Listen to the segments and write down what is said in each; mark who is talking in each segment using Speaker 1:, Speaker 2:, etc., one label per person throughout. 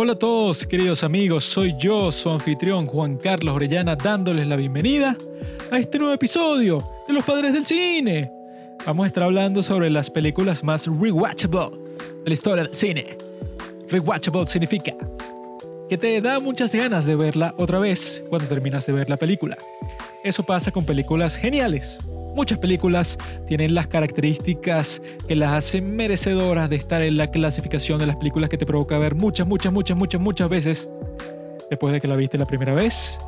Speaker 1: Hola a todos, queridos amigos, soy yo, su anfitrión Juan Carlos Orellana, dándoles la bienvenida a este nuevo episodio de Los Padres del Cine. Vamos a estar hablando sobre las películas más rewatchable de la historia del cine. Rewatchable significa que te da muchas ganas de verla otra vez cuando terminas de ver la película. Eso pasa con películas geniales, Muchas películas tienen las características que las hacen merecedoras de estar en la clasificación de las películas que te provoca ver muchas, muchas, muchas, muchas, muchas veces después de que la viste la primera vez.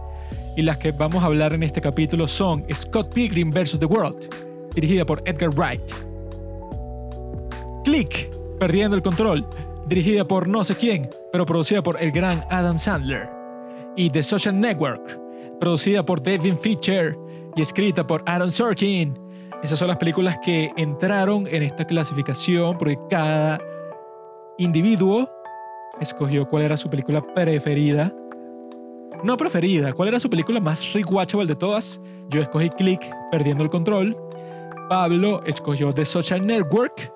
Speaker 1: Y las que vamos a hablar en este capítulo son Scott Pilgrim vs. The World, dirigida por Edgar Wright. Click, Perdiendo el Control, dirigida por no sé quién, pero producida por el gran Adam Sandler. Y The Social Network, producida por David Fincher y escrita por Aaron Sorkin. Esas son las películas que entraron en esta clasificación porque cada individuo escogió cuál era su película preferida. No preferida, cuál era su película más rewatchable de todas. Yo escogí Click, Perdiendo el Control. Pablo escogió The Social Network.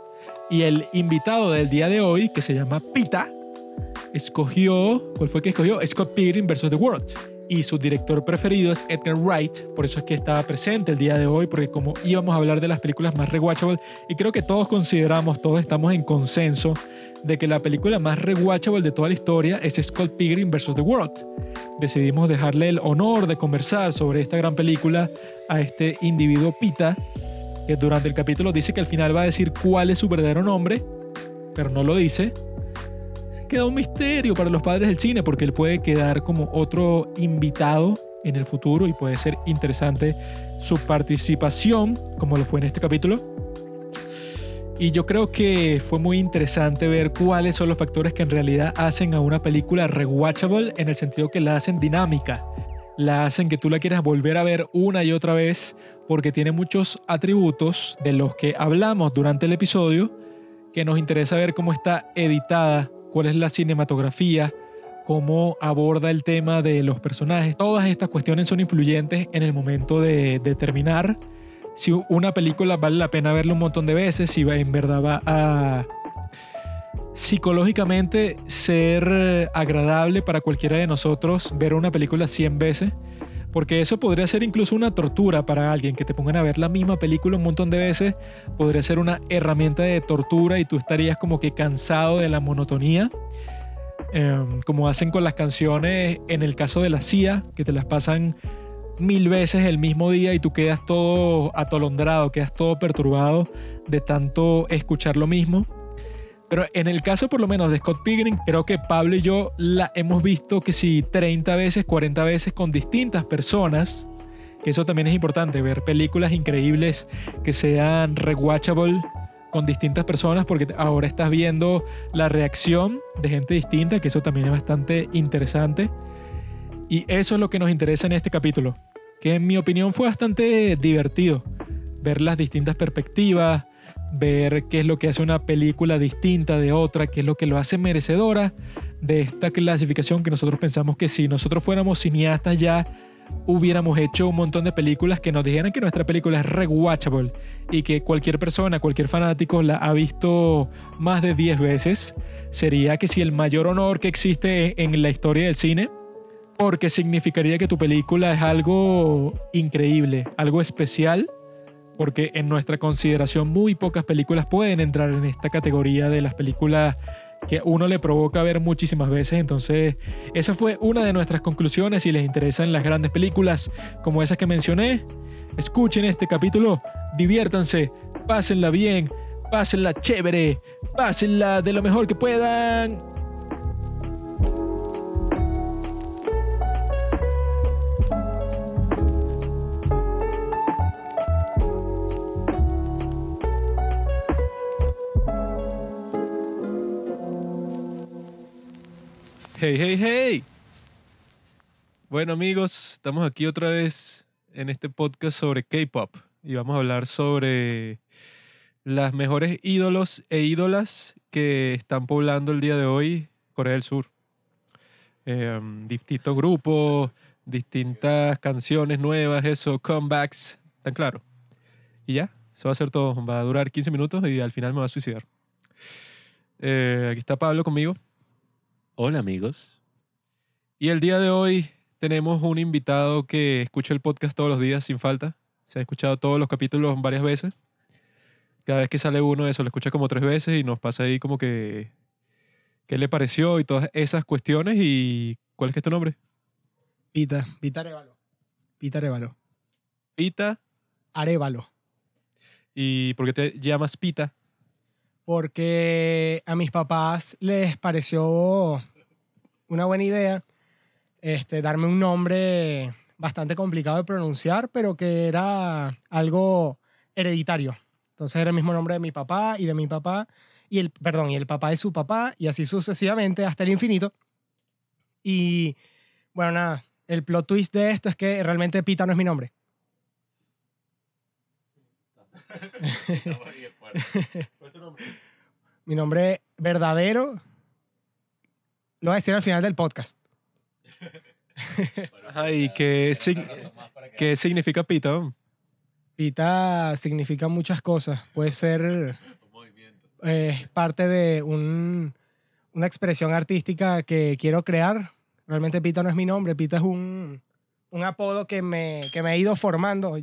Speaker 1: Y el invitado del día de hoy, que se llama Pita, escogió, ¿cuál fue que escogió? Scott Pilgrim vs. The World y su director preferido es Edgar Wright, por eso es que estaba presente el día de hoy, porque como íbamos a hablar de las películas más rewatchable, y creo que todos consideramos, todos estamos en consenso de que la película más rewatchable de toda la historia es Scott Pilgrim vs. The World. Decidimos dejarle el honor de conversar sobre esta gran película a este individuo Pita, que durante el capítulo dice que al final va a decir cuál es su verdadero nombre, pero no lo dice queda un misterio para los padres del cine porque él puede quedar como otro invitado en el futuro y puede ser interesante su participación como lo fue en este capítulo. Y yo creo que fue muy interesante ver cuáles son los factores que en realidad hacen a una película rewatchable en el sentido que la hacen dinámica, la hacen que tú la quieras volver a ver una y otra vez porque tiene muchos atributos de los que hablamos durante el episodio que nos interesa ver cómo está editada cuál es la cinematografía, cómo aborda el tema de los personajes. Todas estas cuestiones son influyentes en el momento de determinar si una película vale la pena verla un montón de veces, si en verdad va a psicológicamente ser agradable para cualquiera de nosotros ver una película 100 veces. Porque eso podría ser incluso una tortura para alguien que te pongan a ver la misma película un montón de veces. Podría ser una herramienta de tortura y tú estarías como que cansado de la monotonía. Em, como hacen con las canciones en el caso de la CIA, que te las pasan mil veces el mismo día y tú quedas todo atolondrado, quedas todo perturbado de tanto escuchar lo mismo. Pero en el caso por lo menos de Scott Pilgrim, creo que Pablo y yo la hemos visto que si 30 veces, 40 veces con distintas personas. Que eso también es importante, ver películas increíbles que sean rewatchable con distintas personas porque ahora estás viendo la reacción de gente distinta, que eso también es bastante interesante. Y eso es lo que nos interesa en este capítulo, que en mi opinión fue bastante divertido ver las distintas perspectivas, ver qué es lo que hace una película distinta de otra, qué es lo que lo hace merecedora de esta clasificación que nosotros pensamos que si nosotros fuéramos cineastas ya hubiéramos hecho un montón de películas que nos dijeran que nuestra película es rewatchable y que cualquier persona, cualquier fanático la ha visto más de 10 veces, sería que si el mayor honor que existe en la historia del cine, porque significaría que tu película es algo increíble, algo especial porque en nuestra consideración muy pocas películas pueden entrar en esta categoría de las películas que uno le provoca ver muchísimas veces. Entonces, esa fue una de nuestras conclusiones. Si les interesan las grandes películas como esas que mencioné, escuchen este capítulo, diviértanse, pásenla bien, pásenla chévere, pásenla de lo mejor que puedan. Hey, hey, hey. Bueno amigos, estamos aquí otra vez en este podcast sobre K-Pop. y vamos a hablar sobre las mejores ídolos e ídolas que están poblando el día de hoy Corea del Sur. Em, distintos grupos, distintas canciones nuevas, eso, comebacks, tan claro. Y ya, eso va a ser todo. Va a durar 15 minutos y al final me va a suicidar. Eh, aquí está Pablo conmigo.
Speaker 2: Hola amigos.
Speaker 1: Y el día de hoy tenemos un invitado que escucha el podcast todos los días sin falta. Se ha escuchado todos los capítulos varias veces. Cada vez que sale uno, eso lo escucha como tres veces y nos pasa ahí como que qué le pareció y todas esas cuestiones. ¿Y cuál es que es tu nombre?
Speaker 3: Pita, Pita Arevalo. Pita Arevalo.
Speaker 1: Pita.
Speaker 3: Arevalo.
Speaker 1: ¿Y por qué te llamas Pita?
Speaker 3: Porque a mis papás les pareció una buena idea este, darme un nombre bastante complicado de pronunciar, pero que era algo hereditario. Entonces era el mismo nombre de mi papá y de mi papá, y el, perdón, y el papá de su papá, y así sucesivamente hasta el infinito. Y bueno, nada, el plot twist de esto es que realmente Pita no es mi nombre. mi nombre verdadero lo voy a decir al final del podcast.
Speaker 1: ¿y qué, qué significa pita?
Speaker 3: Pita significa muchas cosas. Puede ser eh, parte de un, una expresión artística que quiero crear. Realmente Pita no es mi nombre, Pita es un, un apodo que me, que me ha ido formando,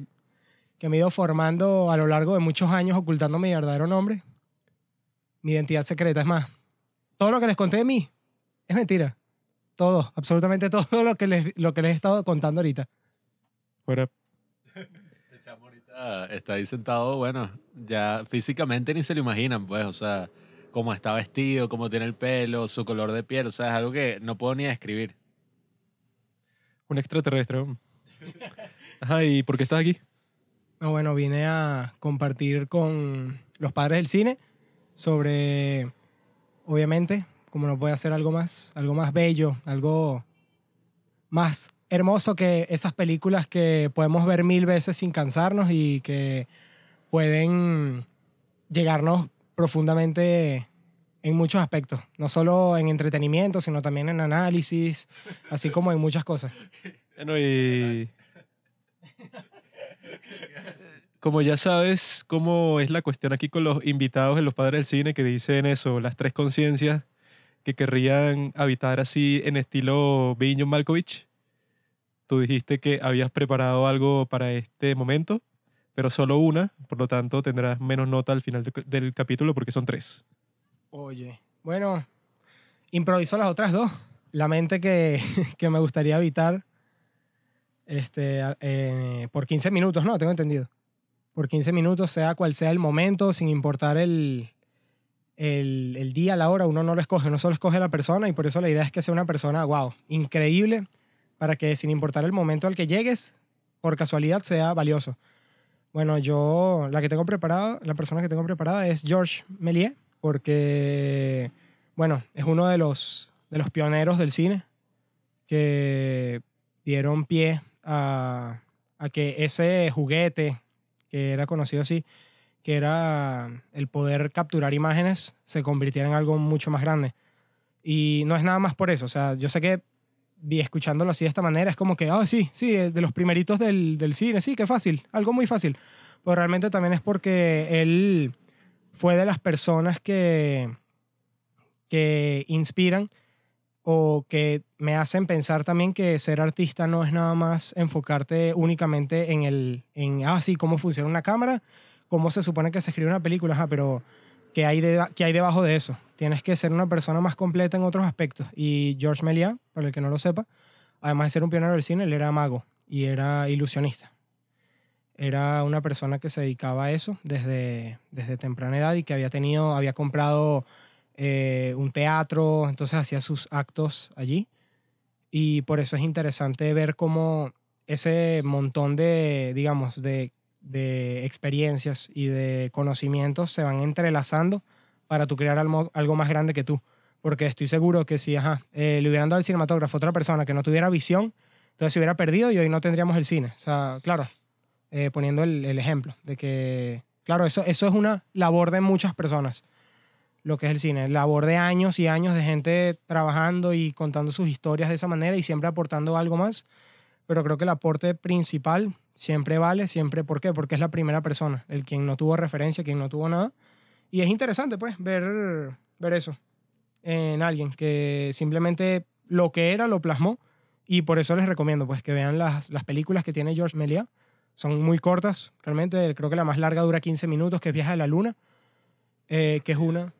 Speaker 3: que me ha ido formando a lo largo de muchos años ocultando mi verdadero nombre, mi identidad secreta. Es más, todo lo que les conté de mí es mentira. Todo, absolutamente todo lo que les, lo que les he estado contando ahorita.
Speaker 1: Fuera.
Speaker 2: El chamo ahorita está ahí sentado, bueno, ya físicamente ni se lo imaginan, pues, o sea, cómo está vestido, cómo tiene el pelo, su color de piel, o sea, es algo que no puedo ni describir.
Speaker 1: Un extraterrestre. Ajá, ¿y por qué estás aquí?
Speaker 3: No, bueno, vine a compartir con los padres del cine sobre, obviamente, como no puede hacer algo más, algo más bello, algo más hermoso que esas películas que podemos ver mil veces sin cansarnos y que pueden llegarnos profundamente en muchos aspectos, no solo en entretenimiento, sino también en análisis, así como en muchas cosas.
Speaker 1: Bueno, y como ya sabes cómo es la cuestión aquí con los invitados en los padres del cine que dicen eso, las tres conciencias que querrían habitar así en estilo Being Malkovich. Tú dijiste que habías preparado algo para este momento, pero solo una, por lo tanto tendrás menos nota al final del capítulo porque son tres.
Speaker 3: Oye, bueno, improviso las otras dos. La mente que, que me gustaría habitar este, eh, por 15 minutos, ¿no? Tengo entendido. Por 15 minutos, sea cual sea el momento, sin importar el, el, el, día, la hora, uno no lo escoge, no solo escoge la persona y por eso la idea es que sea una persona, wow, increíble, para que sin importar el momento al que llegues, por casualidad sea valioso. Bueno, yo, la que tengo preparada, la persona que tengo preparada es George Méliès, porque, bueno, es uno de los, de los pioneros del cine que dieron pie a, que ese juguete, que era conocido así, que era el poder capturar imágenes, se convirtiera en algo mucho más grande. Y no es nada más por eso. O sea, yo sé que vi escuchándolo así de esta manera, es como que, ah, sí, sí, de los primeritos del, del cine, sí, qué fácil, algo muy fácil. Pero realmente también es porque él fue de las personas que, que inspiran o que me hacen pensar también que ser artista no es nada más enfocarte únicamente en el, en, ah, sí, cómo funciona una cámara, cómo se supone que se escribe una película, Ajá, pero ¿qué hay, de, ¿qué hay debajo de eso? Tienes que ser una persona más completa en otros aspectos. Y George Méliès, para el que no lo sepa, además de ser un pionero del cine, él era mago y era ilusionista. Era una persona que se dedicaba a eso desde, desde temprana edad y que había tenido, había comprado eh, un teatro, entonces hacía sus actos allí. Y por eso es interesante ver cómo ese montón de, digamos, de de experiencias y de conocimientos se van entrelazando para tú crear algo, algo más grande que tú. Porque estoy seguro que si ajá, eh, le hubieran dado el cinematógrafo otra persona que no tuviera visión, entonces se hubiera perdido y hoy no tendríamos el cine. O sea, claro, eh, poniendo el, el ejemplo de que, claro, eso, eso es una labor de muchas personas, lo que es el cine, labor de años y años de gente trabajando y contando sus historias de esa manera y siempre aportando algo más, pero creo que el aporte principal siempre vale, siempre, ¿por qué? Porque es la primera persona, el quien no tuvo referencia, quien no tuvo nada, y es interesante, pues, ver, ver eso en alguien que simplemente lo que era lo plasmó y por eso les recomiendo pues que vean las, las películas que tiene George Méliès. Son muy cortas, realmente. Creo que la más larga dura 15 minutos, que es Viaje a la Luna, eh, que es una...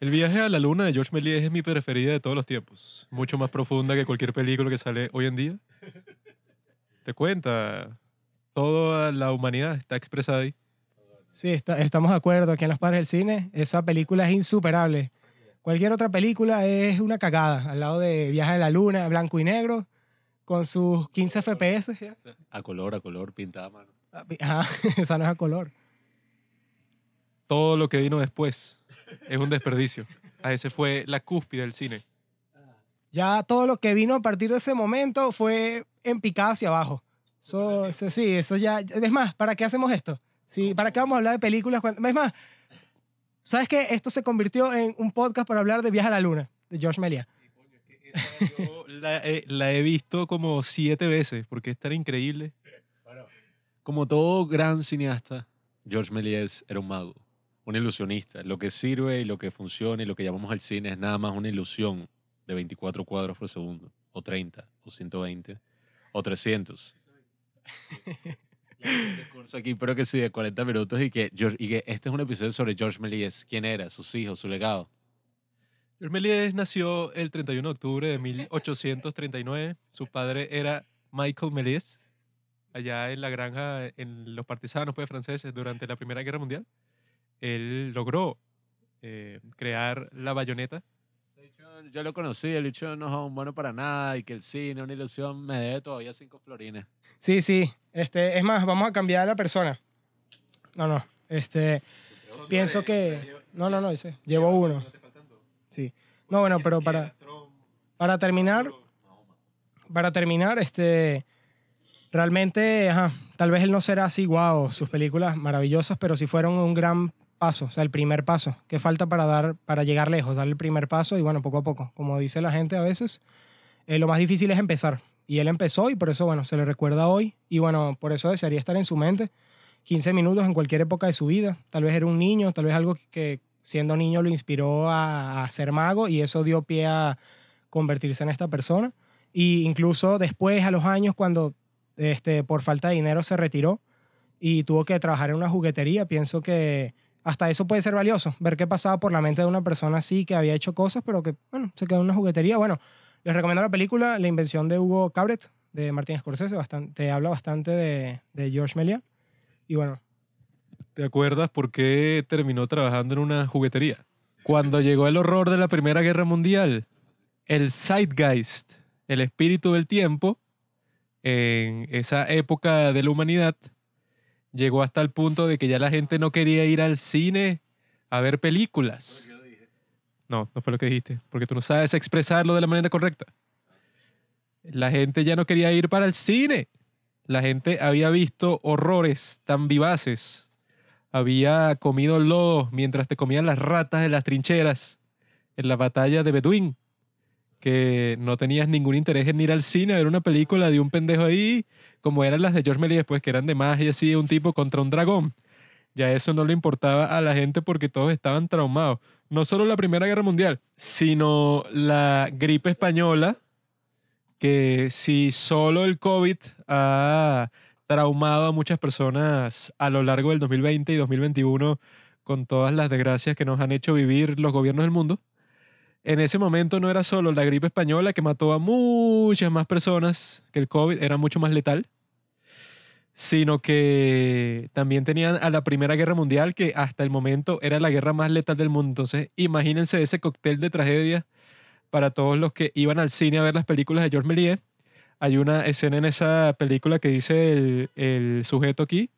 Speaker 1: El viaje a la luna de George Méliès es mi preferida de todos los tiempos. Mucho más profunda que cualquier película que sale hoy en día. Te cuenta, toda la humanidad está expresada ahí.
Speaker 3: Sí, está- estamos de acuerdo aquí en Los Padres del Cine. Esa película es insuperable. Cualquier otra película es una cagada. Al lado de Viaje a la Luna, blanco y negro, con sus 15 FPS.
Speaker 2: A color, a color, pintada a mano.
Speaker 3: Ajá, esa no es a color.
Speaker 1: Todo lo que vino después es un desperdicio. A ese fue la cúspide del cine.
Speaker 3: Ya todo lo que vino a partir de ese momento fue en picada hacia abajo. Eso sí, eso ya. Es más, ¿para qué hacemos esto? Sí, ¿para qué vamos a hablar de películas? cuando- Es más, ¿sabes qué? Esto se convirtió en un podcast para hablar de Viaje a la Luna, de George Méliès.
Speaker 1: Yo la, he- la he visto como siete veces porque es tan increíble.
Speaker 2: Como todo gran cineasta, George Méliès era un mago, un ilusionista. Lo que sirve y lo que funciona y lo que llamamos el cine es nada más una ilusión de 24 cuadros por segundo, o 30, o 120, o 300. un discurso aquí, pero que sí, de 40 minutos y que, George- y que este es un episodio sobre George Méliès. ¿Quién era? Sus hijos, su legado.
Speaker 1: George Méliès nació el 31 de octubre de 1839. Su padre era Michael Méliès, allá en la granja, en los partisanos pues, franceses durante la Primera Guerra Mundial. Él logró eh, crear la bayoneta.
Speaker 2: Yo lo conocí, el dicho no es un bueno para nada y que el cine, una ilusión, me debe todavía cinco florines.
Speaker 3: Sí, sí. Este, es más, vamos a cambiar a la persona. No, no. Este, pienso que. No, no, no, dice. Llevo uno. Sí. No, bueno, pero para, para terminar, para terminar, este, realmente, ajá, tal vez él no será así, wow, sus películas maravillosas, pero sí fueron un gran paso, o sea, el primer paso. ¿Qué falta para dar, para llegar lejos? Dar el primer paso y bueno, poco a poco. Como dice la gente a veces, eh, lo más difícil es empezar. Y él empezó y por eso, bueno, se le recuerda hoy. Y bueno, por eso desearía estar en su mente 15 minutos en cualquier época de su vida. Tal vez era un niño, tal vez algo que siendo niño lo inspiró a, a ser mago y eso dio pie a convertirse en esta persona. Y incluso después, a los años, cuando este, por falta de dinero se retiró y tuvo que trabajar en una juguetería, pienso que hasta eso puede ser valioso, ver qué pasaba por la mente de una persona así que había hecho cosas, pero que, bueno, se quedó en una juguetería. Bueno, les recomiendo la película La invención de Hugo Cabret, de Martin Scorsese, bastante, habla bastante de, de George Méliès. Y bueno,
Speaker 1: ¿Te acuerdas por qué terminó trabajando en una juguetería? Cuando llegó el horror de la Primera Guerra Mundial, el Zeitgeist, el espíritu del tiempo, en esa época de la humanidad, llegó hasta el punto de que ya la gente no quería ir al cine a ver películas. No, no fue lo que dijiste, porque tú no sabes expresarlo de la manera correcta. La gente ya no quería ir para el cine. La gente había visto horrores tan vivaces había comido lodo mientras te comían las ratas en las trincheras en la batalla de Beduín, que no tenías ningún interés en ir al cine a ver una película de un pendejo ahí, como eran las de George Méliès, pues que eran de magia así, un tipo contra un dragón. Ya eso no le importaba a la gente porque todos estaban traumados. No solo la Primera Guerra Mundial, sino la gripe española, que si solo el COVID ha traumado a muchas personas a lo largo del 2020 y 2021 con todas las desgracias que nos han hecho vivir los gobiernos del mundo. En ese momento no era solo la gripe española que mató a muchas más personas que el COVID, era mucho más letal, sino que también tenían a la Primera Guerra Mundial, que hasta el momento era la guerra más letal del mundo. Entonces, imagínense ese cóctel de tragedia para todos los que iban al cine a ver las películas de George Méliès hay una escena en esa película que dice el, el sujeto aquí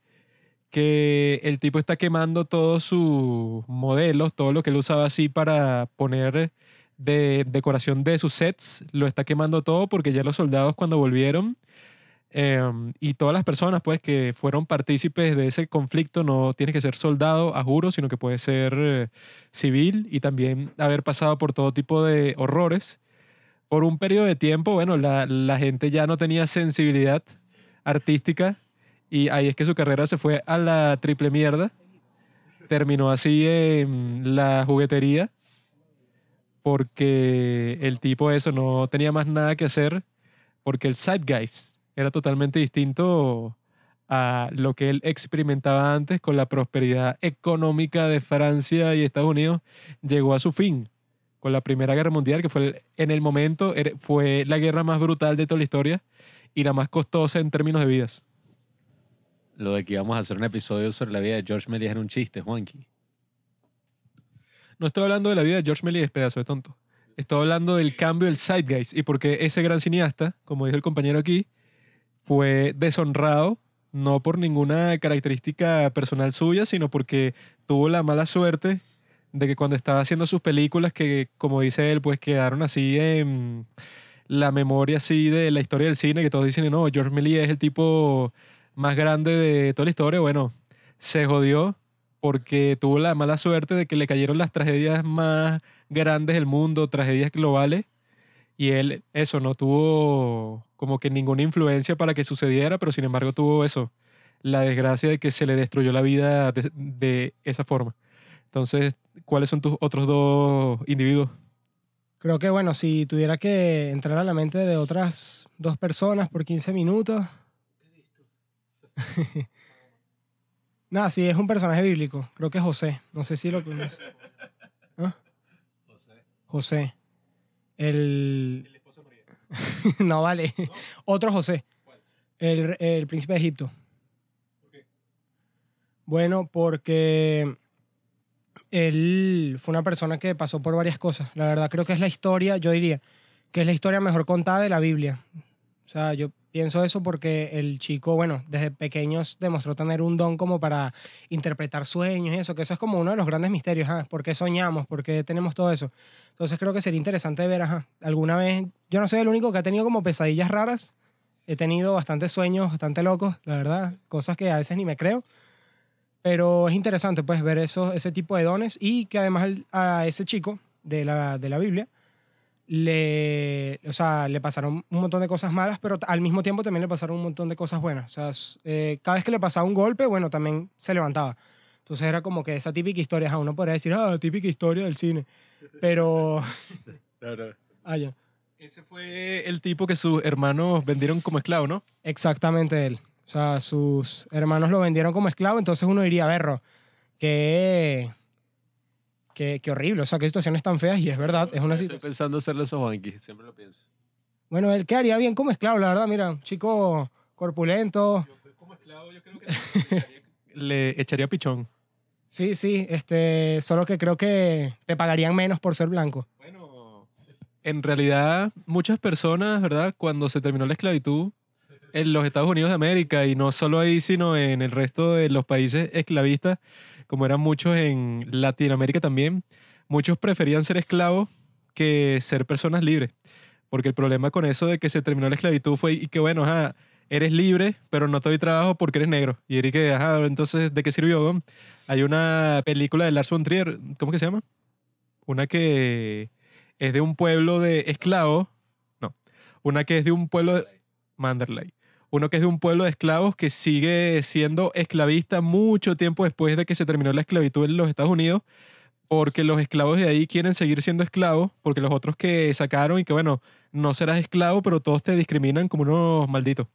Speaker 1: que el tipo está quemando todos sus modelos, todo lo que él usaba así para poner de decoración de sus sets, lo está quemando todo porque ya los soldados cuando volvieron Em, y todas las personas pues que fueron partícipes de ese conflicto no tienes que ser soldado a juro, sino que puede ser eh, civil y también haber pasado por todo tipo de horrores. Por un periodo de tiempo, bueno, la, la gente ya no tenía sensibilidad artística y ahí es que su carrera se fue a la triple mierda. Terminó así en la juguetería porque el tipo eso no tenía más nada que hacer porque el Zeitgeist era totalmente distinto a lo que él experimentaba antes con la prosperidad económica de Francia y Estados Unidos llegó a su fin con la Primera Guerra Mundial, que fue en el momento fue la guerra más brutal de toda la historia y la más costosa en términos de vidas.
Speaker 2: Lo de que íbamos a hacer un episodio sobre la vida de George Méliès era un chiste, Juanqui.
Speaker 1: No estoy hablando de la vida de George Méliès, pedazo de tonto. Estoy hablando del cambio del Zeitgeist y porque ese gran cineasta, como dijo el compañero aquí, fue deshonrado no por ninguna característica personal suya, sino porque tuvo la mala suerte de que cuando estaba haciendo sus películas, que como dice él, pues quedaron así en la memoria así de la historia del cine, que todos dicen, no, George Méliès es el tipo más grande de toda la historia. Bueno, se jodió porque tuvo la mala suerte de que le cayeron las tragedias más grandes del mundo, tragedias globales, y él eso no tuvo como que ninguna influencia para que sucediera, pero sin embargo tuvo eso, la desgracia de que se le destruyó la vida de, de esa forma. Entonces, ¿cuáles son tus otros dos individuos?
Speaker 3: Creo que, bueno, si tuviera que entrar a la mente de otras dos personas por 15 minutos. Nada, sí, es un personaje bíblico. Creo que es José. No sé si lo conoces. ¿Ah? José. El. no, vale. Otro José. El, el príncipe de Egipto. Bueno, porque él fue una persona que pasó por varias cosas. La verdad, creo que es la historia, yo diría, que es la historia mejor contada de la Biblia. O sea, yo pienso eso porque el chico, bueno, desde pequeños demostró tener un don como para interpretar sueños y eso, que eso es como uno de los grandes misterios, ¿ah? ¿Por qué soñamos? ¿Por qué tenemos todo eso? Entonces creo que sería interesante ver, ajá, alguna vez, yo no soy el único que ha tenido como pesadillas raras, he tenido bastantes sueños, bastante locos, la verdad, cosas que a veces ni me creo. Pero es interesante pues ver eso, ese tipo de dones y que además a ese chico de la, de la Biblia le, o sea, le pasaron un montón de cosas malas, pero al mismo tiempo también le pasaron un montón de cosas buenas. O sea, eh, cada vez que le pasaba un golpe, bueno, también se levantaba. Entonces era como que esa típica historia, ajá, uno podría decir, ah, típica historia del cine. Pero, ah, ya.
Speaker 1: Ese fue el tipo que sus hermanos vendieron como esclavo, ¿no?
Speaker 3: Exactamente él. O sea, sus hermanos lo vendieron como esclavo, entonces uno diría, berro, qué, qué, qué horrible, o sea, qué situaciones tan feas, y es verdad, es una
Speaker 2: Estoy
Speaker 3: situación...
Speaker 2: pensando hacerlo eso, Juanqui. Siempre lo pienso.
Speaker 3: Bueno, él quedaría bien como esclavo, la verdad, mira, un chico corpulento,
Speaker 1: Como esclavo yo creo que le echaría pichón.
Speaker 3: sí, sí, este, solo que creo que te pagarían menos por ser blanco.
Speaker 1: Bueno, en realidad muchas personas, ¿verdad? Cuando se terminó la esclavitud en los Estados Unidos de América y no solo ahí, sino en el resto de los países esclavistas, como eran muchos en Latinoamérica también, muchos preferían ser esclavos que ser personas libres. Porque el problema con eso de que se terminó la esclavitud fue y que, bueno, ajá, eres libre, pero no te doy trabajo porque eres negro. Y era que, ajá, entonces, ¿de qué sirvió? Hay una película de Lars von Trier, ¿cómo que se llama? Una que es de un pueblo de esclavos. No. Una que es de un pueblo de. Manderley. Uno que es de un pueblo de esclavos que sigue siendo esclavista mucho tiempo después de que se terminó la esclavitud en los Estados Unidos, porque los esclavos de ahí quieren seguir siendo esclavos, porque los otros que sacaron y que, bueno, no serás esclavo, pero todos te discriminan como unos malditos.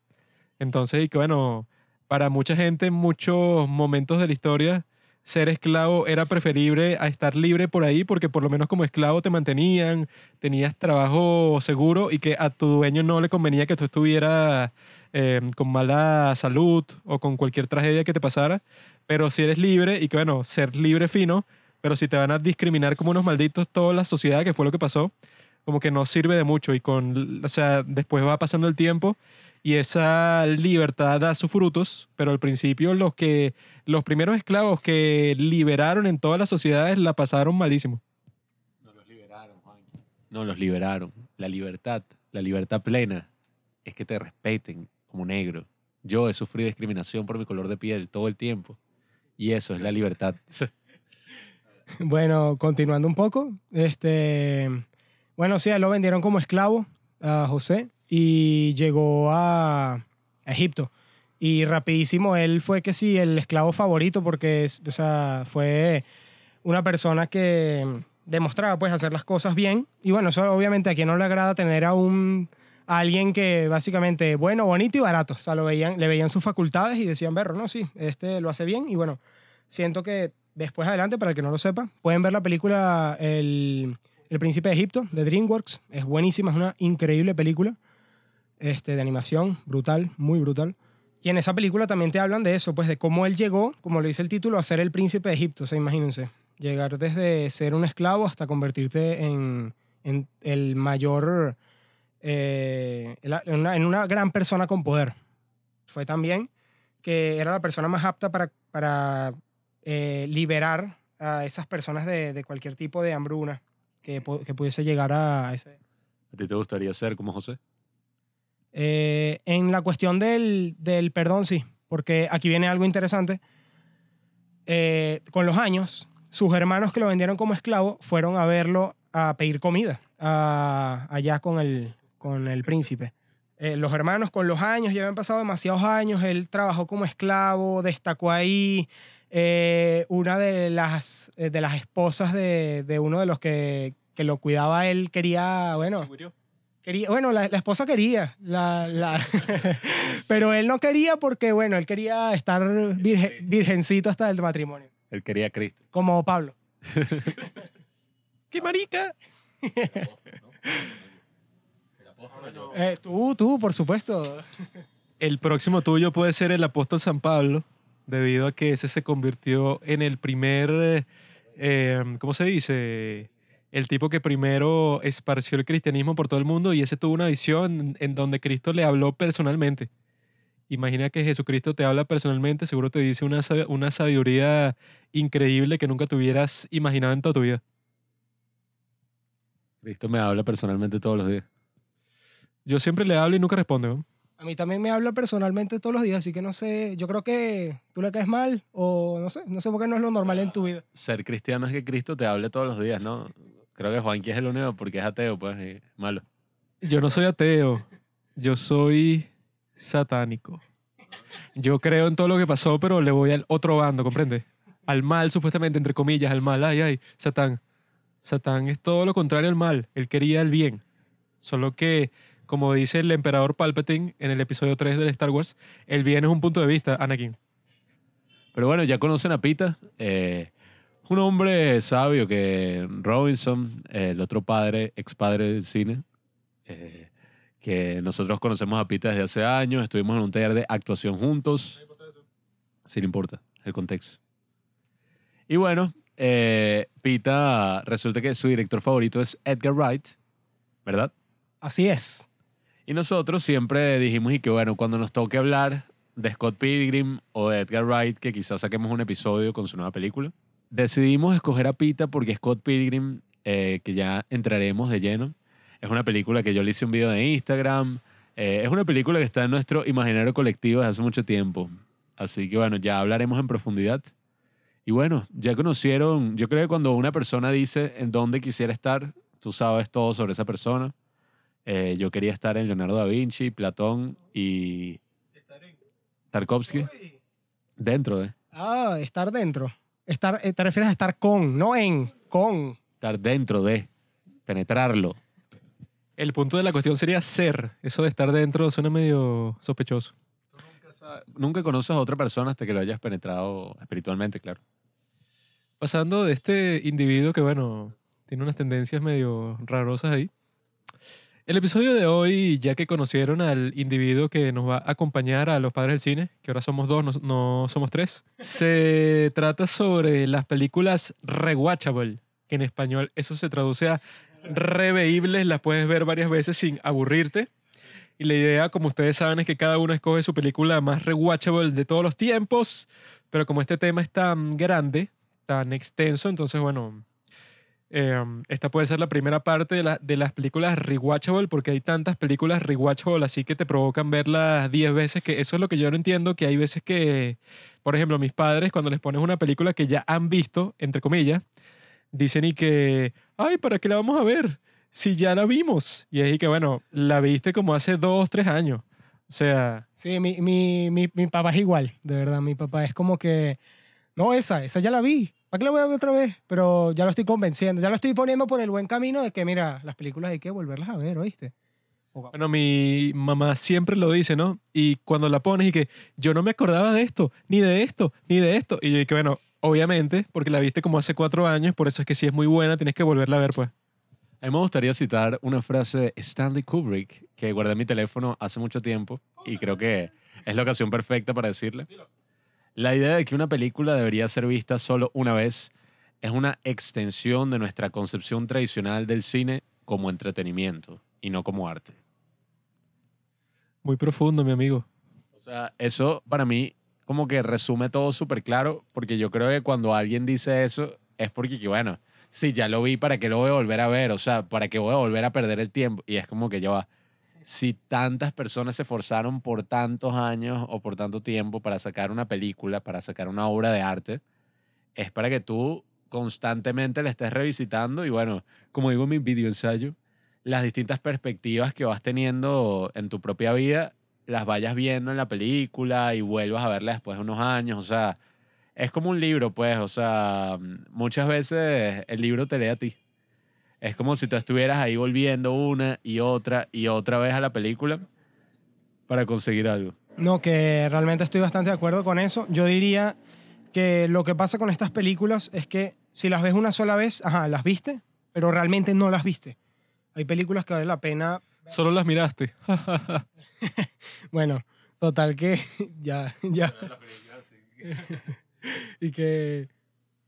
Speaker 1: Entonces, y que, bueno, para mucha gente en muchos momentos de la historia, ser esclavo era preferible a estar libre por ahí porque por lo menos como esclavo te mantenían, tenías trabajo seguro y que a tu dueño no le convenía que tú estuvieras eh, con mala salud o con cualquier tragedia que te pasara. Pero si eres libre y que bueno, ser libre fino, pero si te van a discriminar como unos malditos toda la sociedad, que fue lo que pasó, como que no sirve de mucho y con, o sea, después va pasando el tiempo y esa libertad da sus frutos, pero al principio los que los primeros esclavos que liberaron en todas las sociedades la pasaron malísimo.
Speaker 2: No los liberaron, No los liberaron. La libertad, la libertad plena, es que te respeten como negro. Yo he sufrido discriminación por mi color de piel todo el tiempo. Y eso es la libertad.
Speaker 3: Bueno, continuando un poco, este, bueno, sí, lo vendieron como esclavo a José y llegó a Egipto. Y rapidísimo, él fue que sí, el esclavo favorito porque, o sea, fue una persona que demostraba pues hacer las cosas bien. Y bueno, eso obviamente a quien no le agrada tener a un a alguien que básicamente bueno, bonito y barato. O sea, lo veían, le veían sus facultades y decían, berro, no, sí, este lo hace bien. Y bueno, siento que después adelante, para el que no lo sepa, pueden ver la película El, El Príncipe de Egipto de DreamWorks. Es buenísima, es una increíble película este, de animación, brutal, muy brutal. Y en esa película también te hablan de eso, pues de cómo él llegó, como lo dice el título, a ser el príncipe de Egipto. O sea, imagínense, llegar desde ser un esclavo hasta convertirte en, en el mayor, eh, en una, en una gran persona con poder. Fue también que era la persona más apta para, para eh, liberar a esas personas de, de cualquier tipo de hambruna que, que pudiese llegar a ese,
Speaker 2: ¿A ti te gustaría ser como José?
Speaker 3: Eh, en la cuestión del, del perdón, sí, porque aquí viene algo interesante. Eh, con los años, sus hermanos que lo vendieron como esclavo fueron a verlo a pedir comida a- allá con el, con el príncipe. Eh, los hermanos con los años, ya habían pasado demasiados años, él trabajó como esclavo, destacó ahí. Eh, una de las, eh, de las esposas de, de uno de los que, que lo cuidaba él quería, bueno, Quería, bueno, la, la esposa quería, la, la- pero él no quería porque, bueno, él quería estar virge- virgencito hasta el matrimonio,
Speaker 2: Él quería a Cristo.
Speaker 3: como Pablo.
Speaker 1: ¡Qué marica!
Speaker 3: Eh, tú, tú, por supuesto.
Speaker 1: El próximo tuyo puede ser el apóstol San Pablo, debido a que ese se convirtió en el primer, eh, eh, ¿cómo se dice? El tipo que primero esparció el cristianismo por todo el mundo y ese tuvo una visión en donde Cristo le habló personalmente. Imagina que Jesucristo te habla personalmente, seguro te dice una, sab- una sabiduría increíble que nunca te hubieras imaginado en toda tu vida.
Speaker 2: Cristo me habla personalmente todos los días.
Speaker 1: Yo siempre le hablo y nunca responde. ¿no?
Speaker 3: A mí también me habla personalmente todos los días, así que no sé, yo creo que tú le caes mal o no sé, no sé por qué no es lo normal en tu vida.
Speaker 2: Ser cristiano es que Cristo te hable todos los días, ¿no? Creo que Juanqui es el único porque es ateo, pues, y malo.
Speaker 1: Yo no soy ateo, yo soy satánico. Yo creo en todo lo que pasó, pero le voy al otro bando, ¿comprende? Al mal, supuestamente, entre comillas, al mal. Ay, ay, Satán. Satán es todo lo contrario al mal. Él quería el bien. Solo que, como dice el emperador Palpatine en el episodio 3 de Star Wars, el bien es un punto de vista, Anakin.
Speaker 2: Pero bueno, ya conocen a Pita. eh, un hombre sabio que Robinson, eh, el otro padre, ex padre del cine, eh, que nosotros conocemos a Pita desde hace años, estuvimos en un taller de actuación juntos. Sí, le importa el contexto. Y bueno, eh, Pita resulta que su director favorito es Edgar Wright, ¿verdad?
Speaker 3: Así es.
Speaker 2: Y nosotros siempre dijimos y que bueno, cuando nos toque hablar de Scott Pilgrim o de Edgar Wright, que quizás saquemos un episodio con su nueva película, decidimos escoger a Pita porque Scott Pilgrim, eh, que ya entraremos de lleno, es una película que yo le hice un video de Instagram, eh, es una película que está en nuestro imaginario colectivo desde hace mucho tiempo. Así que bueno, ya hablaremos en profundidad. Y bueno, ya conocieron, yo creo que cuando una persona dice en dónde quisiera estar, tú sabes todo sobre esa persona. Eh, yo quería estar en Leonardo da Vinci, Platón y Tarkovsky. Dentro de.
Speaker 3: Ah, estar dentro. Estar, eh, te refieres a estar con, no en, con.
Speaker 2: Estar dentro de. Penetrarlo.
Speaker 1: El punto de la cuestión sería ser. Eso de estar dentro suena medio sospechoso.
Speaker 2: Nunca conoces a otra persona hasta que lo hayas penetrado espiritualmente, claro.
Speaker 1: Pasando de este individuo que, bueno, tiene unas tendencias medio rarosas ahí. El episodio de hoy, ya que conocieron al individuo que nos va a acompañar a los padres del cine, que ahora somos dos, no, no somos tres, se trata sobre las películas rewatchable, que en español eso se traduce a reveíbles, las puedes ver varias veces sin aburrirte. Y la idea, como ustedes saben, es que cada uno escoge su película más rewatchable de todos los tiempos, pero como este tema es tan grande, tan extenso, entonces, bueno, Eh, esta puede ser la primera parte de, la- de las películas rewatchable, porque hay tantas películas rewatchable así que te provocan verlas 10 veces, que eso es lo que yo no entiendo, que hay veces que, por ejemplo, mis padres, cuando les pones una película que ya han visto, entre comillas, dicen y que, ay, ¿para qué la vamos a ver? Si ya la vimos. Y es y que, bueno, la viste como hace dos, tres años. O sea,
Speaker 3: Sí, mi, mi, mi, mi papá es igual, de verdad. Mi papá es como que, no, esa, esa ya la vi. ¿Para qué la voy a ver otra vez? Pero ya lo estoy convenciendo, ya lo estoy poniendo por el buen camino de que, mira, las películas hay que volverlas a ver, ¿oíste?
Speaker 1: Bueno, mi mamá siempre lo dice, ¿no? Y cuando la pones y que yo no me acordaba de esto, ni de esto, ni de esto. Y yo que bueno, obviamente, porque la viste como hace cuatro años, por eso es que si es muy buena, tienes que volverla a ver, pues.
Speaker 2: A mí me gustaría citar una frase de Stanley Kubrick que guardé en mi teléfono hace mucho tiempo y creo que es la ocasión perfecta para decirle. La idea de que una película debería ser vista solo una vez es una extensión de nuestra concepción tradicional del cine como entretenimiento y no como arte.
Speaker 1: Muy profundo, mi amigo.
Speaker 2: O sea, eso para mí como que resume todo súper claro, porque yo creo que cuando alguien dice eso es porque, que, bueno, sí, ya lo vi, ¿para qué lo voy a volver a ver? O sea, ¿para qué voy a volver a perder el tiempo? Y es como que ya va. Si tantas personas se esforzaron por tantos años o por tanto tiempo para sacar una película, para sacar una obra de arte, es para que tú constantemente la estés revisitando y bueno, como digo en mi video ensayo, las distintas perspectivas que vas teniendo en tu propia vida las vayas viendo en la película y vuelvas a verla después de unos años. O sea, es como un libro, pues. O sea, muchas veces el libro te lee a ti. Es como si tú estuvieras ahí volviendo una y otra y otra vez a la película para conseguir algo.
Speaker 3: No, que realmente estoy bastante de acuerdo con eso. Yo diría que lo que pasa con estas películas es que si las ves una sola vez, ajá, las viste, pero realmente no las viste. Hay películas que vale la pena.
Speaker 1: Solo las miraste.
Speaker 3: Bueno, total que ya, ya. y que.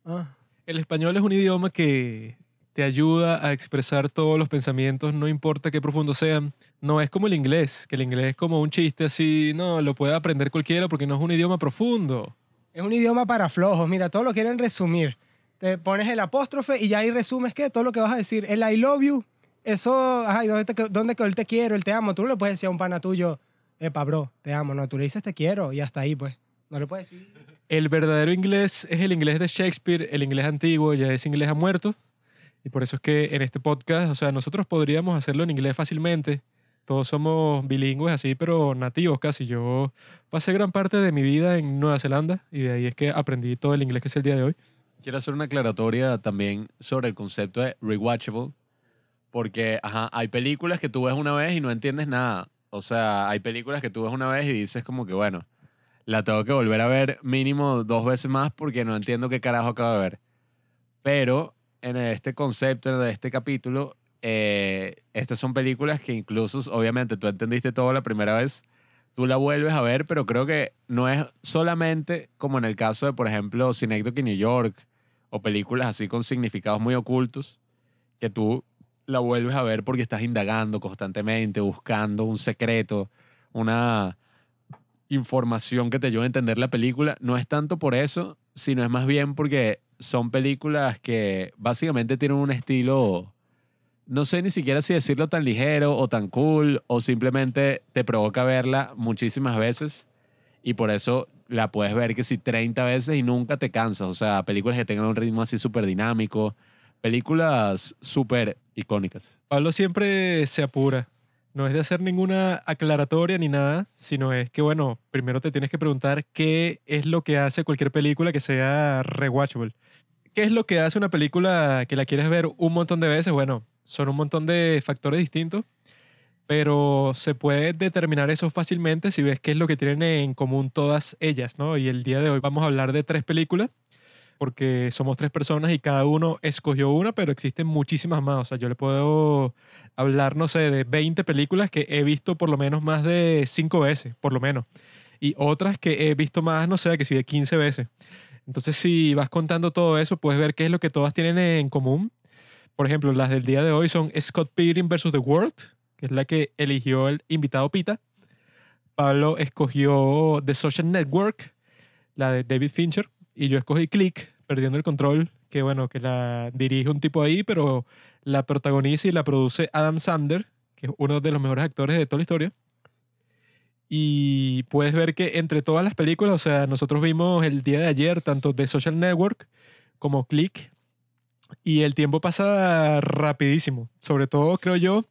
Speaker 3: Ah,
Speaker 1: El español es un idioma que te ayuda a expresar todos los pensamientos, no importa qué profundos sean. No es como el inglés, que el inglés es como un chiste así, no, lo puede aprender cualquiera porque no es un idioma profundo.
Speaker 3: es un idioma para flojos. Mira, todo lo quieren resumir. Te pones el apóstrofe y ya ahí resumes que todo lo que vas a decir. El I love you, eso, ay, ¿dónde, te, dónde el te quiero, el te amo? Tú no le puedes decir a un pana tuyo, epa, bro, te amo. No, tú le dices te quiero y hasta ahí, pues. No le puedes decir.
Speaker 1: El verdadero inglés es el inglés de Shakespeare, el inglés antiguo ya es inglés a muerto. Y por eso es que en este podcast, o sea, nosotros podríamos hacerlo en inglés fácilmente. Todos somos bilingües así, pero nativos casi. Yo pasé gran parte de mi vida en Nueva Zelanda y de ahí es que aprendí todo el inglés que es el día de hoy.
Speaker 2: Quiero hacer una aclaratoria también sobre el concepto de rewatchable, porque ajá, hay películas que tú ves una vez y no entiendes nada. O sea, hay películas que tú ves una vez y dices como que, bueno, la tengo que volver a ver mínimo dos veces más porque no entiendo qué carajo acabo de ver. Pero en este concepto, en este capítulo, eh, estas son películas que incluso, obviamente, tú entendiste todo la primera vez, tú la vuelves a ver, pero creo que no es solamente como en el caso de, por ejemplo, Synecdoche New York o películas así con significados muy ocultos, que tú la vuelves a ver porque estás indagando constantemente, buscando un secreto, una información que te ayude a entender la película. No es tanto por eso, sino es más bien porque son películas que básicamente tienen un estilo, no sé ni siquiera si decirlo tan ligero o tan cool, o simplemente te provoca verla muchísimas veces y por eso la puedes ver que si 30 veces y nunca te cansas. O sea, películas que tengan un ritmo así súper dinámico, películas súper icónicas.
Speaker 1: Pablo siempre se apura. No es de hacer ninguna aclaratoria ni nada, sino es que, bueno, primero te tienes que preguntar qué es lo que hace cualquier película que sea rewatchable. ¿Qué es lo que hace una película que la quieres ver un montón de veces? Bueno, son un montón de factores distintos, pero se puede determinar eso fácilmente si ves qué es lo que tienen en común todas ellas, ¿no? Y el día de hoy vamos a hablar de tres películas porque somos tres personas y cada uno escogió una, pero existen muchísimas más. O sea, yo le puedo hablar, no sé, de 20 películas que he visto por lo menos más de 5 veces, por lo menos. Y otras que he visto más, no sé, que sí, de 15 veces. Entonces, si vas contando todo eso, puedes ver qué es lo que todas tienen en común. Por ejemplo, las del día de hoy son Scott Pilgrim vs. The World, que es la que eligió el invitado Pita. Pablo escogió The Social Network, la de David Fincher. Y yo escogí Click, Perdiendo el Control, que bueno, que la dirige un tipo ahí, pero la protagoniza y la produce Adam Sandler, que es uno de los mejores actores de toda la historia. Y puedes ver que entre todas las películas, o sea, nosotros vimos el día de ayer tanto The Social Network como Click, y el tiempo pasa rapidísimo, sobre todo creo yo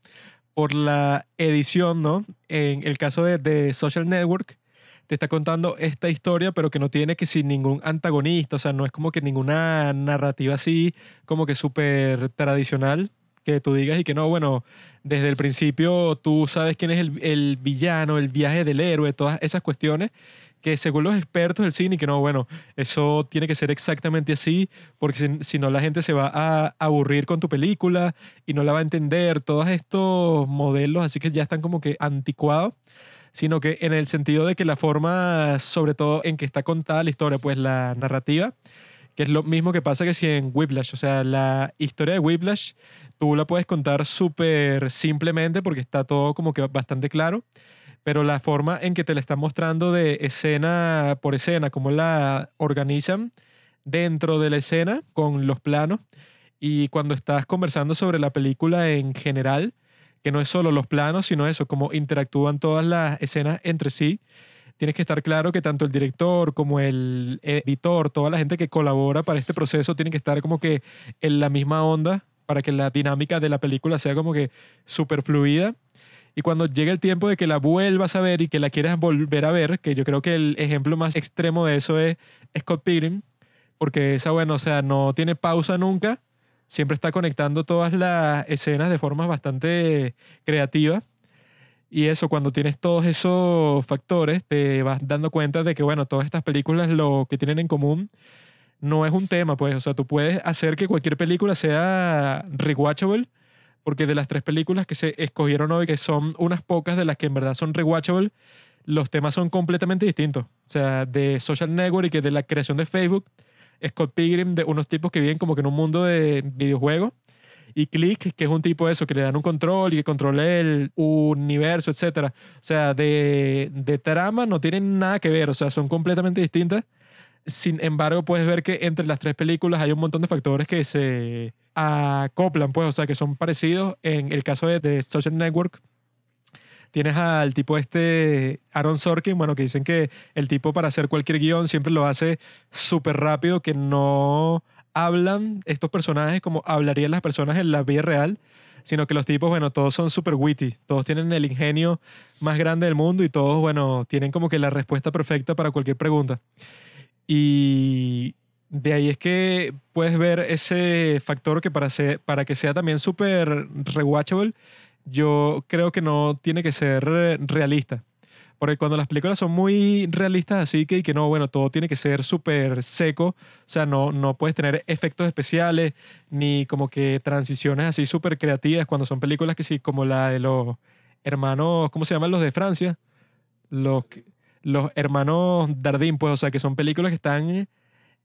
Speaker 1: por la edición, ¿no? En el caso de, de Social Network, te está contando esta historia, pero que no tiene que sin ningún antagonista, o sea, no es como que ninguna narrativa así, como que súper tradicional, que tú digas y que no, bueno, desde el principio tú sabes quién es el, el villano, el viaje del héroe, todas esas cuestiones que según los expertos del cine, que no, bueno, eso tiene que ser exactamente así, porque si, si, no la gente se va a aburrir con tu película y no la va a entender, todos estos modelos, así que ya están como que anticuados, sino que en el sentido de que la forma, sobre todo en que está contada la historia, pues la narrativa, que es lo mismo que pasa que si en Whiplash, o sea, la historia de Whiplash, tú la puedes contar súper simplemente porque está todo como que bastante claro pero la forma en que te la están mostrando de escena por escena, cómo la organizan dentro de la escena con los planos y cuando estás conversando sobre la película en general, que no es solo los planos, sino eso, cómo interactúan todas las escenas entre sí. Tienes que estar claro que tanto el director como el editor, toda la gente que colabora para este proceso, tiene que estar como que en la misma onda para que la dinámica de la película sea como que súper fluida y cuando llegue el tiempo de que la vuelvas a ver y que la quieras volver a ver, que yo creo que el ejemplo más extremo de eso es Scott Pilgrim, porque esa, bueno, o sea, no tiene pausa nunca, siempre está conectando todas las escenas de forma bastante creativa. Y eso, cuando tienes todos esos factores, te vas dando cuenta de que, bueno, todas estas películas lo que tienen en común no es un tema, pues, o sea, tú puedes hacer que cualquier película sea rewatchable porque de las tres películas que se escogieron hoy, que son unas pocas de las que en verdad son rewatchable, los temas son completamente distintos. O sea, de Social Network y que de la creación de Facebook, Scott Pilgrim, de unos tipos que viven como que en un mundo de videojuegos, y Click, que es un tipo de eso, que le dan un control y que controla el universo, etc. O sea, de, de trama no tienen nada que ver, o sea, son completamente distintas. Sin embargo, puedes ver que entre las tres películas hay un montón de factores que se acoplan, pues, o sea, que son parecidos. En el caso de, The Social Network, tienes al tipo este, Aaron Sorkin, bueno, que dicen que el tipo para hacer cualquier guion siempre lo hace súper rápido, que no hablan estos personajes como hablarían las personas en la vida real, sino que los tipos, bueno, todos son súper witty, todos tienen el ingenio más grande del mundo y todos, bueno, tienen como que la respuesta perfecta para cualquier pregunta. Y de ahí es que puedes ver ese factor que para, para que sea también súper rewatchable, yo creo que no tiene que ser realista. Porque cuando las películas son muy realistas, así que, y que no, bueno, todo tiene que ser súper seco, o sea, no, no puedes tener efectos especiales ni como que transiciones así súper creativas cuando son películas que sí, como la de los hermanos, ¿cómo se llaman los de Francia? Los, los hermanos Dardín, pues, o sea, que son películas que están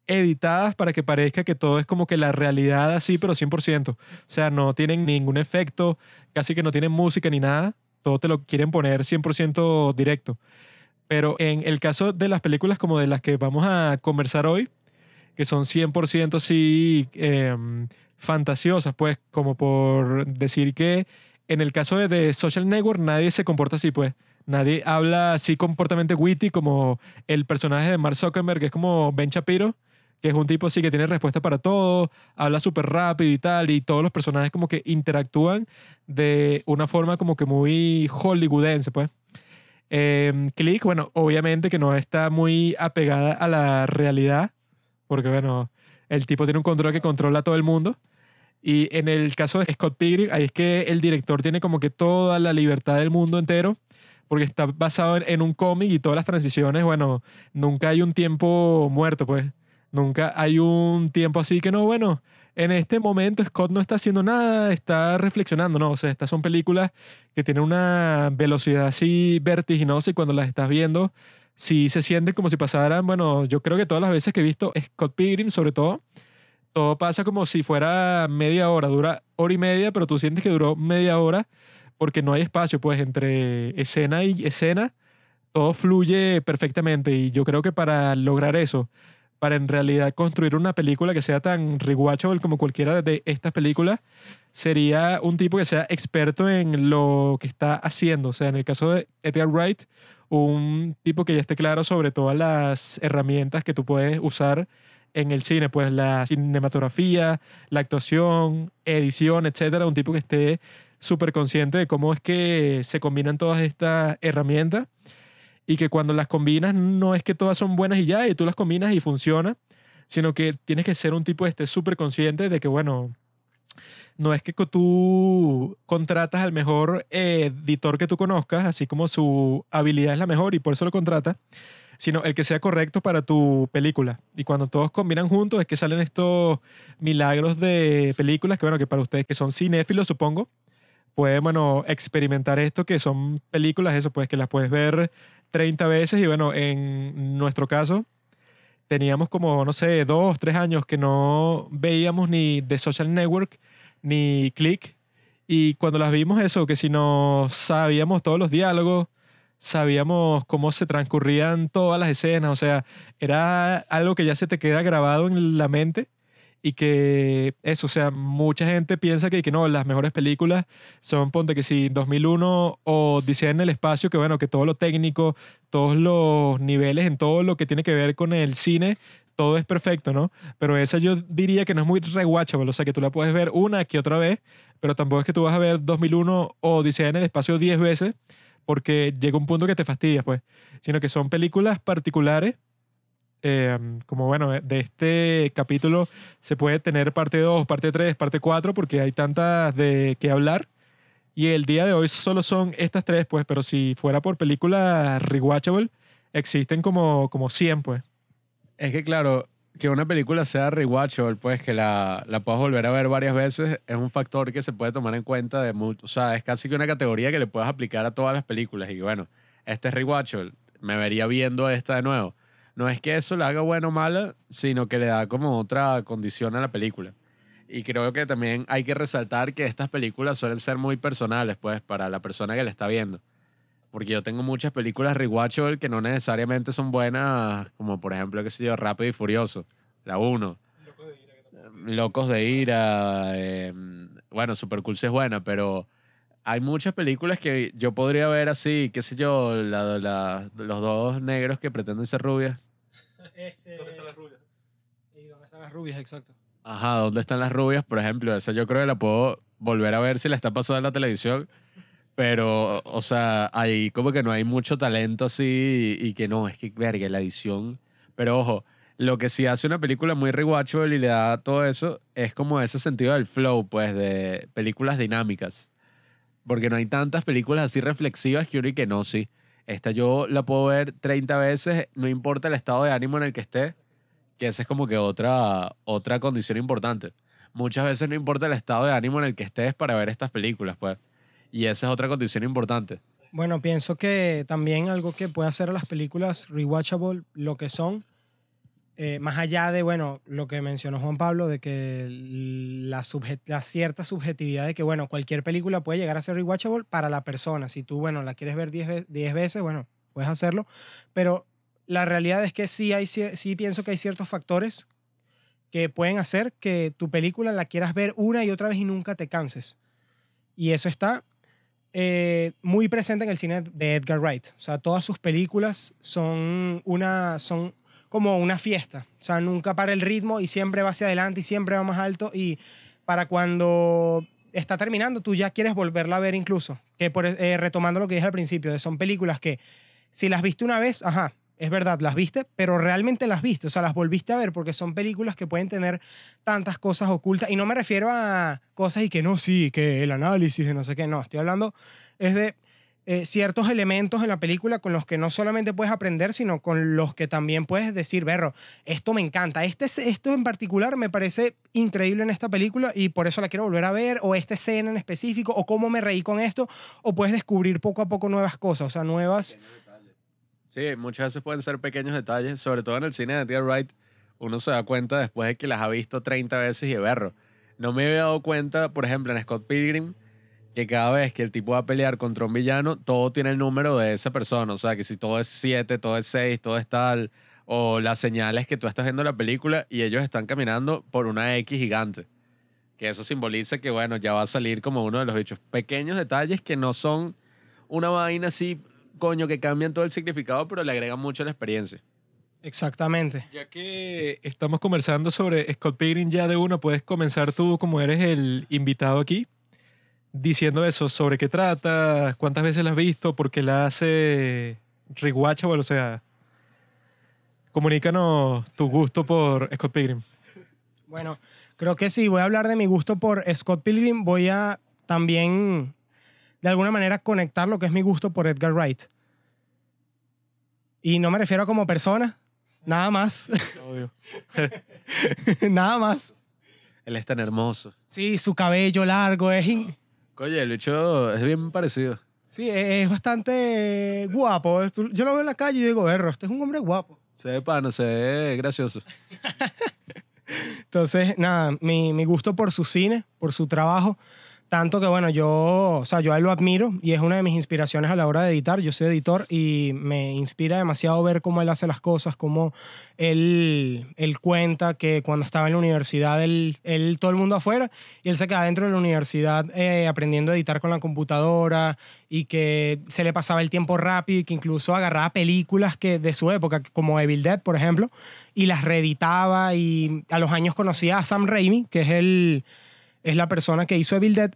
Speaker 1: editadas para que parezca que todo es como que la realidad así, pero 100%. O sea, no tienen ningún efecto, casi que no tienen música ni nada. Todo te lo quieren poner 100% directo. Pero en el caso de las películas como de las que vamos a conversar hoy, que son 100% así em, fantasiosas, pues como por decir que en el caso de The Social Network nadie se comporta así, pues. Nadie habla así comportamente witty como el personaje de Mark Zuckerberg, que es como Ben Shapiro, que es un tipo así que tiene respuesta para todo, habla súper rápido y tal, y todos los personajes como que interactúan de una forma como que muy hollywoodense, pues. Eh, Click, bueno, obviamente que no está muy apegada a la realidad, porque bueno, el tipo tiene un control que controla a todo el mundo. Y en el caso de Scott Pilgrim, ahí es que el director tiene como que toda la libertad del mundo entero, porque está basado en, en un cómic y todas las transiciones, bueno, nunca hay un tiempo muerto, pues. Nunca hay un tiempo así que no, bueno, en este momento Scott no está haciendo nada, está reflexionando, no, o sea, estas son películas que tienen una velocidad así vertiginosa y cuando las estás viendo, sí se siente como si pasaran, bueno, yo creo que todas las veces que he visto Scott Pilgrim, sobre todo, todo pasa como si fuera media hora, dura hora y media, pero tú sientes que duró media hora porque no hay espacio, pues, entre escena y escena, todo fluye perfectamente y yo creo que para lograr eso, para en realidad construir una película que sea tan rewatchable como cualquiera de estas películas, sería un tipo que sea experto en lo que está haciendo. O sea, en el caso de Edgar Wright, un tipo que ya esté claro sobre todas las herramientas que tú puedes usar en el cine, pues la cinematografía, la actuación, edición, etcétera, un tipo que esté súper consciente de cómo es que se combinan todas estas herramientas y que cuando las combinas no es que todas son buenas y ya, y tú las combinas y funciona, sino que tienes que ser un tipo esté súper consciente de que, bueno, no es que tú contratas al mejor editor que tú conozcas, así como su habilidad es la mejor y por eso lo contratas, sino el que sea correcto para tu película. Y cuando todos combinan juntos es que salen estos milagros de películas que, bueno, que para ustedes que son cinéfilos, supongo, pueden, bueno, experimentar esto, que son películas, eso, pues que las puedes ver 30 veces y, bueno, en nuestro caso, teníamos como, no sé, dos, tres años que no veíamos ni The Social Network ni Click. Y cuando las vimos eso, que si no sabíamos todos los diálogos, sabíamos cómo se transcurrían todas las escenas, o sea, era algo que ya se te queda grabado en la mente y que eso, o sea, mucha gente piensa que, que no, las mejores películas son, ponte que si 2001 o Dice en el espacio, que bueno, que todo lo técnico, todos los niveles en todo lo que tiene que ver con el cine, todo es perfecto, ¿no? Pero esa yo diría que no es muy rewatchable, o sea, que tú la puedes ver una que otra vez, pero tampoco es que tú vas a ver 2001 o Dice en el espacio 10 veces porque llega un punto que te fastidias, pues, sino que son películas particulares. Eh, como bueno, de este capítulo se puede tener parte 2, parte 3, parte 4, porque hay tantas de qué hablar. Y el día de hoy solo son estas tres, pues, pero si fuera por película rewatchable, existen como, como 100, pues.
Speaker 2: Es que claro, que una película sea rewatchable, pues que la, la puedas volver a ver varias veces, es un factor que se puede tomar en cuenta de mucho. O sea, es casi que una categoría que le puedes aplicar a todas las películas. Y bueno, este es rewatchable, me vería viendo esta de nuevo. No es que eso le haga bueno o mala, sino que le da como otra condición a la película. Y creo que también hay que resaltar que estas películas suelen ser muy personales, pues, para la persona que la está viendo. Porque yo tengo muchas películas rewatchable que no necesariamente son buenas, como por ejemplo, qué sé yo, Rápido y Furioso, la 1. Locos de Ira, eh, bueno, Super Cool es buena, pero hay muchas películas que yo podría ver así, qué sé yo, la, la- los dos negros que pretenden ser rubias.
Speaker 3: Este, ¿Y dónde están las rubias? Exacto.
Speaker 2: Ajá, ¿dónde están las rubias? Por ejemplo, esa yo creo que la puedo volver a ver si la está pasando en la televisión. Pero, o sea, ahí como que no hay mucho talento así y, y que no, es que, verga, la edición. Pero ojo, lo que sí hace una película muy rewatchable y le da todo eso es como ese sentido del flow, pues, de películas dinámicas. Porque no hay tantas películas así reflexivas que uno y que no, sí. Esta yo la puedo ver 30 veces, no importa el estado de ánimo en el que esté, que esa es como que otra, otra condición importante. Muchas veces no importa el estado de ánimo en el que estés para ver estas películas, pues. Y esa es otra condición importante.
Speaker 3: Bueno, pienso que también algo que puede hacer a las películas rewatchable lo que son, eh, más allá de, bueno, lo que mencionó Juan Pablo, de que la, la cierta subjetividad de que, bueno, cualquier película puede llegar a ser rewatchable para la persona. Si tú, bueno, la quieres ver 10 ve- 10 veces, bueno, puedes hacerlo. Pero la realidad es que sí, hay, sí pienso que hay ciertos factores que pueden hacer que tu película la quieras ver una y otra vez y nunca te canses. Y eso está eh, muy presente en el cine de Edgar Wright. O sea, todas sus películas son una son como una fiesta. O sea, nunca para el ritmo y siempre va hacia adelante y siempre va más alto y para cuando está terminando tú ya quieres volverla a ver incluso. Que por, eh, retomando lo que dije al principio, son películas que si las viste una vez, ajá, es verdad, las viste, pero realmente las viste, o sea, las volviste a ver porque son películas que pueden tener tantas cosas ocultas. Y no me refiero a cosas y que no, sí, que el análisis de no sé qué, no, estoy hablando es de eh, ciertos elementos en la película con los que no solamente puedes aprender, sino con los que también puedes decir, berro, esto me encanta, este, esto en particular me parece increíble en esta película y por eso la quiero volver a ver, o esta escena en específico, o cómo me reí con esto, o puedes descubrir poco a poco nuevas cosas, o sea, nuevas...
Speaker 2: Sí, muchas veces pueden ser pequeños detalles, sobre todo en el cine de Edgar Wright, uno se da cuenta después de que las ha visto 30 veces y berro. No me había dado cuenta, por ejemplo, en Scott Pilgrim, que cada vez que el tipo va a pelear contra un villano, todo tiene el número de esa persona. O sea, que si todo es 7, todo es 6, todo es tal, O las señales que tú estás viendo la película y ellos están caminando por una X gigante. Que eso simboliza que, bueno, ya va a salir como uno de los bichos. Pequeños detalles que no son una vaina así, coño, que cambian todo el significado, pero le agregan mucho a la experiencia.
Speaker 3: Exactamente.
Speaker 4: Ya que estamos conversando sobre Scott Pilgrim ya de una, puedes comenzar tú como eres el invitado aquí, diciendo eso, sobre qué trata, cuántas veces la has visto, por qué la hace rewatchable, o sea, comunícanos tu gusto por Scott Pilgrim.
Speaker 3: Bueno, creo que sí, voy a hablar de mi gusto por Scott Pilgrim, voy a también de alguna manera conectar lo que es mi gusto por Edgar Wright. Y no me refiero a como persona, nada más,
Speaker 4: Obvio.
Speaker 3: nada más.
Speaker 2: Él es tan hermoso.
Speaker 3: Sí, su cabello largo es... in-
Speaker 2: Oye, el bicho es bien parecido.
Speaker 3: Sí, es bastante guapo. Yo lo veo en la calle y digo, erro, este es un hombre guapo.
Speaker 2: Se ve pana, se ve gracioso.
Speaker 3: Entonces, nada, mi, mi gusto por su cine, por su trabajo, tanto que, bueno, yo, o sea, yo a él lo admiro y es una de mis inspiraciones a la hora de editar. Yo soy editor y me inspira demasiado ver cómo él hace las cosas, cómo él, él cuenta que cuando estaba en la universidad, él, él, todo el mundo afuera, y él se queda dentro de la universidad eh, aprendiendo a editar con la computadora y que se le pasaba el tiempo rápido y que incluso agarraba películas que de su época, como Evil Dead, por ejemplo, y las reeditaba y a los años conocía a Sam Raimi, que es, el, es la persona que hizo Evil Dead.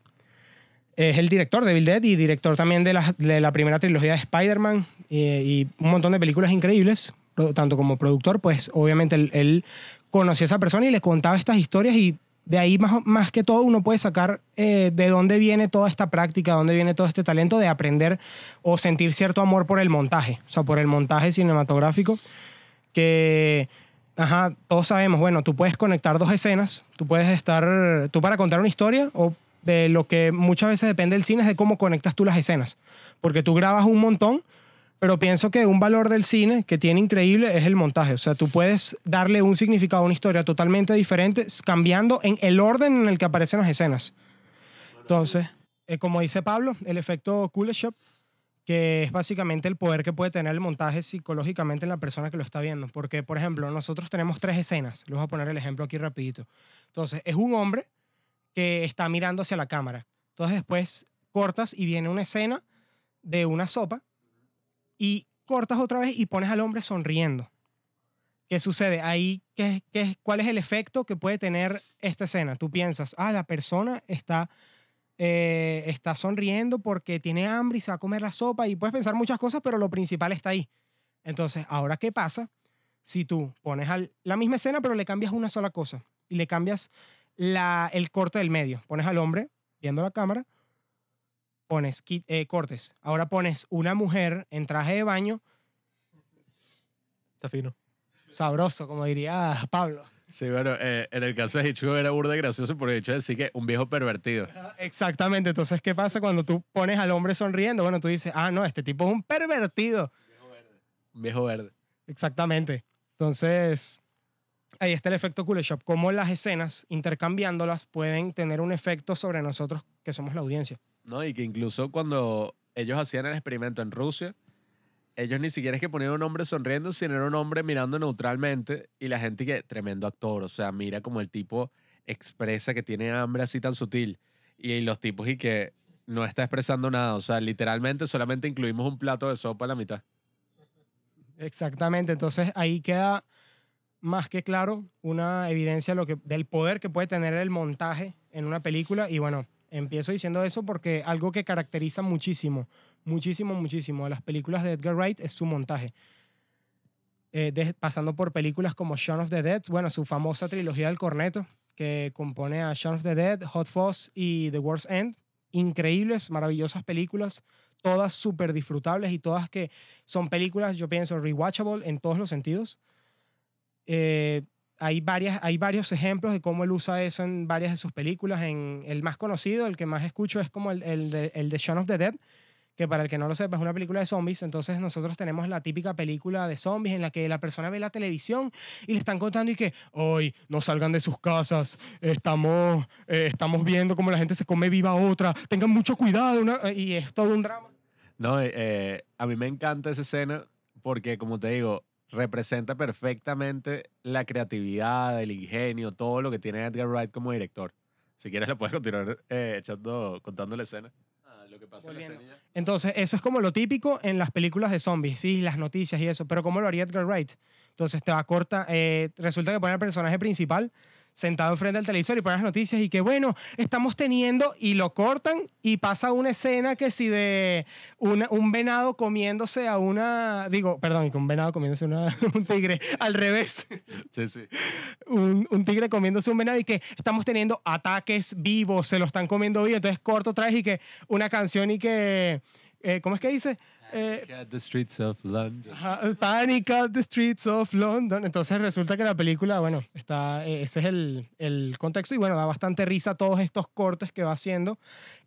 Speaker 3: Es el director de Evil Dead y director también de la, de la primera trilogía de Spider-Man y, un montón de películas increíbles, tanto como productor, pues obviamente él, él conocía a esa persona y le contaba estas historias y de ahí más, más que todo uno puede sacar eh, de dónde viene toda esta práctica, dónde viene todo este talento de aprender o sentir cierto amor por el montaje, o sea, por el montaje cinematográfico, que, ajá, todos sabemos, bueno, tú puedes conectar dos escenas, tú puedes estar, tú para contar una historia o de lo que muchas veces depende del cine es de cómo conectas tú las escenas, porque tú grabas un montón, pero pienso que un valor del cine que tiene increíble es el montaje. O sea, tú puedes darle un significado a una historia totalmente diferente cambiando en el orden en el que aparecen las escenas. Entonces, eh, como dice Pablo, el efecto Kuleshov, que es básicamente el poder que puede tener el montaje psicológicamente en la persona que lo está viendo. Porque, por ejemplo, nosotros tenemos tres escenas. Les voy a poner el ejemplo aquí rapidito. Entonces, es un hombre que está mirando hacia la cámara. Entonces, después cortas y viene una escena de una sopa y cortas otra vez y pones al hombre sonriendo. ¿Qué sucede? Ahí, ¿qué, qué, ¿cuál es el efecto que puede tener esta escena? Tú piensas, ah, la persona está, eh, está sonriendo porque tiene hambre y se va a comer la sopa y puedes pensar muchas cosas, pero lo principal está ahí. Entonces, ahora, ¿qué pasa si tú pones al- la misma escena, pero le cambias una sola cosa y le cambias la, el corte del medio? Pones al hombre viendo la cámara pones eh, cortes. Ahora pones una mujer en traje de baño,
Speaker 4: Está fino.
Speaker 3: sabroso, como diría Pablo.
Speaker 2: Sí, bueno, eh, en el caso de Hichu era burda gracioso porque de hecho decir que un viejo pervertido.
Speaker 3: Exactamente. Entonces, ¿qué pasa cuando tú pones al hombre sonriendo? Bueno, tú dices, ah, no, este tipo es un pervertido.
Speaker 2: Un viejo verde.
Speaker 3: Exactamente. Entonces, ahí está el efecto Kuleshov. Cómo las escenas, intercambiándolas, pueden tener un efecto sobre nosotros, que somos la audiencia.
Speaker 2: ¿no? Y que incluso cuando ellos hacían el experimento en Rusia, ellos ni siquiera es que ponían un hombre sonriendo, sino era un hombre mirando neutralmente y la gente que, tremendo actor, o sea, mira como el tipo expresa que tiene hambre así tan sutil y los tipos y que no está expresando nada, o sea, literalmente solamente incluimos un plato de sopa a la mitad.
Speaker 3: Exactamente. Entonces, ahí queda más que claro una evidencia de lo que, del poder que puede tener el montaje en una película. Y bueno, empiezo diciendo eso porque algo que caracteriza muchísimo, muchísimo, muchísimo a las películas de Edgar Wright es su montaje. Eh, de- pasando por películas como Shaun of the Dead, bueno, su famosa trilogía del corneto, que compone a Shaun of the Dead, Hot Fuzz y The World's End. Increíbles, maravillosas películas, todas súper disfrutables y todas que son películas, yo pienso, rewatchable en todos los sentidos. Eh, hay, varias, hay varios ejemplos de cómo él usa eso en varias de sus películas. En el más conocido, el que más escucho es como el, el de, el de Shaun of the Dead, que para el que no lo sepa es una película de zombies. Entonces nosotros tenemos la típica película de zombies en la que la persona ve la televisión y le están contando y que hoy no salgan de sus casas, estamos, eh, estamos viendo cómo la gente se come viva a otra, tengan mucho cuidado una- y es todo un drama.
Speaker 2: No, eh, eh, a mí me encanta esa escena porque, como te digo, representa perfectamente la creatividad, el ingenio, todo lo que tiene Edgar Wright como director. Si quieres, le puedes continuar eh, echando, contando la escena. Lo que pasa en la.
Speaker 3: Entonces, eso es como lo típico en las películas de zombies, sí, las noticias y eso. Pero ¿cómo lo haría Edgar Wright? Entonces, te va corta. eh, resulta que pone al personaje principal sentado enfrente del televisor y pone las noticias y que, bueno, estamos teniendo, y lo cortan y pasa una escena que si de una- un venado comiéndose a una, digo, perdón, un venado comiéndose a una, un tigre, al revés
Speaker 2: Sí, sí.
Speaker 3: un, un tigre comiéndose un venado y que estamos teniendo ataques vivos, se lo están comiendo vivo. Entonces corto otra vez y que una canción y que, eh, ¿cómo es que dice? Eh,
Speaker 2: At the streets of London.
Speaker 3: ajá, Panic at the streets of London. Entonces resulta que la película, bueno, está, eh, ese es el, el contexto y bueno, da bastante risa todos estos cortes que va haciendo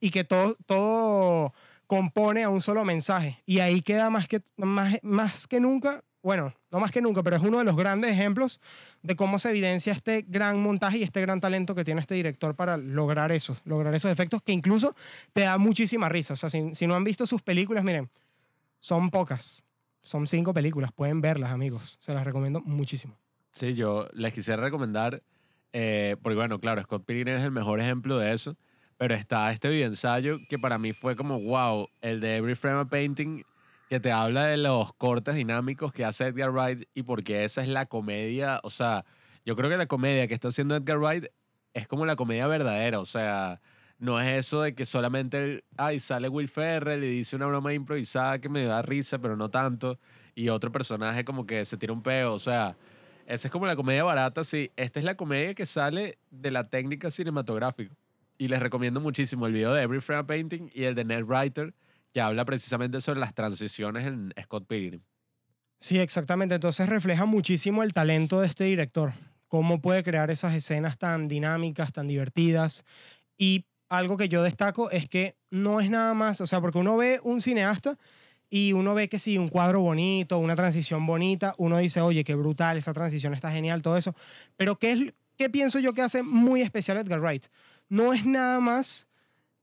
Speaker 3: y que todo, todo compone a un solo mensaje. Y ahí queda más que, más, más que nunca, bueno, no más que nunca, pero es uno de los grandes ejemplos de cómo se evidencia este gran montaje y este gran talento que tiene este director para lograr eso, lograr esos efectos que incluso te da muchísima risa. O sea, si, si no han visto sus películas, miren, son pocas. Son cinco películas, pueden verlas, amigos. Se las recomiendo muchísimo.
Speaker 2: Sí, yo les quisiera recomendar, eh, porque bueno, claro, Scott Pilgrim es el mejor ejemplo de eso, pero está este videoensayo que para mí fue como, wow, el de Every Frame a Painting, que te habla de los cortes dinámicos que hace Edgar Wright y porque esa es la comedia, o sea, yo creo que la comedia que está haciendo Edgar Wright es como la comedia verdadera, o sea, no es eso de que solamente, el, ay, sale Will Ferrell y dice una broma improvisada que me da risa, pero no tanto, y otro personaje como que se tira un peo, o sea, esa es como la comedia barata, sí. Esta es la comedia que sale de la técnica cinematográfica. Y les recomiendo muchísimo el video de Every Frame Painting y el de Ned Writer, que habla precisamente sobre las transiciones en Scott Pilgrim.
Speaker 3: Sí, exactamente. Entonces refleja muchísimo el talento de este director. Cómo puede crear esas escenas tan dinámicas, tan divertidas. Y algo que yo destaco es que no es nada más, o sea, porque uno ve un cineasta y uno ve que sí, un cuadro bonito, una transición bonita, uno dice, oye, qué brutal, esa transición está genial, todo eso. Pero ¿qué, es, qué pienso yo que hace muy especial Edgar Wright? No es nada más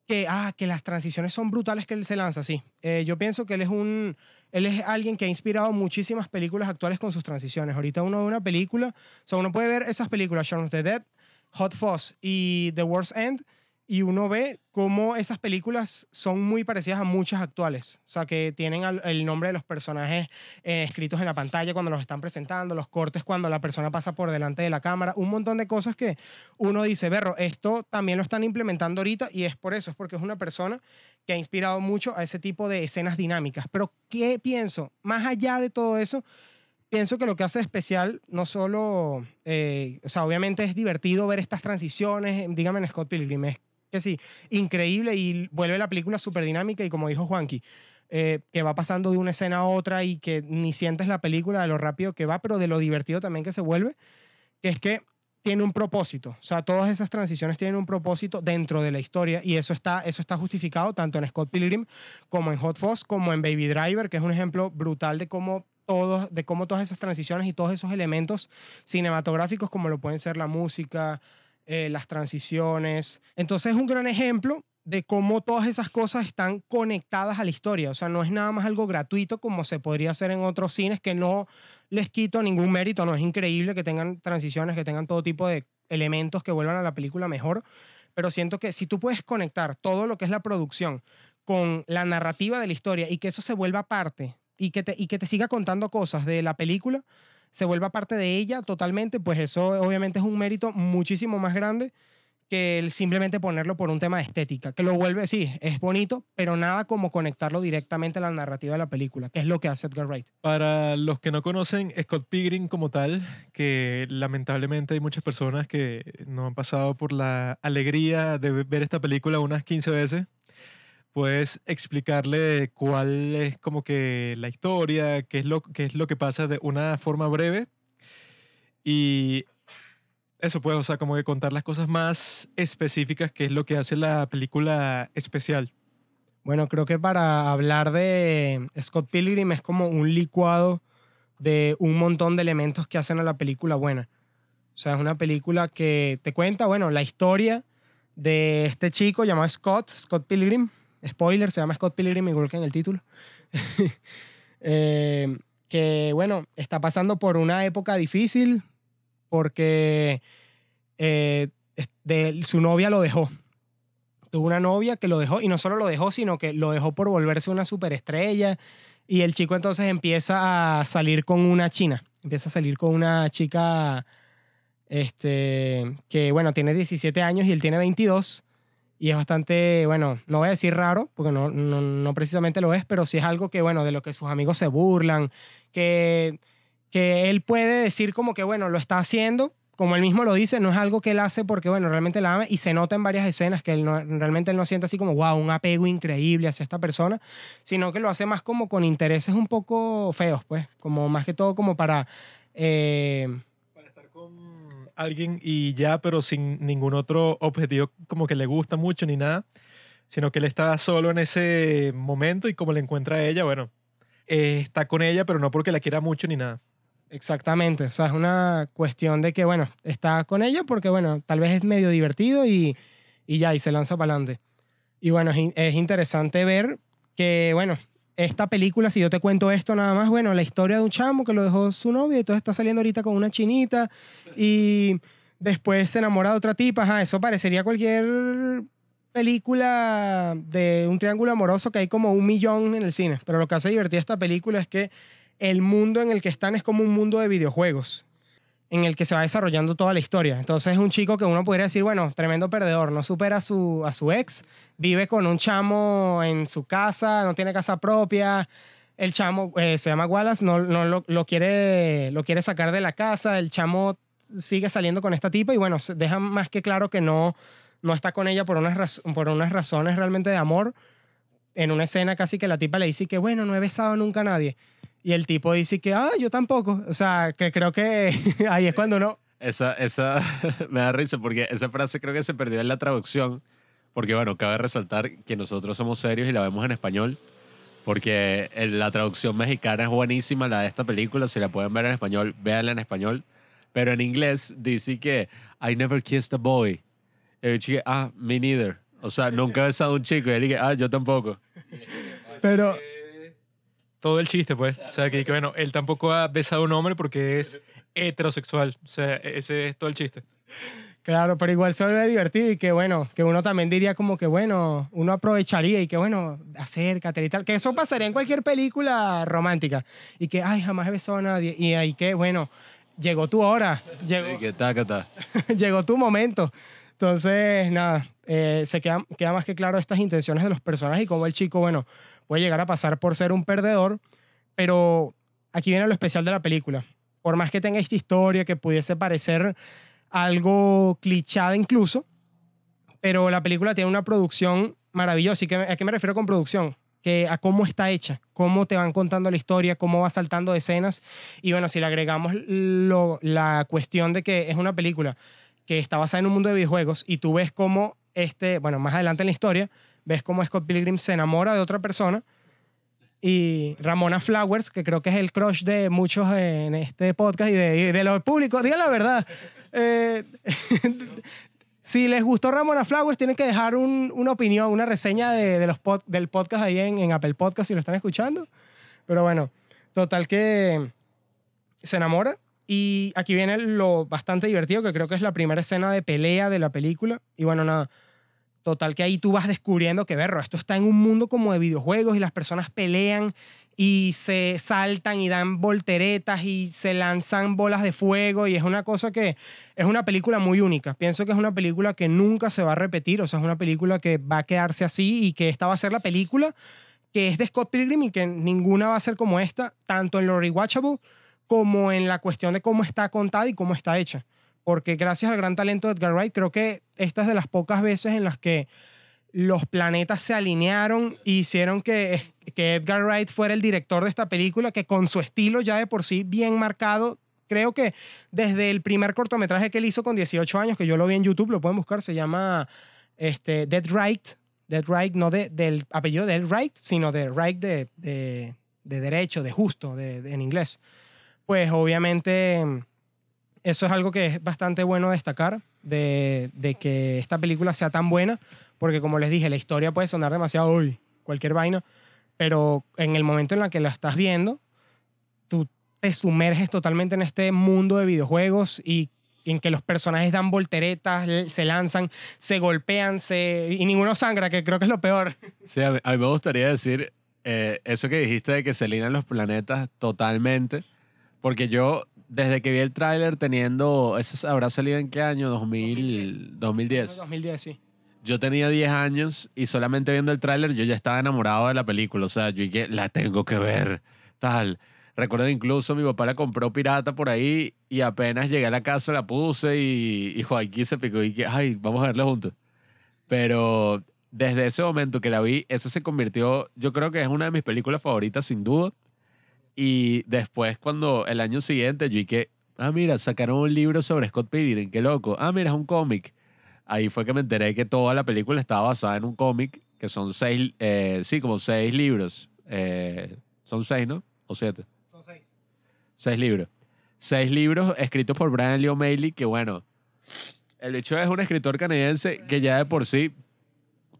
Speaker 3: que, ah, que las transiciones son brutales que él se lanza, sí. Eh, yo pienso que él es un, él es alguien que ha inspirado muchísimas películas actuales con sus transiciones. Ahorita uno ve una película, o sea, uno puede ver esas películas, Shaun of the Dead, Hot Fuzz y The World's End, y uno ve cómo esas películas son muy parecidas a muchas actuales. O sea, que tienen el nombre de los personajes eh, escritos en la pantalla cuando los están presentando, los cortes cuando la persona pasa por delante de la cámara, un montón de cosas que uno dice, berro, esto también lo están implementando ahorita y es por eso, es porque es una persona que ha inspirado mucho a ese tipo de escenas dinámicas. Pero, ¿qué pienso? Más allá de todo eso, pienso que lo que hace especial no solo, eh, o sea, obviamente es divertido ver estas transiciones, eh, dígame Scott Pilgrim, es que sí, increíble y vuelve la película súper dinámica y como dijo Juanqui, eh, que va pasando de una escena a otra y que ni sientes la película de lo rápido que va, pero de lo divertido también que se vuelve, que es que tiene un propósito. O sea, todas esas transiciones tienen un propósito dentro de la historia y eso está, eso está justificado tanto en Scott Pilgrim como en Hot Fuzz, como en Baby Driver, que es un ejemplo brutal de cómo todos, de cómo todas esas transiciones y todos esos elementos cinematográficos, como lo pueden ser la música, eh, las transiciones. Entonces es un gran ejemplo de cómo todas esas cosas están conectadas a la historia. O sea, no es nada más algo gratuito como se podría hacer en otros cines, que no les quito ningún mérito. No es increíble que tengan transiciones, que tengan todo tipo de elementos que vuelvan a la película mejor. Pero siento que si tú puedes conectar todo lo que es la producción con la narrativa de la historia y que eso se vuelva parte y que te, y que te siga contando cosas de la película, se vuelva parte de ella totalmente, pues eso obviamente es un mérito muchísimo más grande que el simplemente ponerlo por un tema de estética, que lo vuelve, sí, es bonito, pero nada como conectarlo directamente a la narrativa de la película, que es lo que hace Edgar Wright.
Speaker 4: Para los que no conocen Scott Pilgrim como tal, que lamentablemente hay muchas personas que no han pasado por la alegría de ver esta película unas 15 veces, puedes explicarle cuál es como que la historia, qué es lo, qué es lo que pasa de una forma breve y eso pues, o sea, como que contar las cosas más específicas, que es lo que hace la película especial.
Speaker 3: Bueno, creo que para hablar de Scott Pilgrim es como un licuado de un montón de elementos que hacen a la película buena. O sea, es una película que te cuenta, bueno, la historia de este chico llamado Scott, Scott Pilgrim. Spoiler, se llama Scott Pilgrim igual que en el título. Eh, que, bueno, está pasando por una época difícil porque eh, de- su novia lo dejó. Tuvo una novia que lo dejó, y no solo lo dejó, sino que lo dejó por volverse una superestrella. Y el chico entonces empieza a salir con una china. Empieza a salir con una chica este, que, bueno, tiene 17 años y él tiene 22. Y es bastante, bueno, no voy a decir raro, porque no, no, no precisamente lo es, pero sí es algo que, bueno, de lo que sus amigos se burlan, que, que él puede decir como que, bueno, lo está haciendo, como él mismo lo dice, no es algo que él hace porque, bueno, realmente la ama y se nota en varias escenas que él no, realmente él no siente así como, wow, un apego increíble hacia esta persona, sino que lo hace más como con intereses un poco feos, pues, como más que todo como para... eh,
Speaker 4: alguien y ya, pero sin ningún otro objetivo como que le gusta mucho ni nada, sino que él está solo en ese momento y como le encuentra a ella, bueno, eh, está con ella, pero no porque la quiera mucho ni nada.
Speaker 3: Exactamente, o sea, es una cuestión de que, bueno, está con ella porque, bueno, tal vez es medio divertido y, y ya, y se lanza para adelante. Y bueno, es, in- es interesante ver que, bueno, esta película, si yo te cuento esto nada más, bueno, la historia de un chamo que lo dejó su novia y entonces está saliendo ahorita con una chinita y después se enamora de otra tipa, eso parecería cualquier película de un triángulo amoroso que hay como un millón en el cine, pero lo que hace divertida esta película es que el mundo en el que están es como un mundo de videojuegos en el que se va desarrollando toda la historia. Entonces es un chico que uno podría decir, bueno, tremendo perdedor, no supera a su, a su ex, vive con un chamo en su casa, no tiene casa propia, el chamo eh, se llama Wallace, no, no lo, lo quiere, lo quiere sacar de la casa, el chamo sigue saliendo con esta tipa y bueno, deja más que claro que no, no está con ella por unas, por unas razones realmente de amor. En una escena casi que la tipa le dice que, bueno, no he besado nunca a nadie. Y el tipo dice que, ah, yo tampoco. O sea, que creo que ahí es cuando uno...
Speaker 2: Esa, esa me da risa porque esa frase creo que se perdió en la traducción. Porque, bueno, cabe resaltar que nosotros somos serios y la vemos en español. Porque en la traducción mexicana es buenísima, la de esta película. Si la pueden ver en español, véanla en español. Pero en inglés dice que I never kissed a boy. Y el chico, ah, me neither. O sea, nunca he besado a un chico. Y él dice, ah, yo tampoco.
Speaker 3: Pero,
Speaker 4: Todo el chiste, pues. O sea, que, que, bueno, él tampoco ha besado a un hombre porque es heterosexual. O sea, ese es todo el chiste.
Speaker 3: claro, pero igual se ve divertido y que, bueno, que uno también diría como que, bueno, uno aprovecharía y que, bueno, acércate y tal. Que eso pasaría en cualquier película romántica. Y que, ay, jamás he besado a nadie. Y ahí que, bueno, llegó tu hora. Llegó,
Speaker 2: Y que tacata.
Speaker 3: llegó tu momento. Entonces, nada, eh, se queda, queda más que claro estas intenciones de los personajes y cómo el chico, bueno, puede llegar a pasar por ser un perdedor, pero aquí viene lo especial de la película. Por más que tenga esta historia que pudiese parecer algo clichada incluso, pero la película tiene una producción maravillosa. ¿Y qué- a qué me refiero con producción? Que a cómo está hecha, cómo te van contando la historia, cómo va saltando escenas. Y bueno, si le agregamos la cuestión de que es una película que está basada en un mundo de videojuegos y tú ves cómo, este, bueno, más adelante en la historia, ves cómo Scott Pilgrim se enamora de otra persona y Ramona Flowers, que creo que es el crush de muchos en este podcast y de, los públicos, digan la verdad. Eh, si les gustó Ramona Flowers, tienen que dejar un- una opinión, una reseña de los pod- del podcast ahí en, en Apple Podcast si lo están escuchando. Pero bueno, total que se enamora. Y aquí viene lo bastante divertido, que creo que es la primera escena de pelea de la película. Y bueno, nada. Total que ahí tú vas descubriendo que, berro, esto está en un mundo como de videojuegos y las personas pelean y se saltan y dan volteretas y se lanzan bolas de fuego y es una cosa que es una película muy única. Pienso que es una película que nunca se va a repetir, o sea, es una película que va a quedarse así y que esta va a ser la película que es de Scott Pilgrim y que ninguna va a ser como esta, tanto en lo rewatchable como en la cuestión de cómo está contada y cómo está hecha. Porque gracias al gran talento de Edgar Wright, creo que esta es de las pocas veces en las que los planetas se alinearon y hicieron que, que Edgar Wright fuera el director de esta película, que con su estilo ya de por sí bien marcado, creo que desde el primer cortometraje que él hizo con 18 años, que yo lo vi en YouTube, lo pueden buscar, se llama este, Dead Right. Dead Right, no de, del apellido de Dead Right, sino de Right de, de, de derecho, de justo, de- en inglés. Pues obviamente eso es algo que es bastante bueno destacar de, de que esta película sea tan buena, porque como les dije, la historia puede sonar demasiado, uy, cualquier vaina, pero en el momento en el que la estás viendo, tú te sumerges totalmente en este mundo de videojuegos y en que los personajes dan volteretas, se lanzan, se golpean, se, y ninguno sangra, que creo que es lo peor.
Speaker 2: Sí, a mí, a mí me gustaría decir eh, eso que dijiste de que se alinean los planetas totalmente, porque yo desde que vi el tráiler teniendo, ¿ese habrá salido en qué año? 2000, 2010.
Speaker 3: 2010, sí.
Speaker 2: Yo tenía 10 años y solamente viendo el tráiler yo ya estaba enamorado de la película, o sea, yo dije, la tengo que ver, tal. Recuerdo incluso mi papá la compró pirata por ahí y apenas llegué a la casa la puse y, y Joaquín se picó y que, ay, vamos a verla juntos. Pero desde ese momento que la vi, eso se convirtió, yo creo que es una de mis películas favoritas sin duda. Y después cuando el año siguiente yo dije, ah, mira, sacaron un libro sobre Scott Pilgrim, qué loco. Ah, mira, es un cómic. Ahí fue que me enteré que toda la película estaba basada en un cómic, que son seis, eh, sí, como seis libros. Eh, son seis, ¿no? O siete.
Speaker 3: Son seis.
Speaker 2: Seis libros. Seis libros escritos por Brian Lee O'Malley, que bueno, el hecho es un escritor canadiense que ya de por sí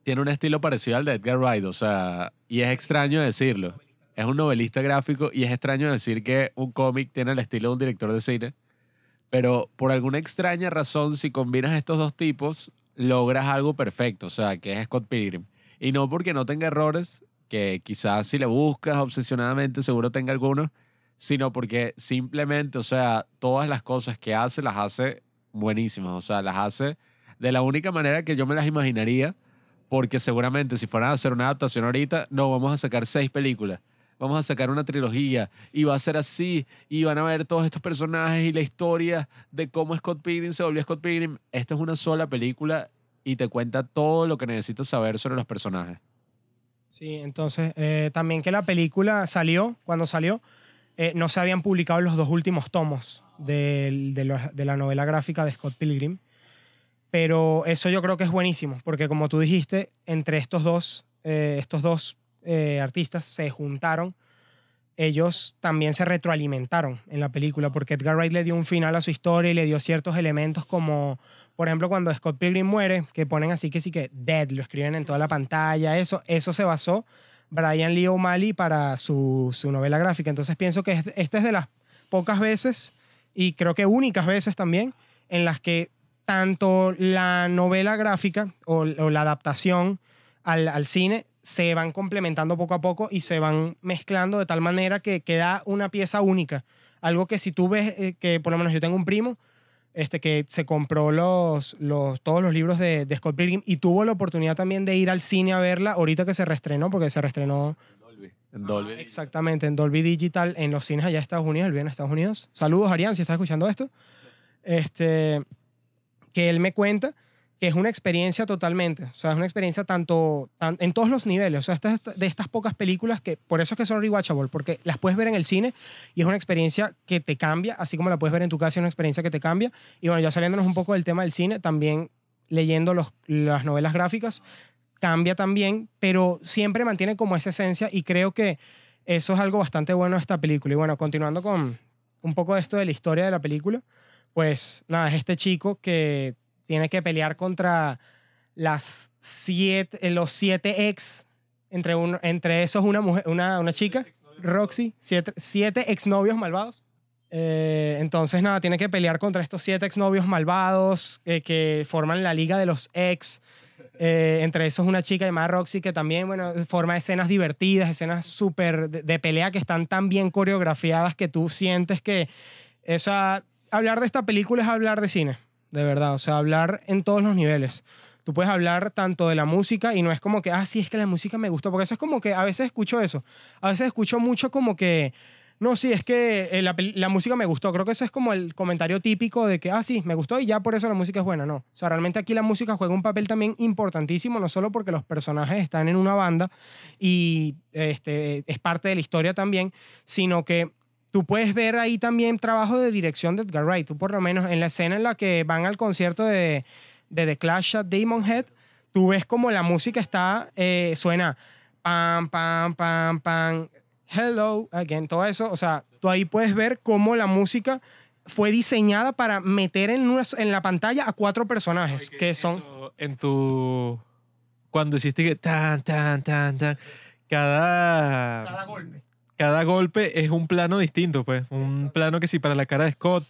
Speaker 2: tiene un estilo parecido al de Edgar Wright, o sea, y es extraño decirlo. Es un novelista gráfico y es extraño decir que un cómic tiene el estilo de un director de cine, pero por alguna extraña razón, si combinas estos dos tipos, logras algo perfecto, o sea, que es Scott Pilgrim. Y no porque no tenga errores, que quizás si le buscas obsesionadamente seguro tenga algunos, sino porque simplemente, o sea, todas las cosas que hace las hace buenísimas, o sea, las hace de la única manera que yo me las imaginaría, porque seguramente si fueran a hacer una adaptación ahorita, no, vamos a sacar seis películas, vamos a sacar una trilogía y va a ser así, y van a ver todos estos personajes y la historia de cómo Scott Pilgrim se volvió Scott Pilgrim. Esta es una sola película y te cuenta todo lo que necesitas saber sobre los personajes.
Speaker 3: Sí, entonces eh, también que la película salió, cuando salió, eh, no se habían publicado los dos últimos tomos del- de, los- de la novela gráfica de Scott Pilgrim. Pero eso yo creo que es buenísimo, porque como tú dijiste, entre estos dos, eh, estos dos eh, artistas se juntaron, ellos también se retroalimentaron en la película, porque Edgar Wright le dio un final a su historia y le dio ciertos elementos como, por ejemplo, cuando Scott Pilgrim muere, que ponen así que sí que dead, lo escriben en toda la pantalla, eso, eso se basó Brian Lee O'Malley para su, su novela gráfica. Entonces pienso que es- esta es de las pocas veces, y creo que únicas veces también, en las que tanto la novela gráfica o, o la adaptación al, al cine se van complementando poco a poco y se van mezclando de tal manera que queda una pieza única. Algo que si tú ves, eh, que por lo menos yo tengo un primo este, que se compró los, los, todos los libros de, de Scott Pilgrim y tuvo la oportunidad también de ir al cine a verla ahorita que se reestrenó, porque se reestrenó
Speaker 2: Dolby. En Dolby.
Speaker 3: exactamente en Dolby Digital en los cines allá de Estados Unidos, él vive en Estados Unidos. Saludos, Arián, si estás escuchando esto. Este, que él me cuenta que es una experiencia totalmente, o sea, es una experiencia tanto tan- en todos los niveles, o sea, de estas pocas películas que por eso es que son rewatchable, porque las puedes ver en el cine y es una experiencia que te cambia, así como la puedes ver en tu casa, es una experiencia que te cambia. Y bueno, ya saliéndonos un poco del tema del cine, también leyendo los, las novelas gráficas, cambia también, pero siempre mantiene como esa esencia y creo que eso es algo bastante bueno de esta película. Y bueno, continuando con un poco de esto de la historia de la película, pues nada, es este chico que tiene que pelear contra las siete, eh, los siete ex, entre, uno, entre esos una, mujer, una, una chica, Roxy, siete, siete exnovios malvados. Eh, entonces, nada, tiene que pelear contra estos siete exnovios malvados eh, que forman la liga de los ex. Eh, entre esos una chica llamada Roxy que también, bueno, forma escenas divertidas, escenas súper de, de pelea que están tan bien coreografiadas que tú sientes que, o sea, hablar de esta película es hablar de cine, de verdad, o sea, hablar en todos los niveles. Tú puedes hablar tanto de la música y no es como que, ah, sí, es que la música me gustó, porque eso es como que a veces escucho eso, a veces escucho mucho como que, no, sí, es que eh, la, la música me gustó. Creo que ese es como el comentario típico de que, ah, sí, me gustó y ya por eso la música es buena. No. O sea, realmente aquí la música juega un papel también importantísimo, no solo porque los personajes están en una banda y este, es parte de la historia también, sino que tú puedes ver ahí también trabajo de dirección de Edgar Wright. Tú por lo menos en la escena en la que van al concierto de, de The Clash at Demon Head, tú ves como la música está, eh, suena pam, pam, pam, pam, hello again, todo eso. O sea, tú ahí puedes ver cómo la música fue diseñada para meter en, una- en la pantalla a cuatro personajes, que son...
Speaker 4: Eso En tu. Cuando hiciste que tan, tan, tan, tan. Cada.
Speaker 3: golpe.
Speaker 1: Cada golpe es un plano distinto, pues. Un plano que sí para la cara de Scott,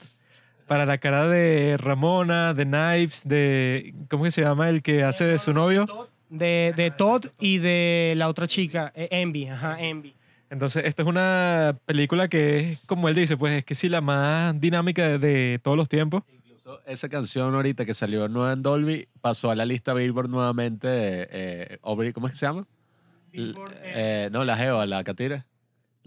Speaker 1: para la cara de Ramona, de Knives, de... ¿Cómo que se llama el que hace de su novio?
Speaker 3: De, de Todd y de la otra chica, eh, Envy, ajá, Envy.
Speaker 1: Entonces, esta es una película que es, como él dice, pues es que sí la más dinámica de, de todos los tiempos.
Speaker 2: Incluso esa canción ahorita que salió nueva en Dolby pasó a la lista Billboard nuevamente. Eh, Aubrey- ¿Cómo es que se llama?
Speaker 3: Billboard,
Speaker 2: Eh, no, la Geo, la Catira.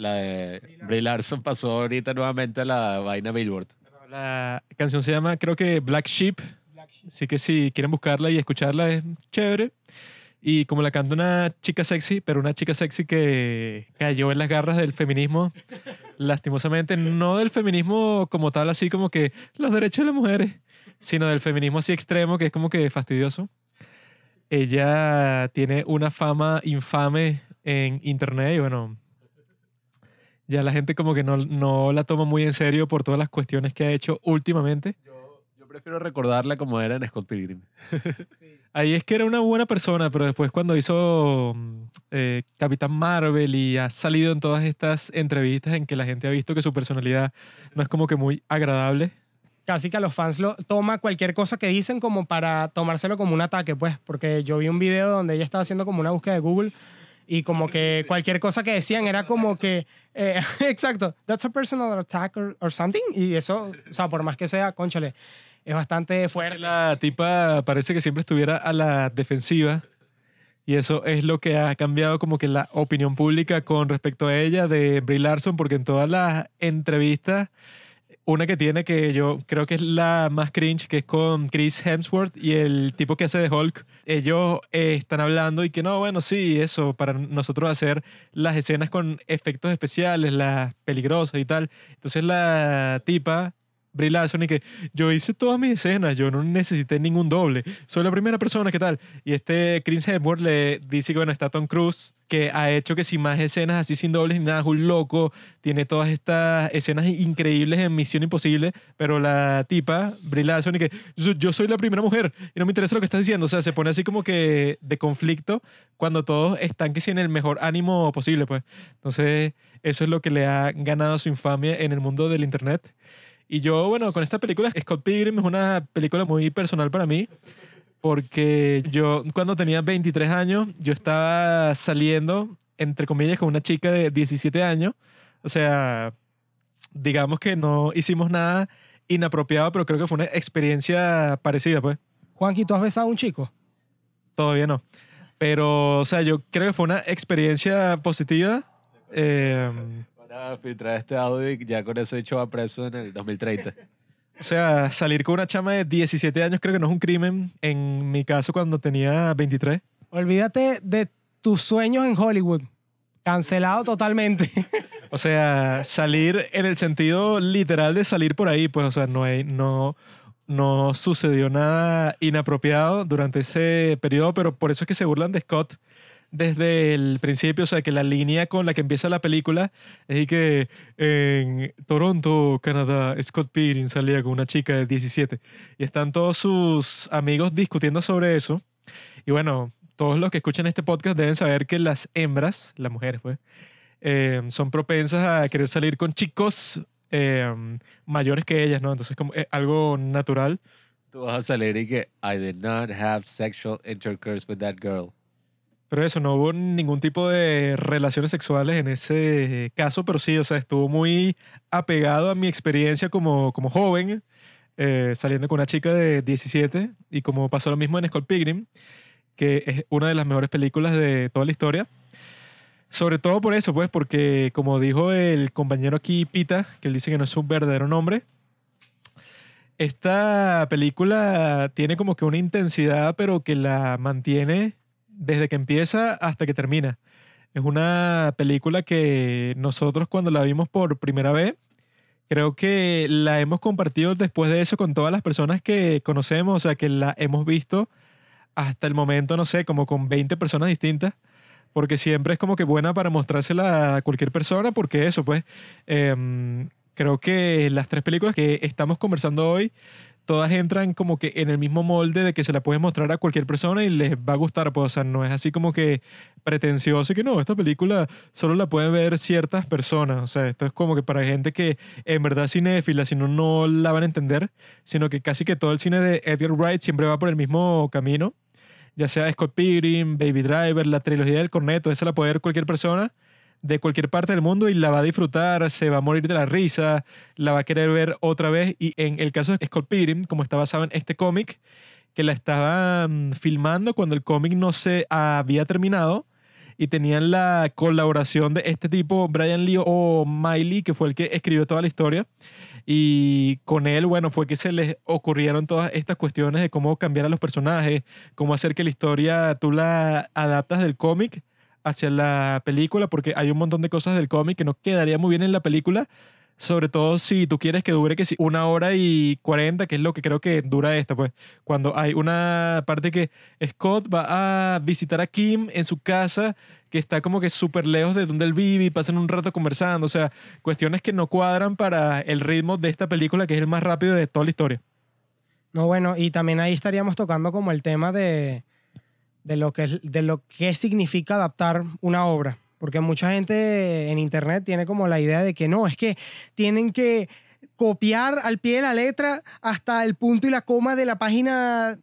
Speaker 2: La de Brie Larson pasó ahorita nuevamente a la vaina Billboard.
Speaker 1: La canción se llama, creo que Black Sheep. Así que si quieren buscarla y escucharla es chévere. Y como la canta una chica sexy, pero una chica sexy que cayó en las garras del feminismo, lastimosamente, no del feminismo como tal, así como que los derechos de las mujeres, sino del feminismo así extremo, que es como que fastidioso. Ella tiene una fama infame en internet y bueno, ya la gente como que no, no la toma muy en serio por todas las cuestiones que ha hecho últimamente.
Speaker 2: Yo, yo prefiero recordarla como era en Scott Pilgrim.
Speaker 1: Ahí es que era una buena persona, pero después cuando hizo mm, eh, Capitán Marvel y ha salido en todas estas entrevistas en que la gente ha visto que su personalidad no es como que muy agradable.
Speaker 3: Casi que a los fans lo toma cualquier cosa que dicen como para tomárselo como un ataque, pues, porque yo vi un video donde ella estaba haciendo como una búsqueda de Google y como que cualquier cosa que decían era como que, eh, exacto, that's a personal attack or, or something. Y eso, o sea, por más que sea, conchale, es bastante fuerte.
Speaker 1: La tipa parece que siempre estuviera a la defensiva y eso es lo que ha cambiado como que la opinión pública con respecto a ella de Brie Larson, porque en todas las entrevistas, una que tiene que yo creo que es la más cringe, que es con Chris Hemsworth y el tipo que hace de Hulk, ellos eh, están hablando y que no, bueno, sí, eso, para nosotros hacer las escenas con efectos especiales, las peligrosas y tal. Entonces la tipa... Brie Larson que yo hice todas mis escenas, yo no necesité ningún doble, soy la primera persona, ¿qué tal? Y este Chris Hemsworth le dice que, bueno, está Tom Cruise, que ha hecho que sin más escenas así sin dobles ni nada, es un loco, tiene todas estas escenas increíbles en Misión Imposible, pero la tipa, Brie Larson, que yo, yo soy la primera mujer y no me interesa lo que estás diciendo, o sea, se pone así como que de conflicto cuando todos están que sí en el mejor ánimo posible, pues. Entonces, eso es lo que le ha ganado su infamia en el mundo del Internet. Y yo, bueno, con esta película, Scott Pilgrim es una película muy personal para mí, porque yo cuando tenía 23 años, yo estaba saliendo, entre comillas, con una chica de 17 años. O sea, digamos que no hicimos nada inapropiado, pero creo que fue una experiencia parecida, pues.
Speaker 3: Juanqui, ¿tú has besado a un chico?
Speaker 1: Todavía no. Pero, o sea, yo creo que fue una experiencia positiva. Eh,
Speaker 2: Para filtrar este audio y ya con eso hecho va preso en el 2030.
Speaker 1: O sea, salir con una chama de 17 años creo que no es un crimen. En mi caso, cuando tenía 23.
Speaker 3: Olvídate de tus sueños en Hollywood. Cancelado totalmente.
Speaker 1: O sea, salir en el sentido literal de salir por ahí, pues, o sea, no, hay, no, no sucedió nada inapropiado durante ese periodo, pero por eso es que se burlan de Scott desde el principio, o sea, que la línea con la que empieza la película es que en Toronto, Canadá, Scott Pilgrim salía con una chica de 17 y están todos sus amigos discutiendo sobre eso. Y bueno, todos los que escuchan este podcast deben saber que las hembras, las mujeres, pues, eh, son propensas a querer salir con chicos eh, mayores que ellas, ¿no? Entonces, como es algo natural.
Speaker 2: Tú vas a salir y que I did not have sexual intercourse with that girl.
Speaker 1: Pero eso, no hubo ningún tipo de relaciones sexuales en ese caso, pero sí, o sea, estuvo muy apegado a mi experiencia como, como joven, eh, saliendo con una chica de 17, y como pasó lo mismo en Scott Pilgrim, que es una de las mejores películas de toda la historia. Sobre todo por eso, pues, porque como dijo el compañero aquí, Pita, que él dice que no es su verdadero nombre, esta película tiene como que una intensidad, pero que la mantiene desde que empieza hasta que termina. Es una película que nosotros cuando la vimos por primera vez, creo que la hemos compartido después de eso con todas las personas que conocemos, o sea, que la hemos visto hasta el momento, no sé, como con 20 personas distintas, porque siempre es como que buena para mostrársela a cualquier persona, porque eso, pues, em, creo que las tres películas que estamos conversando hoy, todas entran como que en el mismo molde de que se la puedes mostrar a cualquier persona y les va a gustar, pues, o sea, no es así como que pretencioso que no, esta película solo la pueden ver ciertas personas, o sea, esto es como que para gente que en verdad es cinéfila, si no, no la van a entender, sino que casi que todo el cine de Edgar Wright siempre va por el mismo camino, ya sea Scott Pilgrim, Baby Driver, la trilogía del corneto, esa la puede ver cualquier persona de cualquier parte del mundo y la va a disfrutar, se va a morir de la risa, la va a querer ver otra vez. Y en el caso de Scott como está basado en este cómic, que la estaban filmando cuando el cómic no se había terminado y tenían la colaboración de este tipo, Brian Lee o Miley, que fue el que escribió toda la historia. Y con él, bueno, fue que se les ocurrieron todas estas cuestiones de cómo cambiar a los personajes, cómo hacer que la historia tú la adaptas del cómic hacia la película, porque hay un montón de cosas del cómic que no quedaría muy bien en la película, sobre todo si tú quieres que dure que si una hora y cuarenta, que es lo que creo que dura esta, pues cuando hay una parte que Scott va a visitar a Kim en su casa, que está como que súper lejos de donde él vive y pasan un rato conversando, o sea, cuestiones que no cuadran para el ritmo de esta película, que es el más rápido de toda la historia.
Speaker 3: No, bueno, y también ahí estaríamos tocando como el tema de, de, lo, que, de lo que significa adaptar una obra. Porque mucha gente en internet tiene como la idea de que no, es que tienen que copiar al pie de la letra hasta el punto y la coma de la página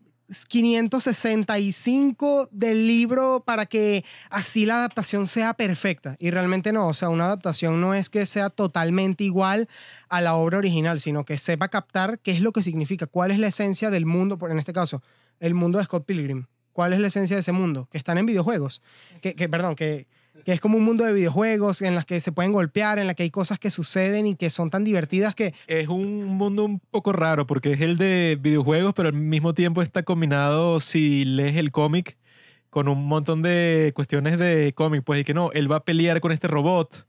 Speaker 3: 565 del libro para que así la adaptación sea perfecta. Y realmente no, o sea, una adaptación no es que sea totalmente igual a la obra original, sino que sepa captar qué es lo que significa, cuál es la esencia del mundo, en este caso, el mundo de Scott Pilgrim. ¿Cuál es la esencia de ese mundo? Que están en videojuegos. Que, perdón, que, que es como un mundo de videojuegos en las que se pueden golpear, en la que hay cosas que suceden y que son tan divertidas que
Speaker 1: Es un mundo un poco raro porque es el de videojuegos, pero al mismo tiempo está combinado, si lees el cómic, con un montón de cuestiones de cómic. Pues y que no, él va a pelear con este robot,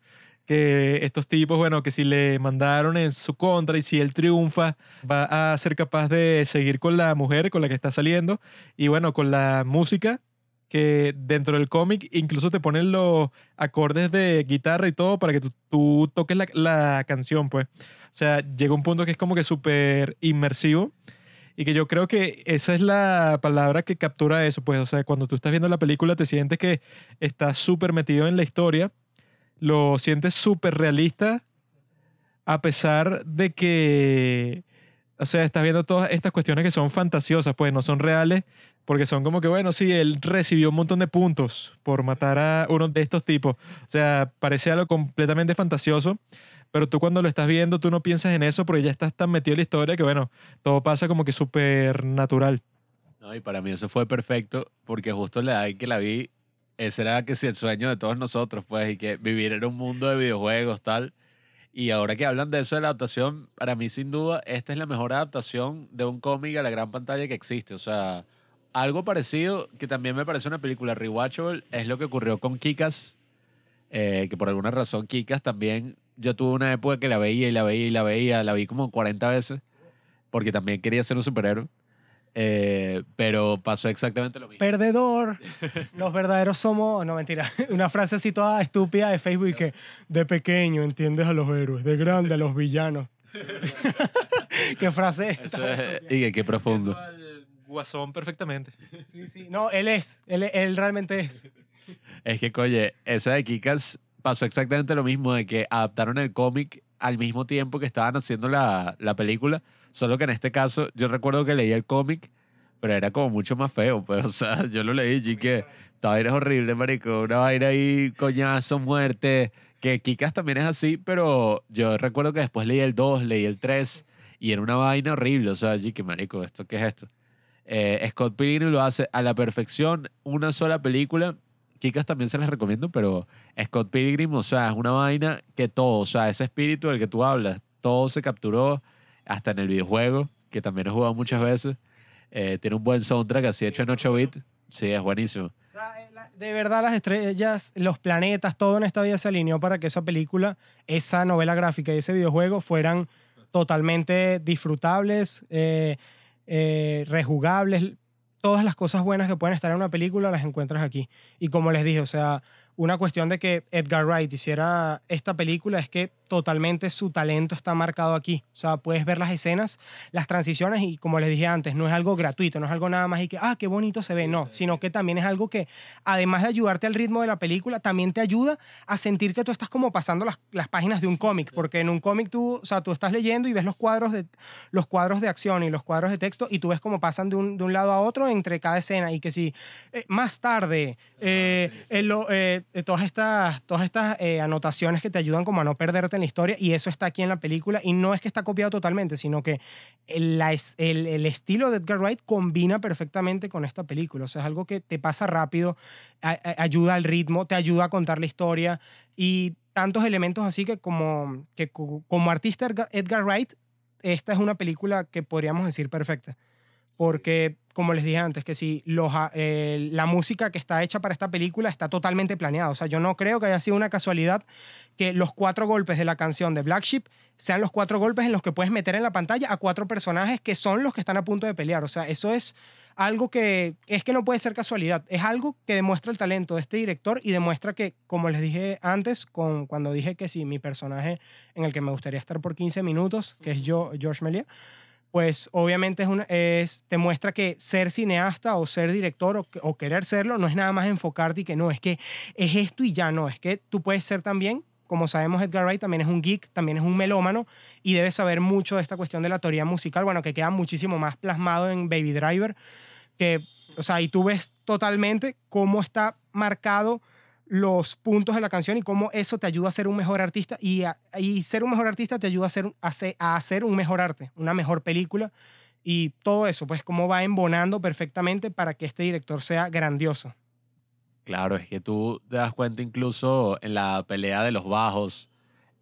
Speaker 1: que estos tipos, bueno, que si le mandaron en su contra y si él triunfa, va a ser capaz de seguir con la mujer con la que está saliendo. Y bueno, con la música que dentro del cómic incluso te ponen los acordes de guitarra y todo para que tú, tú toques la, la canción, pues. O sea, llega un punto que es como que súper inmersivo y que yo creo que esa es la palabra que captura eso, pues. O sea, cuando tú estás viendo la película te sientes que estás súper metido en la historia, lo sientes súper realista a pesar de que, o sea, estás viendo todas estas cuestiones que son fantasiosas, pues no son reales, porque son como que, bueno, sí, él recibió un montón de puntos por matar a uno de estos tipos. O sea, parece algo completamente fantasioso, pero tú cuando lo estás viendo, tú no piensas en eso porque ya estás tan metido en la historia que, bueno, todo pasa como que súper natural.
Speaker 2: No, y para mí eso fue perfecto porque justo la edad que la vi, ese era que si el sueño de todos nosotros, pues, y que vivir en un mundo de videojuegos, tal. Y ahora que hablan de eso de la adaptación, para mí sin duda esta es la mejor adaptación de un cómic a la gran pantalla que existe. O sea, algo parecido que también me parece una película rewatchable es lo que ocurrió con Kikas, eh, que por alguna razón Kikas también, yo tuve una época que la veía y la veía y la veía, la vi como 40 veces, porque también quería ser un superhéroe. Eh, pero pasó exactamente lo mismo.
Speaker 3: perdedor, los verdaderos somos, no mentira, una frase así toda estúpida de Facebook que de pequeño entiendes a los héroes, de grande a los villanos. Qué frase es?
Speaker 2: Eso es- y que qué profundo.
Speaker 1: Eso al Guasón perfectamente.
Speaker 3: Sí, sí. No, él es, él, él realmente es.
Speaker 2: Es que, oye, esa de Kikas pasó exactamente lo mismo, de que adaptaron el cómic al mismo tiempo que estaban haciendo la, la película, solo que en este caso yo recuerdo que leí el cómic, pero era como mucho más feo, pues, o sea, yo lo leí y que esta vaina es horrible, marico, una vaina ahí, coñazo, muerte, que Kikas también es así, pero yo recuerdo que después leí el 2, leí el 3, y era una vaina horrible, o sea, y que marico, ¿esto qué es esto? Eh, Scott Pilgrim lo hace a la perfección, una sola película, Kikas también se las recomiendo, pero Scott Pilgrim, o sea, es una vaina que todo, o sea, ese espíritu del que tú hablas, todo se capturó hasta en el videojuego, que también he jugado muchas veces. Eh, tiene un buen soundtrack así hecho en 8 bits. Sí, es buenísimo.
Speaker 3: O sea, eh, de verdad las estrellas, los planetas, todo en esta vida se alineó para que esa película, esa novela gráfica y ese videojuego fueran totalmente disfrutables, eh, eh, rejugables. Todas las cosas buenas que pueden estar en una película las encuentras aquí. Y como les dije, o sea, una cuestión de que Edgar Wright hiciera esta película es que totalmente su talento está marcado aquí. O sea, puedes ver las escenas, las transiciones y como les dije antes, no es algo gratuito, no es algo nada más y que, ah, qué bonito se ve, no, sino que también es algo que, además de ayudarte al ritmo de la película, también te ayuda a sentir que tú estás como pasando las, las páginas de un cómic, porque en un cómic tú, o sea, tú estás leyendo y ves los cuadros de, los cuadros de acción y los cuadros de texto y tú ves cómo pasan de un, de un lado a otro entre cada escena y que si eh, más tarde, eh, lo- eh, eh, todas estas, todas estas eh, anotaciones que te ayudan como a no perderte la historia y eso está aquí en la película y no es que está copiado totalmente, sino que el, el, estilo de Edgar Wright combina perfectamente con esta película. O sea, es algo que te pasa rápido, ayuda al ritmo, te ayuda a contar la historia y tantos elementos así que como, que co- como artista Edgar Wright, esta es una película que podríamos decir perfecta. Porque, como les dije antes, que si los, a- eh, la música que está hecha para esta película está totalmente planeada. O sea, yo no creo que haya sido una casualidad que los cuatro golpes de la canción de Black Sheep sean los cuatro golpes en los que puedes meter en la pantalla a cuatro personajes que son los que están a punto de pelear. O sea, eso es algo que es que no puede ser casualidad. Es algo que demuestra el talento de este director y demuestra que, como les dije antes, con, cuando dije que si mi personaje en el que me gustaría estar por 15 minutos, que es yo, George Melia, pues obviamente es una, es, te muestra que ser cineasta o ser director o, que- o querer serlo no es nada más enfocarte y que no, es que es esto y ya no, es que tú puedes ser también, como sabemos Edgar Wright también es un geek, también es un melómano y debes saber mucho de esta cuestión de la teoría musical, bueno, que queda muchísimo más plasmado en Baby Driver, que, o sea, y tú ves totalmente cómo está marcado los puntos de la canción y cómo eso te ayuda a ser un mejor artista y, a- y ser un mejor artista te ayuda a, ser, a, se- a hacer un mejor arte, una mejor película y todo eso, pues cómo va embonando perfectamente para que este director sea grandioso.
Speaker 2: Claro, es que tú te das cuenta incluso en la pelea de los bajos,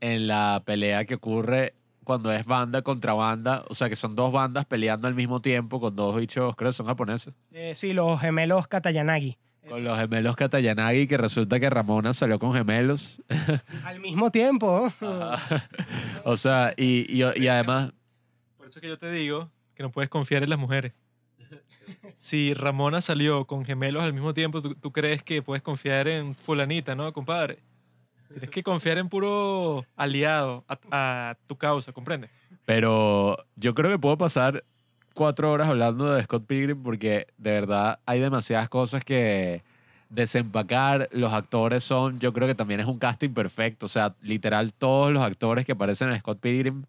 Speaker 2: en la pelea que ocurre cuando es banda contra banda, o sea que son dos bandas peleando al mismo tiempo con dos bichos, creo que son japoneses,
Speaker 3: Eh, sí, los gemelos Katayanagi.
Speaker 2: Con los gemelos Katayanagi, que resulta que Ramona salió con gemelos.
Speaker 3: Al mismo tiempo.
Speaker 2: Ajá. o sea, y, y, y además,
Speaker 4: Por eso es que yo te digo que no puedes confiar en las mujeres. Si Ramona salió con gemelos al mismo tiempo, ¿tú, tú crees que puedes confiar en fulanita, ¿no, compadre? Tienes que confiar en puro aliado a, a tu causa, ¿comprendes?
Speaker 2: pero yo creo que puedo pasar cuatro horas hablando de Scott Pilgrim porque de verdad hay demasiadas cosas que desempacar. Los actores son, yo creo que también es un casting perfecto. O sea, literal, todos los actores que aparecen en Scott Pilgrim,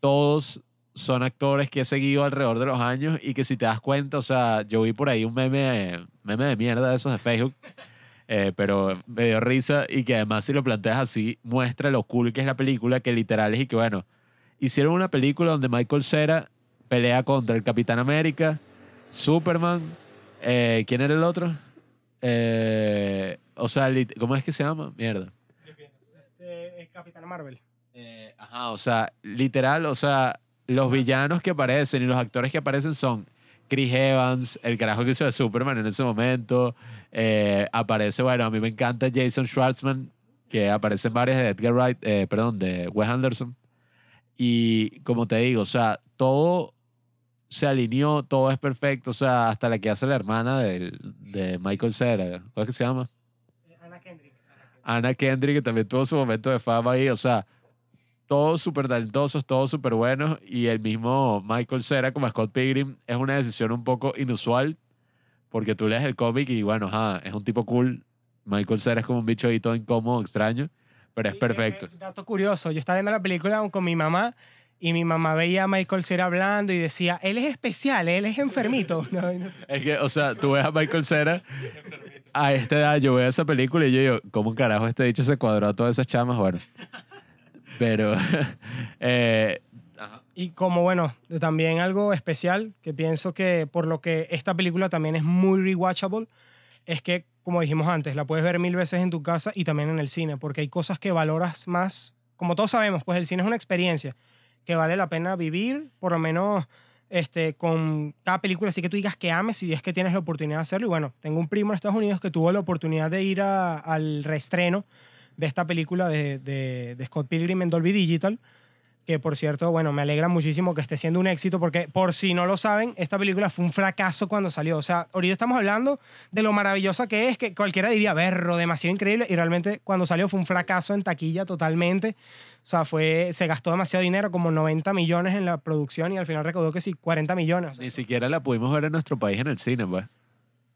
Speaker 2: todos son actores que he seguido alrededor de los años y que si te das cuenta, o sea, yo vi por ahí un meme, meme de mierda de esos de Facebook. eh, pero me dio risa y que además si lo planteas así muestra lo cool que es la película que literal es y que bueno hicieron una película donde Michael Cera pelea contra el Capitán América, Superman, eh, ¿quién era el otro? Eh, o sea, ¿cómo es que se llama? Mierda.
Speaker 3: Este, Capitán Marvel.
Speaker 2: Eh, ajá, o sea, literal, o sea, los villanos que aparecen y los actores que aparecen son Chris Evans, el carajo que hizo de Superman en ese momento. eh, aparece, bueno, a mí me encanta Jason Schwartzman, que aparece en varias de Edgar Wright, eh, perdón, de Wes Anderson. Y como te digo, o sea, todo se alineó, todo es perfecto, o sea, hasta la que hace la hermana del- de Michael Cera, ¿cómo es que se llama?
Speaker 3: Ana Kendrick.
Speaker 2: Ana Kendrick, que también tuvo su momento de fama ahí, o sea, todos súper talentosos, todos súper buenos, y el mismo Michael Cera como Scott Pilgrim es una decisión un poco inusual, porque tú lees el cómic y bueno, ajá, es un tipo cool, Michael Cera es como un bicho ahí todo incómodo, extraño, pero es
Speaker 3: Sí,
Speaker 2: perfecto.
Speaker 3: eh, dato curioso, yo estaba viendo la película con mi mamá y mi mamá veía a Michael Cera hablando y decía, él es especial, él es enfermito. No, no sé.
Speaker 2: Es que, o sea, tú ves a Michael Cera, a esta edad yo veo esa película y yo digo, ¿cómo carajo este dicho se cuadró a todas esas chamas? Bueno, pero... eh.
Speaker 3: Y como bueno, también algo especial que pienso que por lo que esta película también es muy rewatchable, es que, como dijimos antes, la puedes ver mil veces en tu casa y también en el cine, porque hay cosas que valoras más. Como todos sabemos, pues el cine es una experiencia que vale la pena vivir, por lo menos este, con cada película, así que tú digas que ames si es que tienes la oportunidad de hacerlo. Y bueno, tengo un primo en Estados Unidos que tuvo la oportunidad de ir al reestreno de esta película de, de, de Scott Pilgrim en Dolby Digital. Que por cierto, bueno, me alegra muchísimo que esté siendo un éxito porque por si no lo saben, esta película fue un fracaso cuando salió. O sea, ahorita estamos hablando de lo maravillosa que es, que cualquiera diría, verlo, demasiado increíble, y realmente cuando salió fue un fracaso en taquilla totalmente. O sea, fue, se gastó demasiado dinero, como 90 millones en la producción y al final recaudó que sí, 40 millones.
Speaker 2: Ni siquiera la pudimos ver en nuestro país en el cine, pues.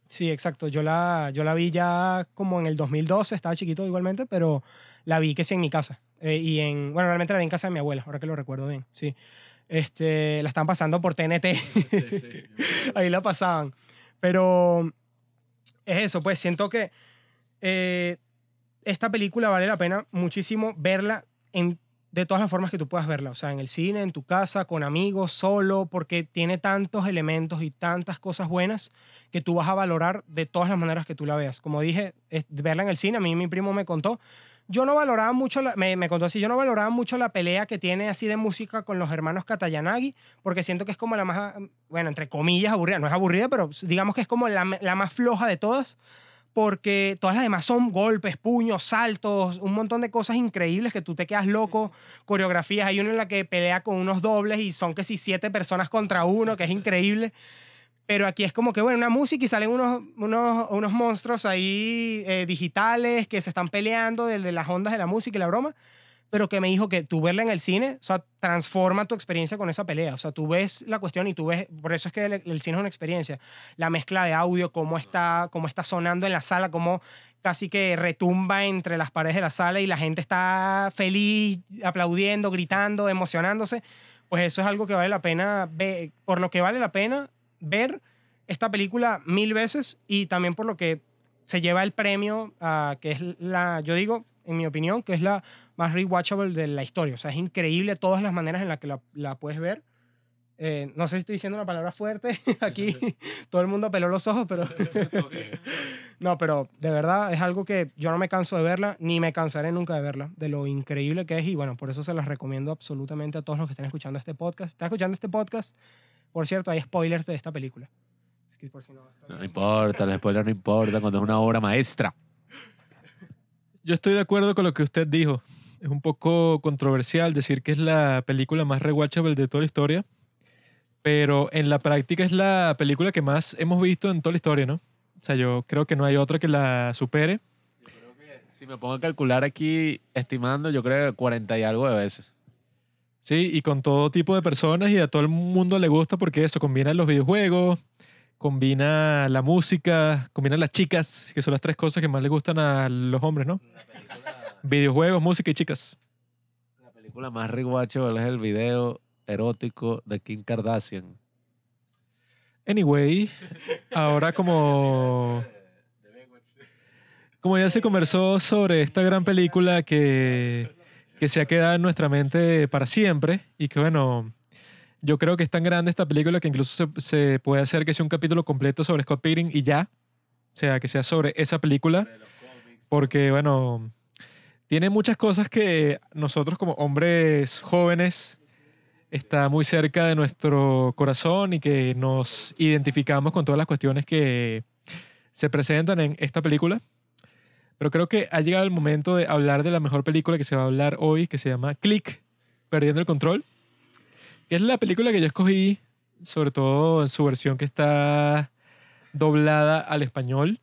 Speaker 3: Sí, exacto. Yo la, yo la vi ya como en el 2012, estaba chiquito igualmente, pero la vi que sí en mi casa. Eh, y en, bueno, realmente la vi en casa de mi abuela, ahora que lo recuerdo bien, sí. Este, la están pasando por TNT. Ahí la pasaban. Pero es eso, pues siento que eh, esta película vale la pena muchísimo verla en, de todas las formas que tú puedas verla. O sea, en el cine, en tu casa, con amigos, solo, porque tiene tantos elementos y tantas cosas buenas que tú vas a valorar de todas las maneras que tú la veas. Como dije, es- verla en el cine, a mí mi primo me contó, yo no valoraba mucho, la- me, me contó así, yo no valoraba mucho la pelea que tiene así de música con los hermanos Katayanagi, porque siento que es como la más, bueno, entre comillas, aburrida. No es aburrida, pero digamos que es como la, la más floja de todas, porque todas las demás son golpes, puños, saltos, un montón de cosas increíbles que tú te quedas loco, coreografías. Hay uno en la que pelea con unos dobles y son que si siete personas contra uno, que es increíble. Pero aquí es como que, bueno, una música y salen unos, unos, unos monstruos ahí eh, digitales que se están peleando de, de las ondas de la música y la broma. Pero que me dijo que tú verla en el cine, o sea, transforma tu experiencia con esa pelea. O sea, tú ves la cuestión y tú ves, por eso es que el, el cine es una experiencia. La mezcla de audio, cómo está, cómo está sonando en la sala, cómo casi que retumba entre las paredes de la sala y la gente está feliz, aplaudiendo, gritando, emocionándose. Pues eso es algo que vale la pena ver, por lo que vale la pena ver esta película mil veces y también por lo que se lleva el premio, ah, que es la, yo digo, en mi opinión, que es la más rewatchable de la historia. O sea, es increíble todas las maneras en las que la, la puedes ver. Eh, no sé si estoy diciendo una palabra fuerte aquí, todo el mundo peló los ojos, pero... no, pero de verdad es algo que yo no me canso de verla, ni me cansaré nunca de verla, de lo increíble que es y bueno, por eso se las recomiendo absolutamente a todos los que estén escuchando este podcast. ¿Estás escuchando este podcast? Por cierto, hay spoilers de esta película. Así que por si no-
Speaker 2: No importa, el spoiler no importa cuando es una obra maestra.
Speaker 1: Yo estoy de acuerdo con lo que usted dijo. Es un poco controversial decir que es la película más rewatchable de toda la historia, pero en la práctica es la película que más hemos visto en toda la historia, ¿no? O sea, yo creo que no hay otra que la supere.
Speaker 2: Si me pongo a calcular aquí, estimando, yo creo que 40 y algo de veces.
Speaker 1: Sí, y con todo tipo de personas y a todo el mundo le gusta porque eso combina los videojuegos, combina la música, combina las chicas, que son las tres cosas que más le gustan a los hombres, ¿no? Videojuegos, música y chicas.
Speaker 2: La película más rewatchable es el video erótico de Kim Kardashian.
Speaker 1: Anyway, ahora como como ya se conversó sobre esta gran película que, que se ha quedado en nuestra mente para siempre y que bueno, yo creo que es tan grande esta película que incluso se, se puede hacer que sea un capítulo completo sobre Scott Pilgrim y ya, o sea, que sea sobre esa película, porque bueno, tiene muchas cosas que nosotros como hombres jóvenes está muy cerca de nuestro corazón y que nos identificamos con todas las cuestiones que se presentan en esta película. Pero creo que ha llegado el momento de hablar de la mejor película que se va a hablar hoy, que se llama Click, Perdiendo el Control, que es la película que yo escogí, sobre todo en su versión que está doblada al español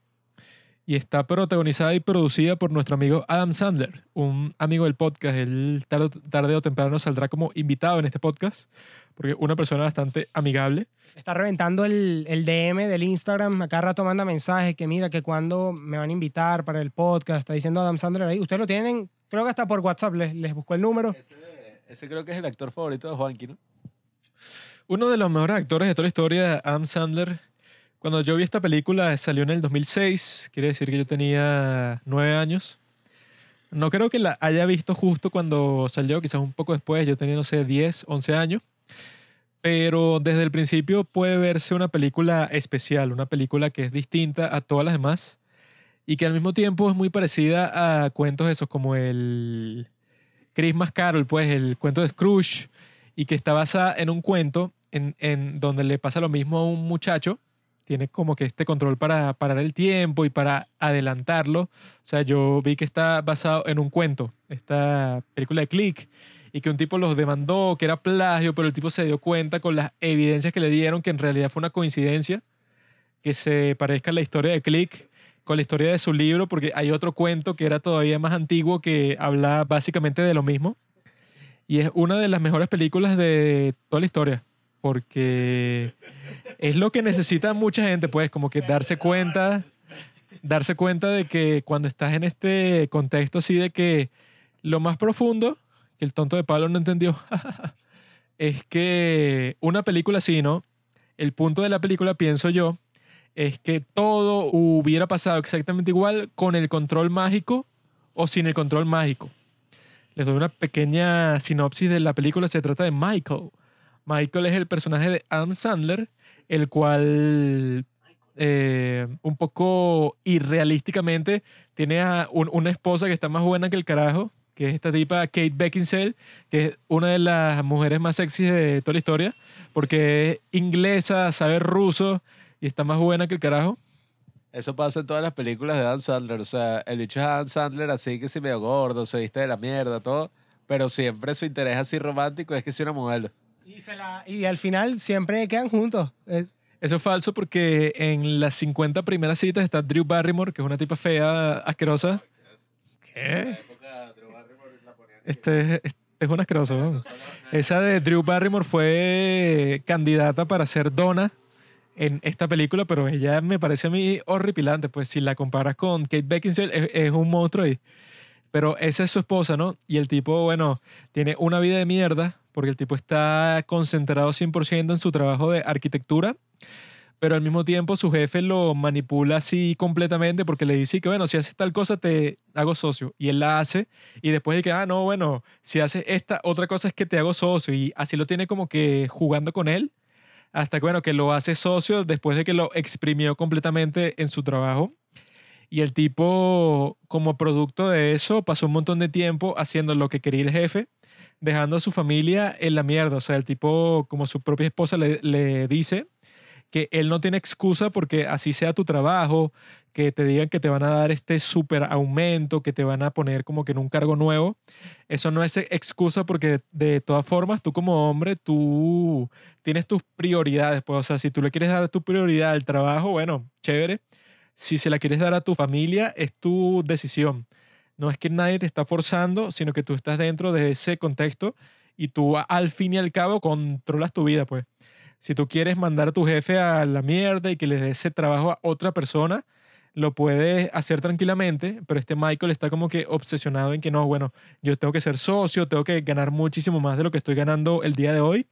Speaker 1: y está protagonizada y producida por nuestro amigo Adam Sandler, un amigo del podcast. Él tarde, tarde o temprano saldrá como invitado en este podcast, porque una persona bastante amigable.
Speaker 3: Está reventando el, el DM del Instagram. Acá rato manda mensajes que mira que cuando me van a invitar para el podcast. Está diciendo Adam Sandler ahí. Ustedes lo tienen, creo que hasta por WhatsApp les, les buscó el número.
Speaker 2: Ese, ese creo que es el actor favorito de Juanqui, ¿no?
Speaker 1: Uno de los mejores actores de toda la historia, Adam Sandler. Cuando yo vi esta película salió en el 2006, quiere decir que yo tenía nueve años. No creo que la haya visto justo cuando salió, quizás un poco después, yo tenía, no sé, 10, 11 años. Pero desde el principio puede verse una película especial, una película que es distinta a todas las demás y que al mismo tiempo es muy parecida a cuentos esos como el Christmas Carol, pues el cuento de Scrooge, y que está basada en un cuento en, en donde le pasa lo mismo a un muchacho. Tiene como que este control para parar el tiempo y para adelantarlo. O sea, yo vi que está basado en un cuento, esta película de Click, y que un tipo los demandó, que era plagio, pero el tipo se dio cuenta con las evidencias que le dieron que en realidad fue una coincidencia que se parezca a la historia de Click con la historia de su libro, porque hay otro cuento que era todavía más antiguo que habla básicamente de lo mismo. Y es una de las mejores películas de toda la historia, porque es lo que necesita mucha gente, pues, como que darse cuenta, darse cuenta de que cuando estás en este contexto así de que lo más profundo, que el tonto de Pablo no entendió, es que una película así, ¿no? El punto de la película, pienso yo, es que todo hubiera pasado exactamente igual con el control mágico o sin el control mágico. Les doy una pequeña sinopsis de la película. Se trata de Michael. Michael es el personaje de Adam Sandler, el cual eh, un poco irrealísticamente tiene a un- una esposa que está más buena que el carajo, que es esta tipa Kate Beckinsale, que es una de las mujeres más sexys de toda la historia, porque es inglesa, sabe ruso y está más buena que el carajo.
Speaker 2: Eso pasa en todas las películas de Dan Sandler. O sea, el bicho es Dan Sandler así que si medio gordo, se viste de la mierda, todo. Pero siempre su interés así romántico es que sea una modelo.
Speaker 3: Y, se la- y al final siempre quedan juntos. Es,
Speaker 1: Eso es falso porque en las 50 primeras citas está Drew Barrymore, que es una tipa fea, asquerosa. ¿Qué? Este, este es un asqueroso. ¿no? Esa de Drew Barrymore fue candidata para ser Donna en esta película, pero ella me parece a mí horripilante. Pues si la comparas con Kate Beckinsale, es, es un monstruo ahí. Pero esa es su esposa, ¿no? Y el tipo, bueno, tiene una vida de mierda porque el tipo está concentrado 100% en su trabajo de arquitectura, pero al mismo tiempo su jefe lo manipula así completamente porque le dice que, bueno, si haces tal cosa te hago socio. Y él la hace y después de que, ah, no, bueno, si haces esta otra cosa es que te hago socio. Y así lo tiene como que jugando con él hasta que, bueno, que lo hace socio después de que lo exprimió completamente en su trabajo. Y el tipo, como producto de eso, pasó un montón de tiempo haciendo lo que quería el jefe, dejando a su familia en la mierda. O sea, el tipo, como su propia esposa le, le dice, que él no tiene excusa porque así sea tu trabajo, que te digan que te van a dar este súper aumento, que te van a poner como que en un cargo nuevo. Eso no es excusa porque de todas formas tú como hombre, tú tienes tus prioridades. Pues, o sea, si tú le quieres dar tu prioridad al trabajo, bueno, chévere. Si se la quieres dar a tu familia, es tu decisión. No es que nadie te está forzando, sino que tú estás dentro de ese contexto y tú al fin y al cabo controlas tu vida, pues. Si tú quieres mandar a tu jefe a la mierda y que le des ese trabajo a otra persona, lo puedes hacer tranquilamente, pero este Michael está como que obsesionado en que no, bueno, yo tengo que ser socio, tengo que ganar muchísimo más de lo que estoy ganando el día de hoy.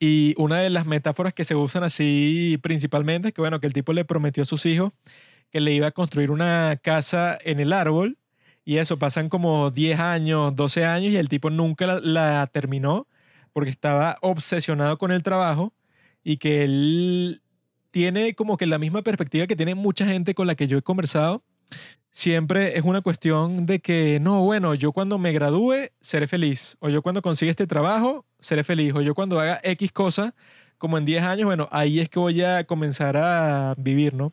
Speaker 1: Y una de las metáforas que se usan así principalmente es que, bueno, que el tipo le prometió a sus hijos que le iba a construir una casa en el árbol y eso, pasan como 10 años, 12 años y el tipo nunca la, la terminó porque estaba obsesionado con el trabajo y que él tiene como que la misma perspectiva que tiene mucha gente con la que yo he conversado. Siempre es una cuestión de que, no, bueno, yo cuando me gradúe seré feliz, o yo cuando consiga este trabajo seré feliz, o yo cuando haga X cosa, como en 10 años, bueno, ahí es que voy a comenzar a vivir, ¿no?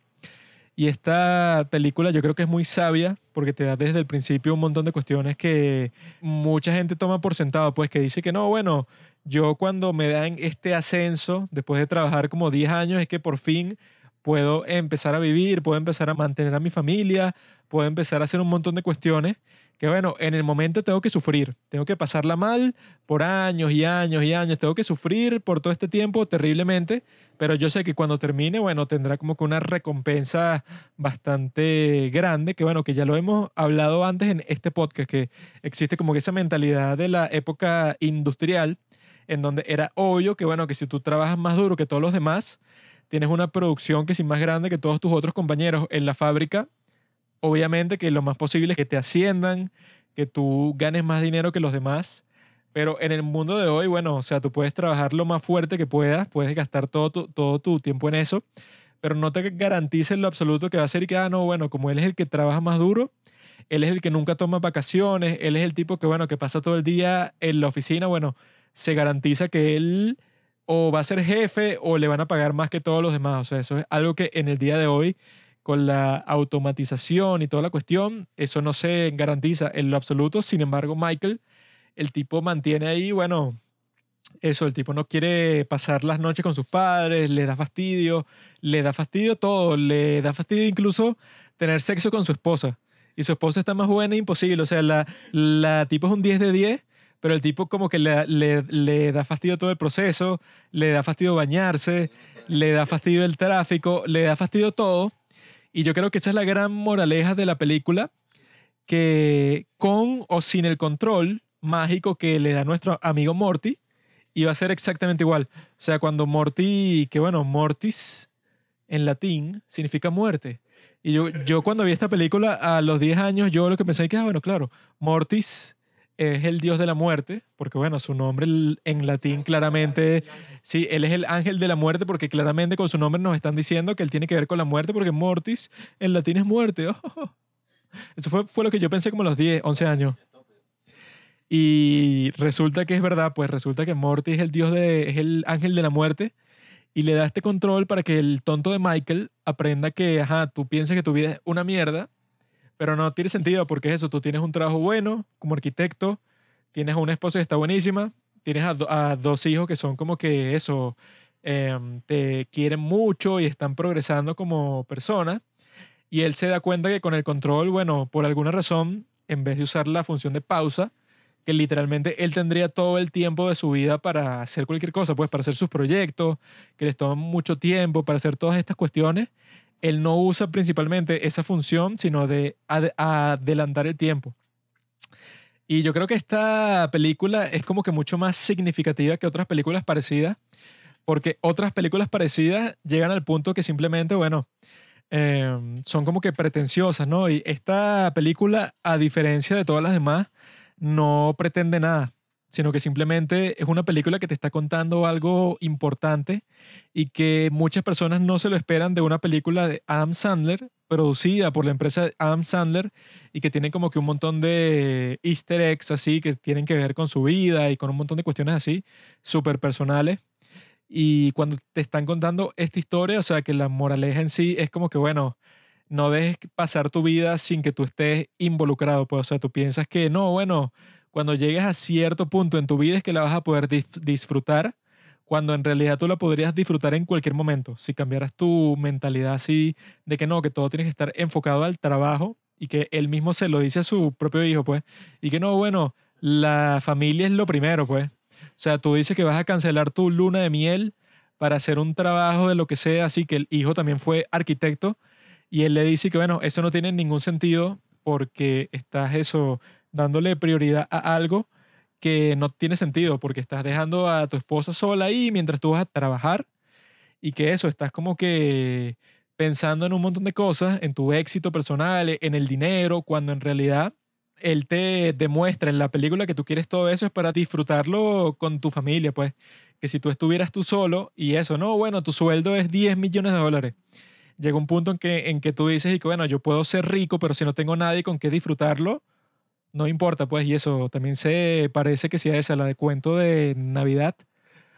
Speaker 1: Y esta película yo creo que es muy sabia porque te da desde el principio un montón de cuestiones que mucha gente toma por sentado, pues que dice que no, bueno, yo cuando me dan este ascenso, después de trabajar como 10 años, es que por fin puedo empezar a vivir, puedo empezar a mantener a mi familia, puedo empezar a hacer un montón de cuestiones que bueno, en el momento tengo que sufrir, tengo que pasarla mal por años y años y años, tengo que sufrir por todo este tiempo terriblemente, pero yo sé que cuando termine, bueno, tendrá como que una recompensa bastante grande, que bueno, que ya lo hemos hablado antes en este podcast, que existe como que esa mentalidad de la época industrial, en donde era obvio que bueno, que si tú trabajas más duro que todos los demás, tienes una producción que es más grande que todos tus otros compañeros en la fábrica, obviamente que lo más posible es que te asciendan, que tú ganes más dinero que los demás. Pero en el mundo de hoy, bueno, o sea, tú puedes trabajar lo más fuerte que puedas, puedes gastar todo tu, todo tu tiempo en eso, pero no te garantiza en lo absoluto que va a ser y que, ah, no, bueno, como él es el que trabaja más duro, él es el que nunca toma vacaciones, él es el tipo que, bueno, que pasa todo el día en la oficina, bueno, se garantiza que él o va a ser jefe o le van a pagar más que todos los demás. O sea, eso es algo que en el día de hoy con la automatización y toda la cuestión, eso no se garantiza en lo absoluto. Sin embargo, Michael el tipo mantiene ahí, bueno, eso, el tipo no quiere pasar las noches con sus padres, le da fastidio, le da fastidio todo, le da fastidio incluso tener sexo con su esposa. Y su esposa está más buena imposible, o sea, la, la tipo es un 10 de 10, pero el tipo como que le, le, le da fastidio todo el proceso, le da fastidio bañarse, le da fastidio el tráfico, le da fastidio todo. Y yo creo que esa es la gran moraleja de la película, que con o sin el control mágico que le da nuestro amigo Morty, iba a ser exactamente igual. O sea, cuando Morty, que bueno, Mortis en latín significa muerte. Y yo, yo cuando vi esta película a los 10 años, yo lo que pensé que, ah, bueno, claro, Mortis es el dios de la muerte, porque bueno, su nombre en latín claramente, sí, él es el ángel de la muerte, porque claramente con su nombre nos están diciendo que él tiene que ver con la muerte, porque Mortis en latín es muerte. Eso fue, fue lo que yo pensé como a los 10, 11 años. Y resulta que es verdad, pues resulta que Morty es el dios de, es el ángel de la muerte y le da este control para que el tonto de Michael aprenda que, ajá, tú piensas que tu vida es una mierda, pero no tiene sentido porque es eso, tú tienes un trabajo bueno como arquitecto, tienes a una esposa que está buenísima, tienes a, do- a dos hijos que son como que eso, em, te quieren mucho y están progresando como personas. Y él se da cuenta que con el control, bueno, por alguna razón, en vez de usar la función de pausa, que literalmente él tendría todo el tiempo de su vida para hacer cualquier cosa, pues para hacer sus proyectos, que les toma mucho tiempo para hacer todas estas cuestiones, él no usa principalmente esa función, sino de ad- adelantar el tiempo. Y yo creo que esta película es como que mucho más significativa que otras películas parecidas, porque otras películas parecidas llegan al punto que simplemente, bueno, eh, son como que pretenciosas, ¿no? Y esta película, a diferencia de todas las demás, no pretende nada, sino que simplemente es una película que te está contando algo importante y que muchas personas no se lo esperan de una película de Adam Sandler, producida por la empresa Adam Sandler y que tiene como que un montón de easter eggs así que tienen que ver con su vida y con un montón de cuestiones así, súper personales. Y cuando te están contando esta historia, o sea, que la moraleja en sí es como que, bueno, no dejes pasar tu vida sin que tú estés involucrado. Pues, o sea, tú piensas que no, bueno, cuando llegues a cierto punto en tu vida es que la vas a poder disfrutar, cuando en realidad tú la podrías disfrutar en cualquier momento. Si cambiaras tu mentalidad así de que no, que todo tiene que estar enfocado al trabajo y que él mismo se lo dice a su propio hijo, pues, y que no, bueno, la familia es lo primero, pues. O sea, tú dices que vas a cancelar tu luna de miel para hacer un trabajo de lo que sea, así que el hijo también fue arquitecto y él le dice que, bueno, eso no tiene ningún sentido porque estás eso, dándole prioridad a algo que no tiene sentido porque estás dejando a tu esposa sola ahí mientras tú vas a trabajar y que eso, estás como que pensando en un montón de cosas, en tu éxito personal, en el dinero, cuando en realidad él te demuestra en la película que tú quieres todo eso es para disfrutarlo con tu familia, pues. Que si tú estuvieras tú solo y eso, no, bueno, tu sueldo es 10 millones de dólares. Llega un punto en que, en que tú dices, y que bueno, yo puedo ser rico, pero si no tengo nadie con qué disfrutarlo, no importa, pues. Y eso también se parece que sea esa, la de cuento de Navidad,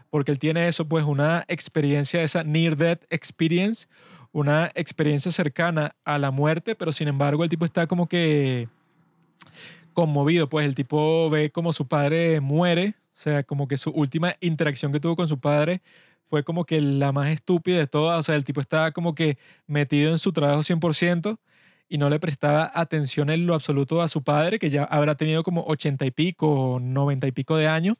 Speaker 1: porque él tiene eso, pues, una experiencia, esa near death experience, una experiencia cercana a la muerte, pero sin embargo el tipo está como que conmovido, pues el tipo ve como su padre muere, o sea, como que su última interacción que tuvo con su padre fue como que la más estúpida de todas, o sea, el tipo estaba como que metido en su trabajo 100% y no le prestaba atención en lo absoluto a su padre, que ya habrá tenido como 80 y pico, 90 y pico de años.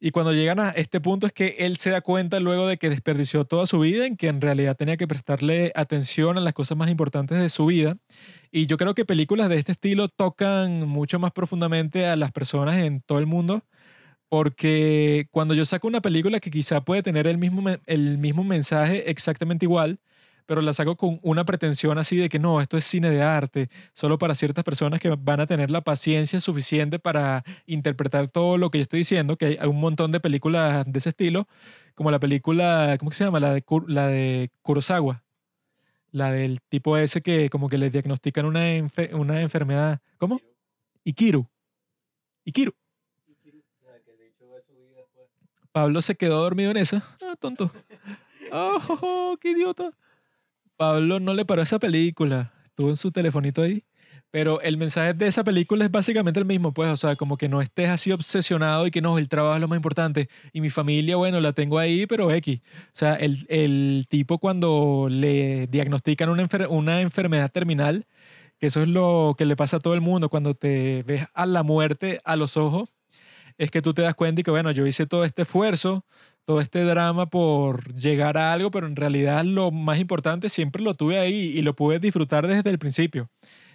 Speaker 1: Y cuando llegan a este punto es que él se da cuenta luego de que desperdició toda su vida en que en realidad tenía que prestarle atención a las cosas más importantes de su vida. Y yo creo que películas de este estilo tocan mucho más profundamente a las personas en todo el mundo. Porque cuando yo saco una película que quizá puede tener el mismo, el mismo mensaje exactamente igual, pero la saco con una pretensión así de que no, esto es cine de arte, solo para ciertas personas que van a tener la paciencia suficiente para interpretar todo lo que yo estoy diciendo, que hay un montón de películas de ese estilo, como la película, ¿cómo que se llama? La de, la de Kurosawa. La del tipo ese que como que le diagnostican una, una enfermedad. ¿Cómo? Ikiru. Ikiru. Pablo se quedó dormido en esa. Ah, tonto. Oh, qué idiota. Pablo no le paró esa película. Estuvo en su telefonito ahí. Pero el mensaje de esa película es básicamente el mismo, pues, o sea, como que no estés así obsesionado y que no, el trabajo es lo más importante. Y mi familia, bueno, la tengo ahí, pero X. O sea, el, el tipo cuando le diagnostican una, una enfermedad terminal, que eso es lo que le pasa a todo el mundo cuando te ves a la muerte a los ojos, es que tú te das cuenta y que, bueno, yo hice todo este esfuerzo, todo este drama por llegar a algo, pero en realidad lo más importante siempre lo tuve ahí y lo pude disfrutar desde el principio.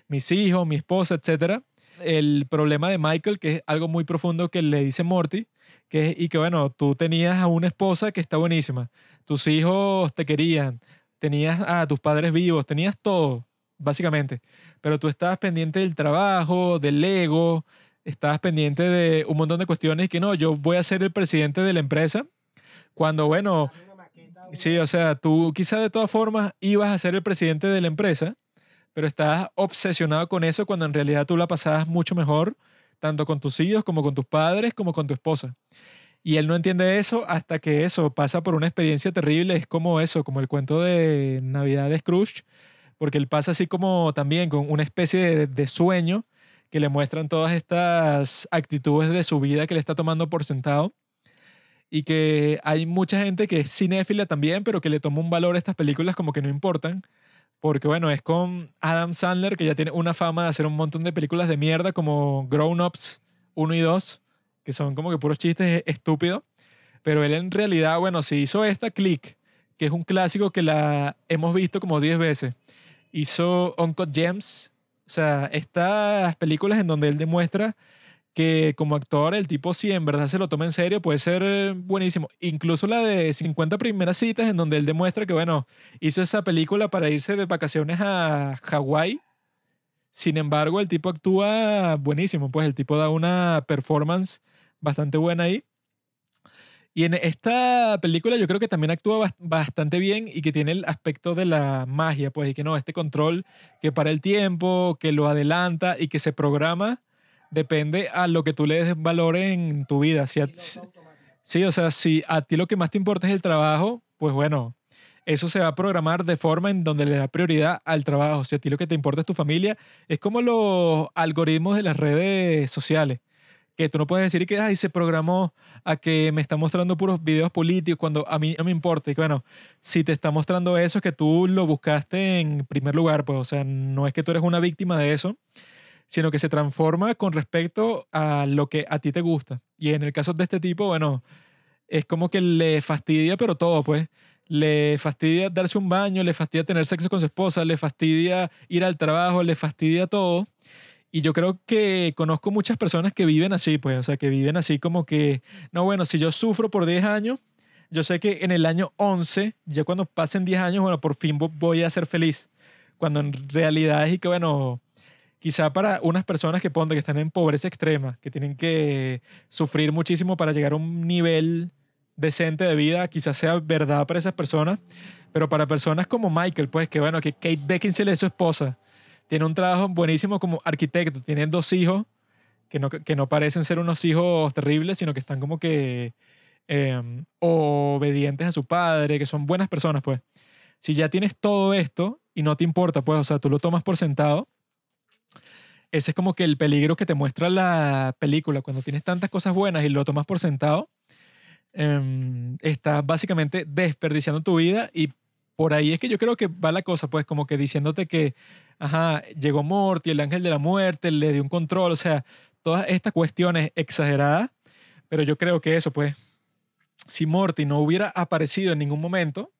Speaker 1: Mis hijos, mi esposa, etcétera. El problema de Michael, que es algo muy profundo que le dice Morty, que y que bueno, tú tenías a una esposa que está buenísima, tus hijos te querían, tenías a tus padres vivos, tenías todo, básicamente, pero tú estabas pendiente del trabajo, del ego, estabas pendiente de un montón de cuestiones que no, yo voy a ser el presidente de la empresa, cuando bueno, sí, o sea, tú quizás de todas formas ibas a ser el presidente de la empresa, pero estabas obsesionado con eso cuando en realidad tú la pasabas mucho mejor, tanto con tus hijos como con tus padres, como con tu esposa. Y él no entiende eso hasta que eso pasa por una experiencia terrible. Es como eso, como el cuento de Navidad de Scrooge, porque él pasa así como también con una especie de, de sueño que le muestran todas estas actitudes de su vida que le está tomando por sentado. Y que hay mucha gente que es cinéfila también, pero que le toma un valor a estas películas como que no importan. Porque bueno, es con Adam Sandler, que ya tiene una fama de hacer un montón de películas de mierda como Grown Ups 1 y 2, que son como que puros chistes estúpidos. Pero él en realidad, bueno, si hizo esta Click, que es un clásico que la hemos visto como 10 veces. Hizo Uncut Gems, o sea, estas películas en donde él demuestra que como actor el tipo si en verdad se lo toma en serio puede ser eh, buenísimo. Incluso la de 50 primeras citas en donde él demuestra que, bueno, hizo esa película para irse de vacaciones a Hawái. Sin embargo, el tipo actúa buenísimo, pues el tipo da una performance bastante buena ahí. Y en esta película yo creo que también actúa bas- bastante bien y que tiene el aspecto de la magia, pues, y que no, este control que para el tiempo, que lo adelanta y que se programa, depende a lo que tú le des valor en tu vida. Si a- sí, o sea, si a ti lo que más te importa es el trabajo, pues bueno, eso se va a programar de forma en donde le da prioridad al trabajo. Si a ti lo que te importa es tu familia, es como los algoritmos de las redes sociales que tú no puedes decir que ay, se programó a que me está mostrando puros videos políticos cuando a mí no me importa. Y bueno, si te está mostrando eso es que tú lo buscaste en primer lugar, pues, o sea, no es que tú eres una víctima de eso, sino que se transforma con respecto a lo que a ti te gusta. Y en el caso de este tipo, bueno, es como que le fastidia, pero todo, pues. Le fastidia darse un baño, le fastidia tener sexo con su esposa, le fastidia ir al trabajo, le fastidia todo. Y yo creo que conozco muchas personas que viven así, pues, o sea, que viven así como que, no, bueno, si yo sufro por 10 años, yo sé que en el año 11, ya cuando pasen 10 años, bueno, por fin vo- voy a ser feliz. Cuando en realidad es y que, bueno, quizá para unas personas que ponte que están en pobreza extrema, que tienen que sufrir muchísimo para llegar a un nivel decente de vida, quizás sea verdad para esas personas, pero para personas como Michael, pues que bueno, que Kate Beckinsale es su esposa, tiene un trabajo buenísimo como arquitecto, tiene dos hijos que no, que no parecen ser unos hijos terribles, sino que están como que eh, obedientes a su padre, que son buenas personas, pues. Si ya tienes todo esto y no te importa, pues, o sea, tú lo tomas por sentado, ese es como que el peligro que te muestra la película. Cuando tienes tantas cosas buenas y lo tomas por sentado, em, estás básicamente desperdiciando tu vida y por ahí es que yo creo que va la cosa, pues como que diciéndote que, ajá, llegó Morty, el ángel de la muerte, le dio un control, o sea, todas estas cuestiones exageradas, pero yo creo que eso, pues, si Morty no hubiera aparecido en ningún momento,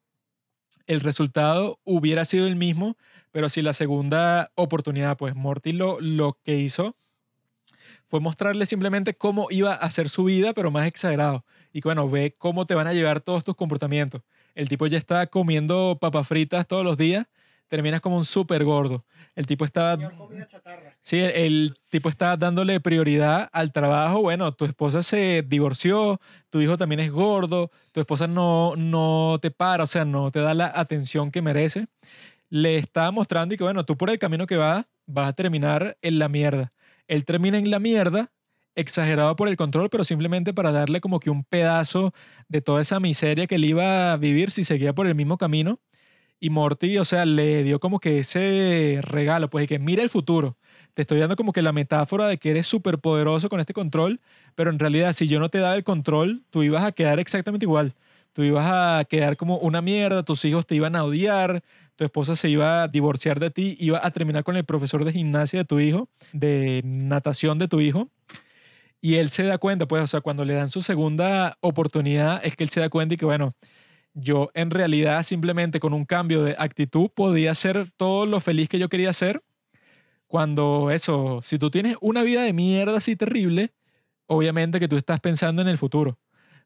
Speaker 1: el resultado hubiera sido el mismo, pero si la segunda oportunidad, pues Morty lo, lo que hizo fue mostrarle simplemente cómo iba a hacer su vida, pero más exagerado. Y bueno, ve cómo te van a llevar todos tus comportamientos. El tipo ya está comiendo papas fritas todos los días, terminas como un súper gordo. El tipo está... Sí, el, el tipo está dándole prioridad al trabajo. Bueno, tu esposa se divorció, tu hijo también es gordo, tu esposa no, no te para, o sea, no te da la atención que merece. Le está mostrando y que, bueno, tú por el camino que vas, vas a terminar en la mierda. Él termina en la mierda, exagerado por el control, pero simplemente para darle como que un pedazo de toda esa miseria que él iba a vivir si seguía por el mismo camino. Y Morty, o sea, le dio como que ese regalo, pues, y que mira el futuro. te estoy dando como que la metáfora de que eres súper poderoso con este control, pero en realidad si yo no te daba el control, tú ibas a quedar exactamente igual. Tú ibas a quedar como una mierda, tus hijos te iban a odiar, tu esposa se iba a divorciar de ti, iba a terminar con el profesor de gimnasia de tu hijo, de natación de tu hijo. Y él se da cuenta, pues, o sea, cuando le dan su segunda oportunidad, es que él se da cuenta y que, bueno, yo en realidad simplemente con un cambio de actitud podía ser todo lo feliz que yo quería ser. Cuando eso, si tú tienes una vida de mierda así terrible, obviamente que tú estás pensando en el futuro.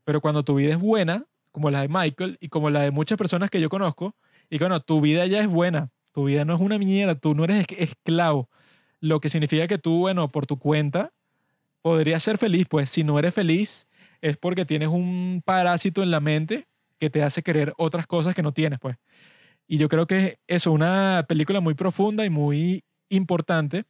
Speaker 1: Pero cuando tu vida es buena, como la de Michael y como la de muchas personas que yo conozco, y bueno, tu vida ya es buena, tu vida no es una mierda, tú no eres es- esclavo, lo que significa que tú, bueno, por tu cuenta, podrías ser feliz, pues. Si no eres feliz es porque tienes un parásito en la mente que te hace querer otras cosas que no tienes, pues. Y yo creo que eso, una película muy profunda y muy importante,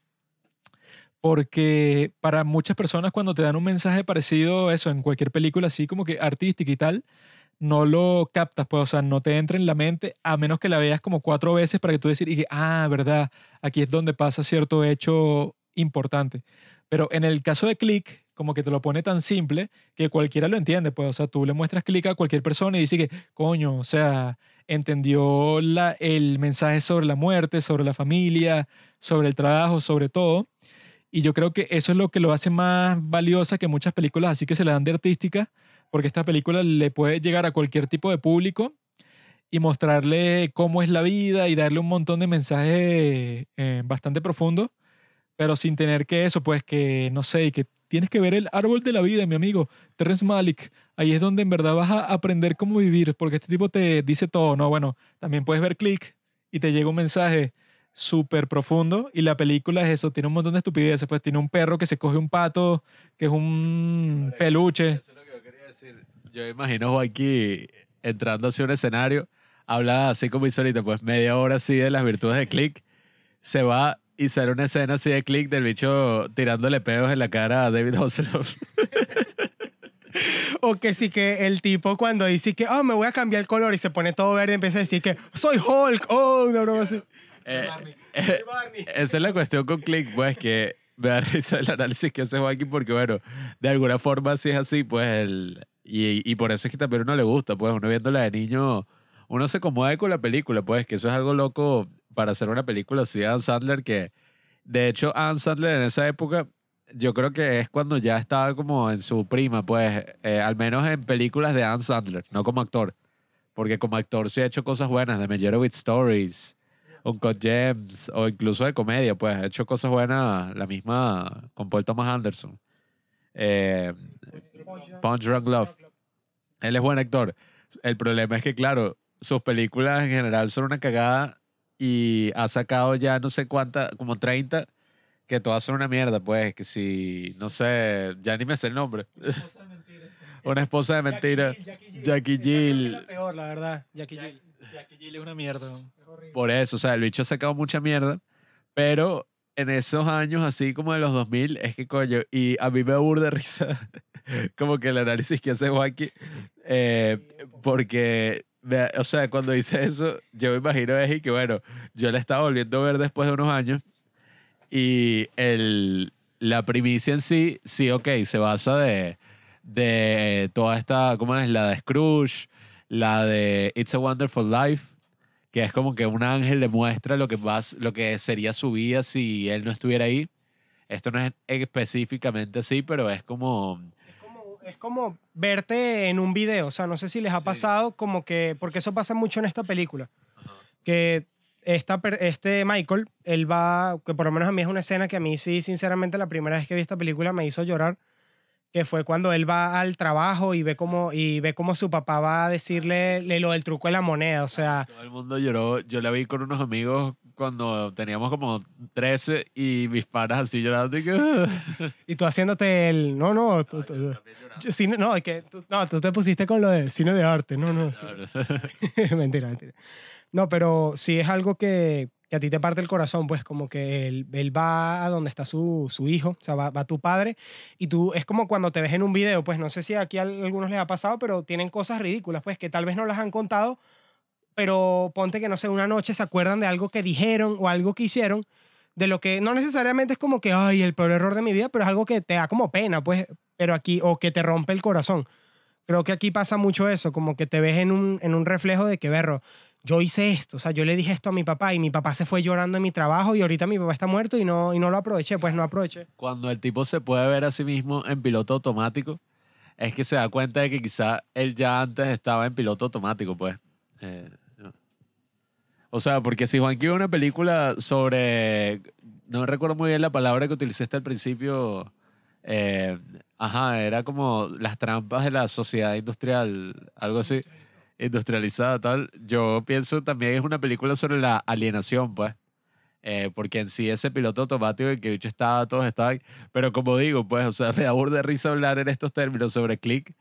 Speaker 1: porque para muchas personas cuando te dan un mensaje parecido, eso, en cualquier película así como que artística y tal, no lo captas, pues, o sea, no te entra en la mente a menos que la veas como cuatro veces para que tú decir, y que, ah, verdad, aquí es donde pasa cierto hecho importante. Pero en el caso de Click, como que te lo pone tan simple que cualquiera lo entiende, pues, o sea, tú le muestras Click a cualquier persona y dice que, coño, o sea, entendió la, el mensaje sobre la muerte, sobre la familia, sobre el trabajo, sobre todo. Y yo creo que eso es lo que lo hace más valiosa que muchas películas así que se le dan de artística, porque esta película le puede llegar a cualquier tipo de público y mostrarle cómo es la vida y darle un montón de mensajes eh, bastante profundos, pero sin tener que eso, pues que, no sé, que tienes que ver el árbol de la vida, mi amigo, Terrence Malick. Ahí es donde en verdad vas a aprender cómo vivir, porque este tipo te dice todo, ¿no? Bueno, también puedes ver Click y te llega un mensaje súper profundo y la película es eso, tiene un montón de estupideces, pues tiene un perro que se coge un pato, que es un peluche.
Speaker 2: Eso es lo que yo quería decir. Yo imagino a Joaquín entrando hacia un escenario, habla así como hizo ahorita, pues media hora así de las virtudes de Click, se va y sale una escena así de Click del bicho tirándole pedos en la cara a David Hasselhoff.
Speaker 3: O que sí que el tipo cuando dice que, oh, me voy a cambiar el color y se pone todo verde, empieza a decir que soy Hulk, oh, una broma así.
Speaker 2: Eh, eh, esa es la cuestión con Click, pues que me da risa el análisis que hace Joaquín porque, bueno, de alguna forma si es así, pues el... Y, y por eso es que también uno le gusta, pues uno viéndola de niño, uno se conmueve con la película, pues que eso es algo loco para hacer una película así de Adam Sandler que, de hecho, Adam Sandler en esa época, yo creo que es cuando ya estaba como en su prima, pues, eh, al menos en películas de Adam Sandler, no como actor, porque como actor sí ha hecho cosas buenas, de Meyerowitz Stories, Uncut Gems, o incluso de comedia, pues ha hecho cosas buenas, la misma con Paul Thomas Anderson. Eh, Punch Drunk Love. Él es buen actor. El problema es que, claro, sus películas en general son una cagada y ha sacado ya no sé cuántas, como 30, que todas son una mierda, pues, que si, no sé, ya ni me sé el nombre. Una esposa de mentira. Jackie Jill.
Speaker 3: Es la peor, la verdad. Jackie Jill.
Speaker 1: Jackie Jill es una mierda.
Speaker 3: Es horrible.
Speaker 2: Por eso, o sea, el bicho ha sacado mucha mierda, pero en esos años, así como de los 2000, es que coño, y a mí me aburre risa, como que el análisis que hace Joaquín, eh, porque, o sea, cuando dice eso, yo me imagino es que, bueno, yo la estaba volviendo a ver después de unos años, y el, la primicia en sí, sí, ok, se basa de, de toda esta, ¿cómo es? La de Scrooge, la de It's a Wonderful Life, que es como que un ángel le muestra lo que, vas, lo que sería su vida si él no estuviera ahí. Esto no es específicamente así, pero es como...
Speaker 3: Es como, es como verte en un video. O sea, no sé si les ha
Speaker 2: Sí.
Speaker 3: pasado como que, porque eso pasa mucho en esta película, que esta, este Michael, él va, que por lo menos a mí es una escena que a mí sí, sinceramente, la primera vez que vi esta película me hizo llorar, que fue cuando él va al trabajo y ve cómo, y ve cómo su papá va a decirle le- lo del truco de la moneda. O sea,
Speaker 2: Todo el mundo lloró. Yo la vi con unos amigos cuando teníamos como 13 y mis panas así llorando. Y que,
Speaker 3: y tú haciéndote el, no, no, tú- tú- yo- cine- no, es que tú, no, tú te pusiste con lo de cine de arte, no, no. sí. mentira, mentira. No, pero sí es algo que, que a ti te parte el corazón, pues como que él, va a donde está su, su hijo, o sea, va, va tu padre, y tú, es como cuando te ves en un video, pues no sé si aquí a algunos les ha pasado, pero tienen cosas ridículas, pues que tal vez no las han contado, pero ponte que, no sé, una noche se acuerdan de algo que dijeron o algo que hicieron, de lo que no necesariamente es como que, ay, el peor error de mi vida, pero es algo que te da como pena, pues, pero aquí, o que te rompe el corazón. Creo que aquí pasa mucho eso, como que te ves en un, en un reflejo de que, berro, yo hice esto, o sea, yo le dije esto a mi papá y mi papá se fue llorando en mi trabajo y ahorita mi papá está muerto y no, y no lo aproveché, pues no aproveché.
Speaker 2: Cuando el tipo se puede ver a sí mismo en piloto automático, es que se da cuenta de que quizá él ya antes estaba en piloto automático, pues. Eh. O sea, porque si Juanqui ve una película sobre. No recuerdo muy bien la palabra que utilizaste al principio. eh, ajá, era como las trampas de la sociedad industrial, algo así. Industrializada, tal. Yo pienso también es una película sobre la alienación, pues. Eh, porque en sí ese piloto automático en que bicho estaba, todos estaban. Pero como digo, pues, o sea, me da burda de risa hablar en estos términos sobre click,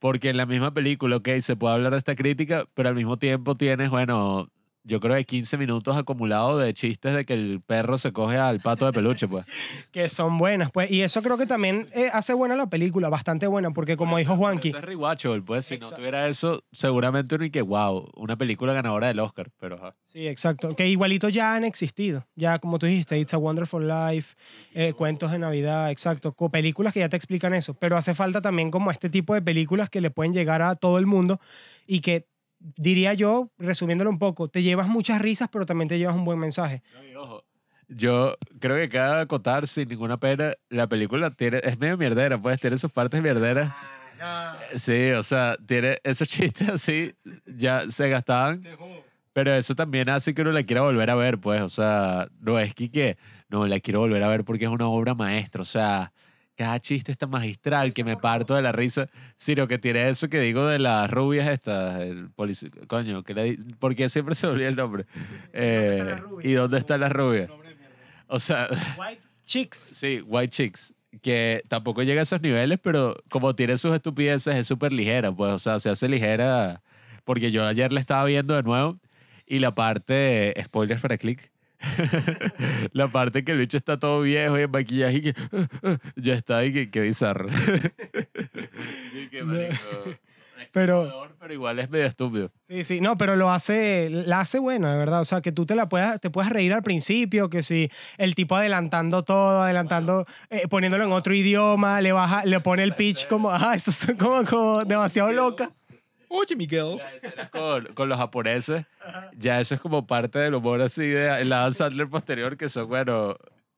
Speaker 2: porque en la misma película, ok, se puede hablar de esta crítica, pero al mismo tiempo tienes, bueno, yo creo que 15 minutos acumulados de chistes de que el perro se coge al pato de peluche, pues.
Speaker 3: Que son buenas, pues. Y eso creo que también eh, hace buena la película, bastante buena, porque como dijo Juanqui,
Speaker 2: Eso es rewatchable, pues. Si no
Speaker 3: Exacto.
Speaker 2: tuviera eso, seguramente uno y que, wow, una película ganadora del Oscar, pero ajá.
Speaker 3: Sí, exacto. Que igualito ya han existido. Ya, como tú dijiste, It's a Wonderful Life, eh, cuentos de Navidad, exacto. Películas que ya te explican eso. Pero hace falta también como este tipo de películas que le pueden llegar a todo el mundo y que, diría yo, resumiéndolo un poco, te llevas muchas risas, pero también te llevas un buen mensaje.
Speaker 2: No, y ojo, Yo creo que cada acotar sin ninguna pena, la película tiene, es medio mierdera, pues tiene sus partes mierderas. Sí, o sea, tiene esos chistes así, ya se gastaban, pero eso también hace que uno la quiera volver a ver, pues, o sea, no es que, que no, la quiero volver a ver porque es una obra maestra, o sea, cada chiste está magistral que me parto de la risa, sino que tiene eso que digo de las rubias estas, el polici- coño, que le ¿por qué siempre se olvida el nombre? Eh? ¿Y dónde está la rubia? O sea,
Speaker 3: White Chicks.
Speaker 2: sí, White Chicks, que tampoco llega a esos niveles, pero como tiene sus estupideces, es súper ligera, pues, o sea, se hace ligera, porque yo ayer la estaba viendo de nuevo y la parte, spoilers para click, la parte que el bicho está todo viejo y en maquillaje y que ya está ahí, que, que bizarro. Y que, marico, es
Speaker 3: Pero-
Speaker 2: pero igual es medio estúpido.
Speaker 3: Sí, sí, no, pero lo hace, la hace buena, de verdad. O sea, que tú te la puedas, te puedas reír al principio, que si el tipo adelantando todo, adelantando, eh, poniéndolo en otro idioma, le baja, le pone el pitch como, ah, eso es como, como demasiado loca.
Speaker 4: Oye, Miguel.
Speaker 2: Con, con los japoneses, ya eso es como parte del humor así de el Adam Sandler posterior, que son, bueno,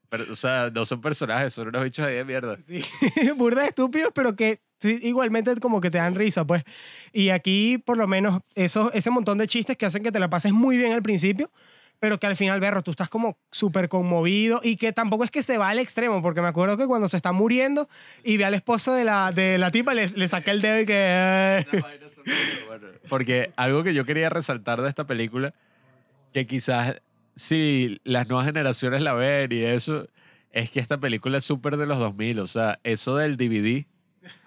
Speaker 2: pero, o sea, no son personajes, son unos bichos ahí de mierda.
Speaker 3: Sí, burda de estúpidos, pero que sí, igualmente como que te dan risa, pues. Y aquí, por lo menos, eso, ese montón de chistes que hacen que te la pases muy bien al principio, pero que al final, berro, tú estás como súper conmovido y que tampoco es que se va al extremo, porque me acuerdo que cuando se está muriendo y ve al esposo de la, de la tipa, le, le saca el dedo y que... eh,
Speaker 2: Porque algo que yo quería resaltar de esta película, que quizás si las nuevas generaciones la ven y eso, es que esta película es súper de los 2000, o sea, eso del DVD,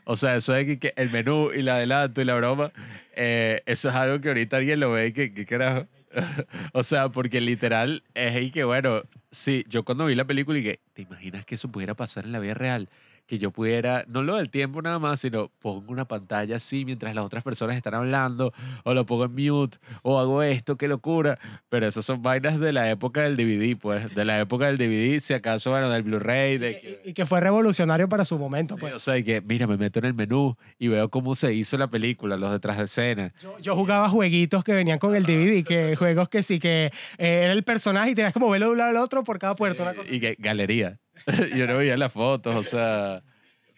Speaker 2: o sea, eso de que, que el menú y el adelanto y la broma, eh, eso es algo que ahorita alguien lo ve y que, que carajo. o sea, porque literal es ahí que, bueno, sí, yo cuando vi la película y que, ¿te imaginas que eso pudiera pasar en la vida real? Que yo pudiera, no lo del tiempo nada más, sino pongo una pantalla así mientras las otras personas están hablando, o lo pongo en mute, o hago esto, qué locura. Pero esas son vainas de la época del DVD, pues, de la época del DVD, si acaso, bueno, del Blu-ray, de
Speaker 3: y, y que fue revolucionario para su momento,
Speaker 2: Sí,
Speaker 3: pues.
Speaker 2: o sea, y que, mira, me meto en el menú y veo cómo se hizo la película, los detrás de escena.
Speaker 3: Yo, yo jugaba jueguitos que venían con el DVD, que juegos que sí, que eh, era el personaje y tenías como verlo de un lado al otro por cada puerto. una cosa
Speaker 2: Y que galería. Yo no veía las fotos, o sea,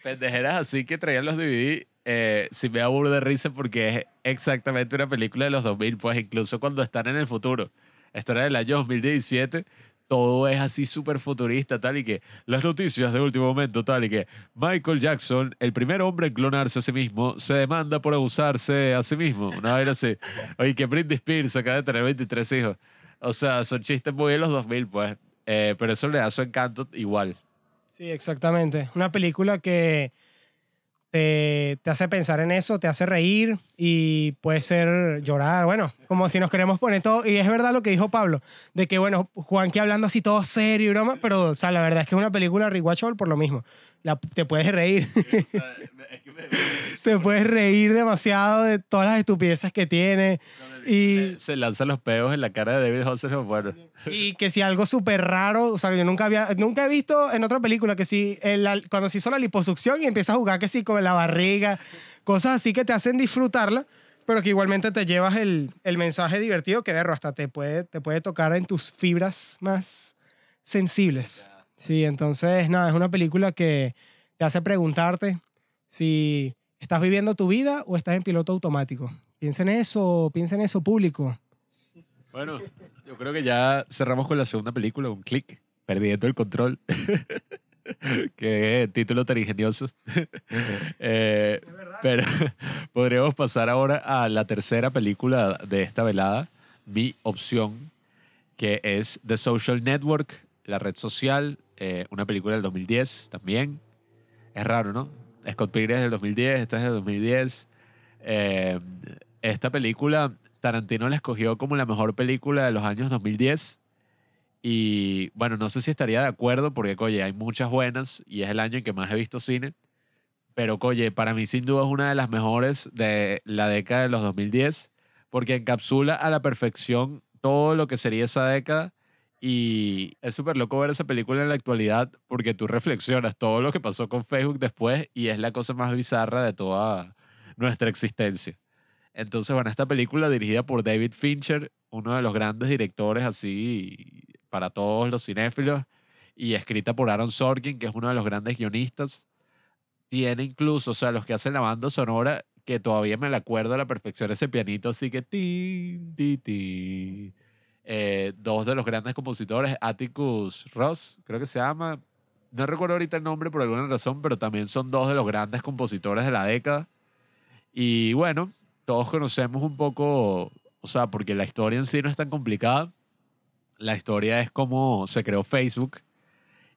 Speaker 2: pendejeras así que traían los DVD. Eh, sí me da de risa porque es exactamente una película de los 2000, pues incluso cuando están en el futuro. Esto era del año 2017, todo es así súper futurista, tal y que las noticias de último momento, tal y que Michael Jackson, el primer hombre en clonarse a sí mismo, se demanda por abusarse a sí mismo. Una vez así. Oye, que Britney Spears acaba de tener 23 hijos. O sea, son chistes muy de los 2000, pues. Eh, pero eso le da su encanto igual.
Speaker 3: Sí, exactamente. Una película que te, te hace pensar en eso, te hace reír y puede ser llorar. Bueno, como si nos queremos poner todo. Y es verdad lo que dijo Pablo, de que, bueno, Juanqui hablando así todo serio y broma, pero, o sea, la verdad es que es una película rewatchable por lo mismo. La, te puedes reír. te puedes reír demasiado de todas las estupideces que tiene. Y,
Speaker 2: Se lanzan los peos en la cara de David Hasselhoff. Bueno,
Speaker 3: y que si algo súper raro, o sea, yo nunca había, nunca he visto en otra película que si, la- cuando se hizo la liposucción y empieza a jugar que si con la barriga, cosas así que te hacen disfrutarla, pero que igualmente te llevas el, el mensaje divertido que, verlo, hasta te puede, te puede tocar en tus fibras más sensibles. Sí, entonces, nada, es una película que te hace preguntarte si estás viviendo tu vida o estás en piloto automático. Piensa en eso, piensa en eso, público.
Speaker 2: bueno, yo creo que ya cerramos con la segunda película, un clic, perdiendo el control. que título tan ingenioso. Eh, pero podríamos pasar ahora a la tercera película de esta velada, mi opción, que es The Social Network, la red social, eh, una película del 2010 también. Es raro, ¿no? Scott Pilgrim es del 2010, esta es del 2010. Eh, esta película, Tarantino la escogió como la mejor película de los años 2010. Y bueno, no sé si estaría de acuerdo porque, oye, hay muchas buenas y es el año en que más he visto cine. Pero, oye, para mí sin duda es una de las mejores de la década de los 2010 porque encapsula a la perfección todo lo que sería esa década. Y es súper loco ver esa película en la actualidad porque tú reflexionas todo lo que pasó con Facebook después y es la cosa más bizarra de toda nuestra existencia. Entonces, bueno, esta película dirigida por David Fincher, uno de los grandes directores así para todos los cinéfilos, y escrita por Aaron Sorkin, que es uno de los grandes guionistas. Tiene incluso, o sea, los que hacen la banda sonora, que todavía me la acuerdo a la perfección, ese pianito así que ti, ti, ti. Eh, dos de los grandes compositores, Atticus Ross, creo que se llama. No recuerdo ahorita el nombre por alguna razón, pero también son dos de los grandes compositores de la década. Y bueno, todos conocemos un poco, o sea, porque la historia en sí no es tan complicada. La historia es cómo se creó Facebook.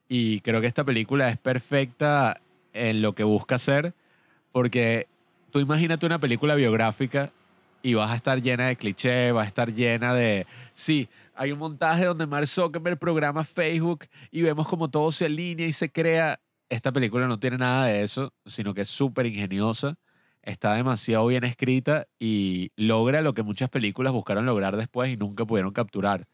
Speaker 2: Y creo que esta película es perfecta en lo que busca hacer, porque tú imagínate una película biográfica y vas a estar llena de clichés, va a estar llena de... Sí, hay un montaje donde Mark Zuckerberg programa Facebook y vemos como todo se alinea y se crea. Esta película no tiene nada de eso, sino que es súper ingeniosa, está demasiado bien escrita y logra lo que muchas películas buscaron lograr después y nunca pudieron capturar,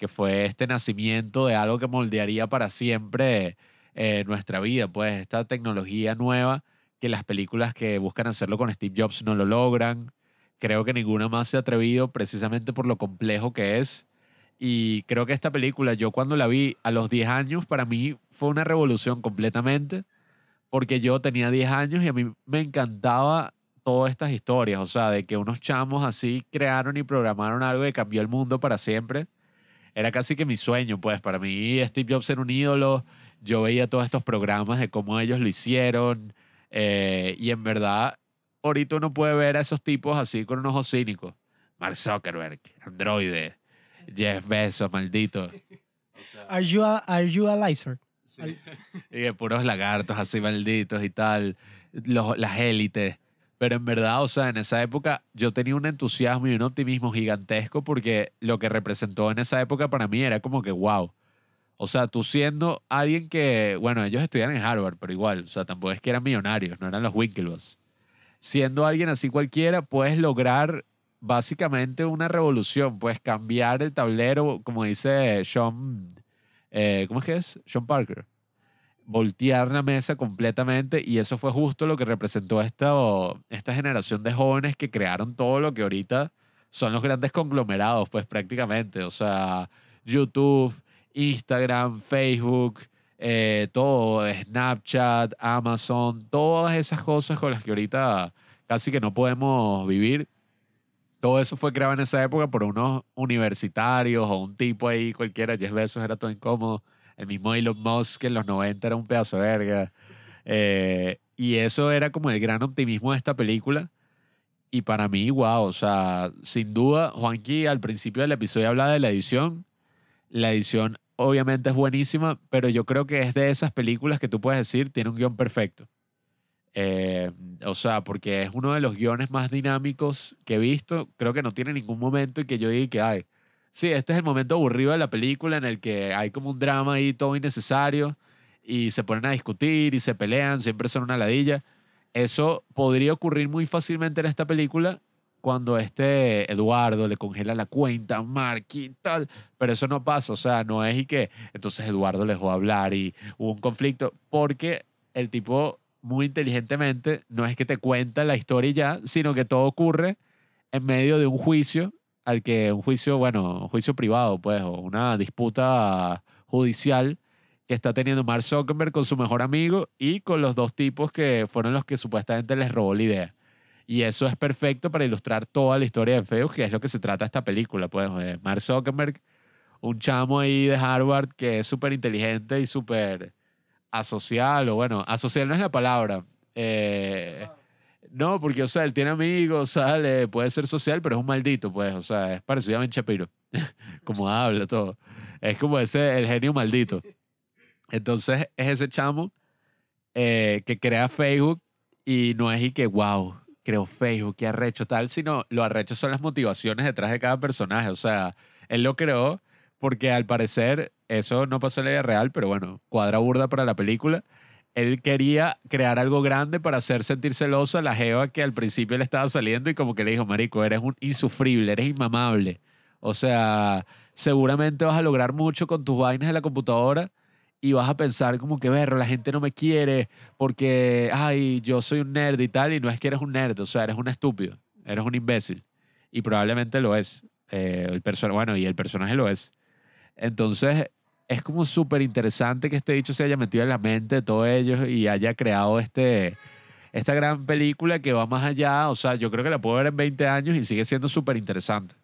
Speaker 2: que fue este nacimiento de algo que moldearía para siempre eh, nuestra vida, pues esta tecnología nueva que las películas que buscan hacerlo con Steve Jobs no lo logran. Creo que ninguna más se ha atrevido precisamente por lo complejo que es. Y creo que esta película, yo cuando la vi a los 10 años, para mí fue una revolución completamente, porque yo tenía 10 años y a mí me encantaba todas estas historias, o sea, de que unos chamos así crearon y programaron algo que cambió el mundo para siempre. Era casi que mi sueño, pues para mí Steve Jobs era un ídolo, yo veía todos estos programas de cómo ellos lo hicieron, eh, y en verdad, ahorita uno puede ver a esos tipos así con un ojo cínico. Mark Zuckerberg, androide, Jeff Bezos, maldito.
Speaker 3: Are you a, are you a lizard?
Speaker 2: Y de puros lagartos así malditos y tal, los, las élites. Pero en verdad, o sea, en esa época yo tenía un entusiasmo y un optimismo gigantesco porque lo que representó en esa época para mí era como que, wow. O sea, tú siendo alguien que, bueno, ellos estudian en Harvard, pero igual, o sea, tampoco es que eran millonarios, no eran los Winklevoss. Siendo alguien así cualquiera, puedes lograr básicamente una revolución, puedes cambiar el tablero, como dice Sean, eh, ¿cómo es que es? Sean Parker. Voltear la mesa completamente y eso fue justo lo que representó esta, esta generación de jóvenes que crearon todo lo que ahorita son los grandes conglomerados, pues prácticamente. O sea, YouTube, Instagram, Facebook, eh, todo, Snapchat, Amazon, todas esas cosas con las que ahorita casi que no podemos vivir. Todo eso fue creado en esa época por unos universitarios o un tipo ahí cualquiera. Jeff Bezos era todo incómodo. El mismo Elon Musk en los 90 era un pedazo de verga. Eh, y eso era como el gran optimismo de esta película. Y para mí, wow, o sea, sin duda, Juanqui al principio del episodio hablaba de la edición. La edición obviamente es buenísima, pero yo creo que es de esas películas que tú puedes decir tiene un guion perfecto. Eh, o sea, porque es uno de los guiones más dinámicos que he visto. Creo que no tiene ningún momento en que yo diga que hay. Sí, este es el momento aburrido de la película en el que hay como un drama ahí todo innecesario y se ponen a discutir y se pelean, siempre son una ladilla. Eso podría ocurrir muy fácilmente en esta película cuando este Eduardo le congela la cuenta a Mark y tal, pero eso no pasa, o sea, no es y que entonces Eduardo le dejó hablar y hubo un conflicto, porque el tipo muy inteligentemente no es que te cuenta la historia ya, sino que todo ocurre en medio de un juicio al que un juicio, bueno, un juicio privado, pues, o una disputa judicial que está teniendo Mark Zuckerberg con su mejor amigo y con los dos tipos que fueron los que supuestamente les robó la idea. Y eso es perfecto para ilustrar toda la historia de Facebook, que es lo que se trata esta película. Pues, eh, Mark Zuckerberg, un chamo ahí de Harvard que es súper inteligente y súper asocial, o bueno, asocial no es la palabra. Eh, no, porque, o sea, él tiene amigos, sale, puede ser social, pero es un maldito, pues, o sea, es parecido a Ben Shapiro, como habla todo. Es como ese, el genio maldito. Entonces, es ese chamo eh, que crea Facebook y no es y que, wow, creo Facebook, qué arrecho tal, sino lo arrecho son las motivaciones detrás de cada personaje. O sea, él lo creó porque al parecer eso no pasó en la vida real, pero bueno, cuadra burda para la película. Él quería crear algo grande para hacer sentir celoso a la jeva que al principio le estaba saliendo y como que le dijo, marico, eres un insufrible, eres inmamable. O sea, seguramente vas a lograr mucho con tus vainas de la computadora y vas a pensar como que, berro, la gente no me quiere porque, ay, yo soy un nerd y tal, y no es que eres un nerd, o sea, eres un estúpido, eres un imbécil. Y probablemente lo es. Eh, el bueno, y el personaje lo es. Entonces, es como súper interesante que este dicho se haya metido en la mente de todos ellos y haya creado este, esta gran película que va más allá. O sea, yo creo que la puedo ver en 20 años y sigue siendo súper interesante.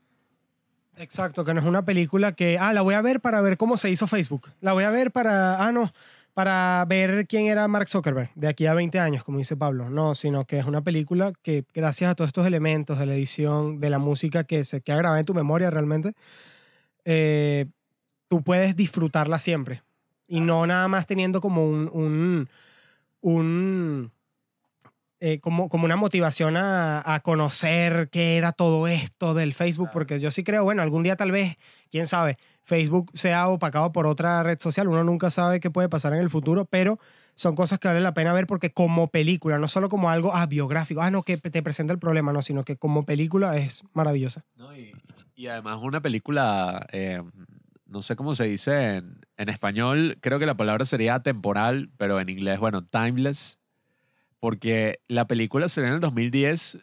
Speaker 3: Exacto, que no es una película que, ah, la voy a ver para ver cómo se hizo Facebook. La voy a ver para, ah, no, para ver quién era Mark Zuckerberg de aquí a 20 años, como dice Pablo. No, sino que es una película que gracias a todos estos elementos de la edición, de la música que se queda grabada en tu memoria realmente, eh, tú puedes disfrutarla siempre. Y no nada más teniendo como un, un, un eh, como, como una motivación a, a, conocer qué era todo esto del Facebook, porque yo sí creo, bueno, algún día tal vez, quién sabe, Facebook sea opacado por otra red social, uno nunca sabe qué puede pasar en el futuro, pero son cosas que vale la pena ver porque como película, no solo como algo ah, biográfico, ah, no, que te presenta el problema, no, sino que como película es maravillosa.
Speaker 2: No, y, y, además una película... Eh, no sé cómo se dice en, en, español, creo que la palabra sería temporal, pero en inglés, bueno, timeless, porque la película se ve en el 2010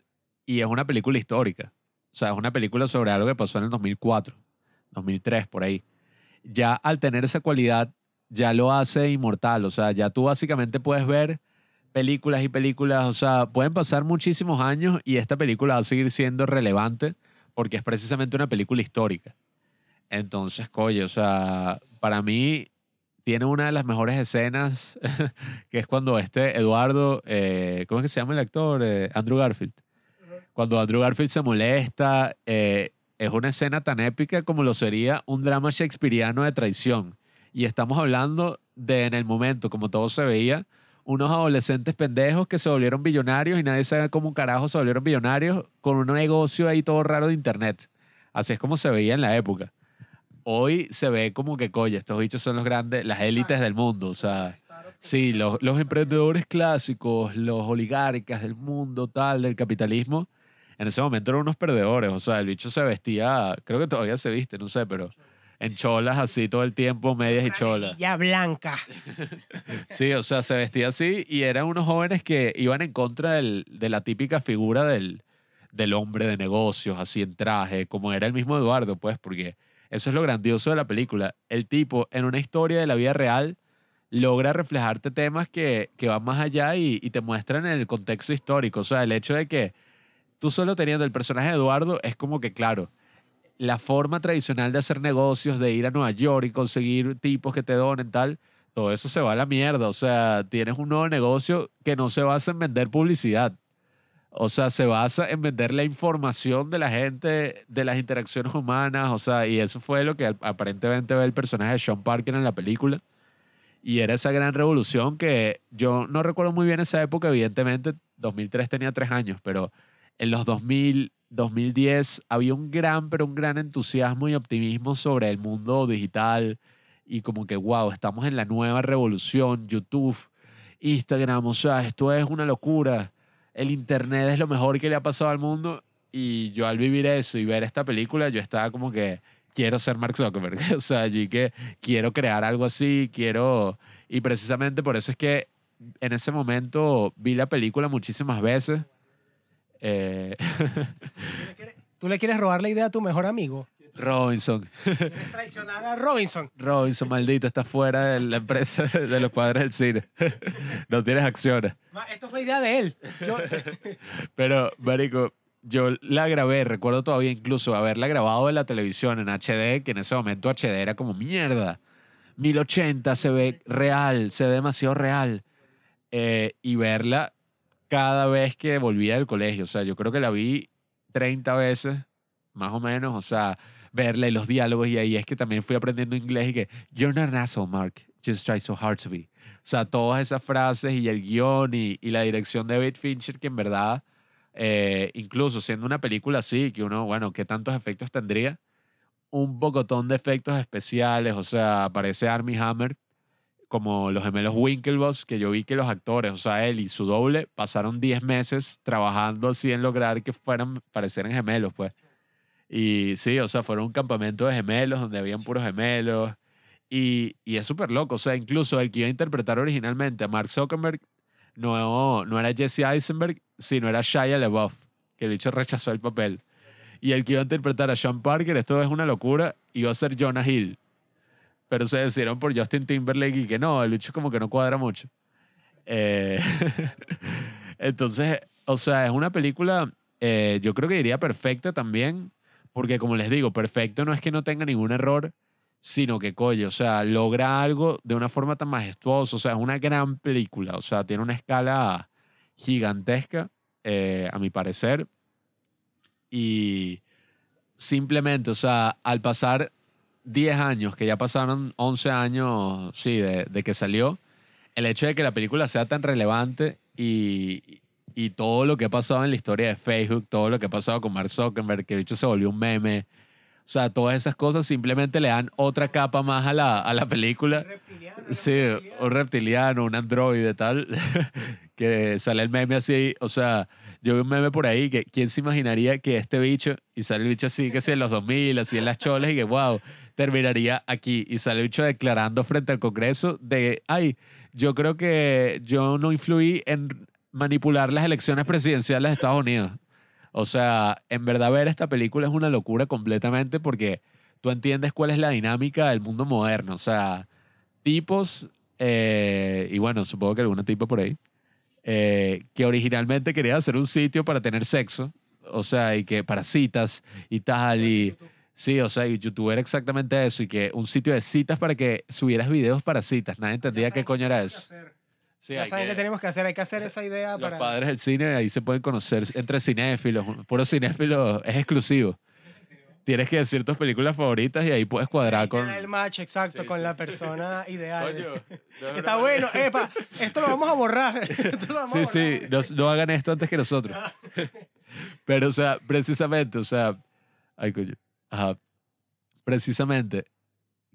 Speaker 2: y es una película histórica. O sea, es una película sobre algo que pasó en el 2004, 2003, por ahí. Ya al tener esa cualidad, ya lo hace inmortal. O sea, ya tú básicamente puedes ver películas y películas. O sea, pueden pasar muchísimos años y esta película va a seguir siendo relevante porque es precisamente una película histórica. Entonces, coño, o sea, para mí tiene una de las mejores escenas, que es cuando este Eduardo, eh, ¿cómo es que se llama el actor? Eh, Andrew Garfield. Cuando Andrew Garfield se molesta, eh, es una escena tan épica como lo sería un drama shakespeariano de traición. Y estamos hablando de en el momento, como todo se veía, unos adolescentes pendejos que se volvieron billonarios y nadie sabe cómo un carajo se volvieron billonarios con un negocio ahí todo raro de internet. Así es como se veía en la época hoy se ve como que, coño, estos bichos son los grandes, las élites del mundo. O sea, sí, los, los emprendedores clásicos, los oligarcas del mundo, tal, del capitalismo, en ese momento eran unos perdedores. O sea, el bicho se vestía, creo que todavía se viste, no sé, pero en cholas así todo el tiempo, medias y cholas.
Speaker 3: Ya blanca.
Speaker 2: sí, o sea, se vestía así y eran unos jóvenes que iban en contra del, de la típica figura del, del hombre de negocios, así en traje, como era el mismo Eduardo, pues, porque eso es lo grandioso de la película. El tipo, en una historia de la vida real, logra reflejarte temas que, que van más allá y, te muestran el contexto histórico. O sea, el hecho de que tú solo teniendo el personaje de Eduardo es como que, claro, la forma tradicional de hacer negocios, de ir a Nueva York y conseguir tipos que te donen, tal, todo eso se va a la mierda. O sea, tienes un nuevo negocio que no se basa en vender publicidad. O sea, se basa en vender la información de la gente, de las interacciones humanas, o sea, y eso fue lo que aparentemente ve el personaje de Sean Parker en la película. Y era esa gran revolución que yo no recuerdo muy bien esa época, evidentemente, 2003 tenía tres años, pero en los 2000, 2010 había un gran, pero un gran entusiasmo y optimismo sobre el mundo digital y como que, wow, estamos en la nueva revolución, YouTube Instagram, o sea, esto es una locura. El Internet es lo mejor que le ha pasado al mundo. Y yo al vivir eso y ver esta película, yo estaba como que quiero ser Mark Zuckerberg. o sea, yo que quiero crear algo así, quiero... Y precisamente por eso es que en ese momento vi la película muchísimas veces. Eh,
Speaker 3: ¿Tú le quieres robar la idea a tu mejor amigo?
Speaker 2: Robinson.
Speaker 3: ¿Quieres traicionar a Robinson?
Speaker 2: Robinson, maldito, está fuera de la empresa de los padres del cine. No tienes acciones.
Speaker 3: Ma, Esto fue idea de él. Yo-
Speaker 2: Pero, Marico, yo la grabé, recuerdo todavía incluso haberla grabado en la televisión en HD, que en ese momento HD era como mierda. 1080 se ve real, se ve demasiado real. Eh, y verla cada vez que volvía del colegio. O sea, yo creo que la vi 30 veces, más o menos. O sea, verla y los diálogos. Y ahí es que también fui aprendiendo inglés y que, You're not an asshole, Mark. Just try so hard to be. O sea, todas esas frases y el guion y, y la dirección de David Fincher, que en verdad, eh, incluso siendo una película así, que uno, bueno, ¿qué tantos efectos tendría? Un pocotón de efectos especiales, o sea, aparece Armie Hammer como los gemelos Winklevoss, que yo vi que los actores, o sea, él y su doble, pasaron 10 meses trabajando así en lograr que fueran, parecieran gemelos, pues. Y sí, o sea, fueron un campamento de gemelos donde habían puros gemelos. Y, y es súper loco, o sea, incluso el que iba a interpretar originalmente a Mark Zuckerberg no, no era Jesse Eisenberg, sino era Shia LaBeouf, que el bicho rechazó el papel. Y el que iba a interpretar a Sean Parker, esto es una locura, iba a ser Jonah Hill. Pero se decidieron por Justin Timberlake y que no, el bicho como que no cuadra mucho. Eh, entonces, o sea, es una película, eh, yo creo que diría perfecta también, porque como les digo, perfecto no es que no tenga ningún error, sino que, coño, o sea, logra algo de una forma tan majestuosa, o sea, es una gran película, o sea, tiene una escala gigantesca, eh, a mi parecer, y simplemente, o sea, al pasar 10 años, que ya pasaron 11 años, sí, de, de que salió, el hecho de que la película sea tan relevante y, y todo lo que ha pasado en la historia de Facebook, todo lo que ha pasado con Mark Zuckerberg, que el bicho se volvió un meme, o sea, todas esas cosas simplemente le dan otra capa más a la, a la película. Sí, un reptiliano, un androide, tal, que sale el meme así, o sea, yo vi un meme por ahí que quién se imaginaría que este bicho, y sale el bicho así, que sí, en los 2000, así en las cholas, y que wow, terminaría aquí, y sale el bicho declarando frente al Congreso de, ay, yo creo que yo no influí en manipular las elecciones presidenciales de Estados Unidos. O sea, en verdad ver esta película es una locura completamente porque tú entiendes cuál es la dinámica del mundo moderno. O sea, tipos, eh, y bueno, supongo que alguna tipo por ahí, eh, que originalmente querían hacer un sitio para tener sexo, o sea, y que para citas y tal, y sí, o sea, YouTube era exactamente eso, y que un sitio de citas para que subieras videos para citas. Nadie entendía qué coño era eso. Sí,
Speaker 3: Ya saben
Speaker 2: que-
Speaker 3: qué tenemos que hacer. Hay que hacer esa idea
Speaker 2: los
Speaker 3: para...
Speaker 2: padres del cine ahí se pueden conocer entre cinéfilos. Puro cinéfilo es exclusivo. Tienes que decir tus películas favoritas y ahí puedes cuadrar con.
Speaker 3: El match exacto
Speaker 2: Sí,
Speaker 3: con
Speaker 2: sí.
Speaker 3: la persona ideal.
Speaker 2: Coño, no,
Speaker 3: Está
Speaker 2: no.
Speaker 3: bueno, epa, esto lo vamos a borrar. Vamos
Speaker 2: Sí,
Speaker 3: a
Speaker 2: sí, no, no hagan esto antes que nosotros. Pero, o sea, precisamente, o sea, ay, coño, ajá, precisamente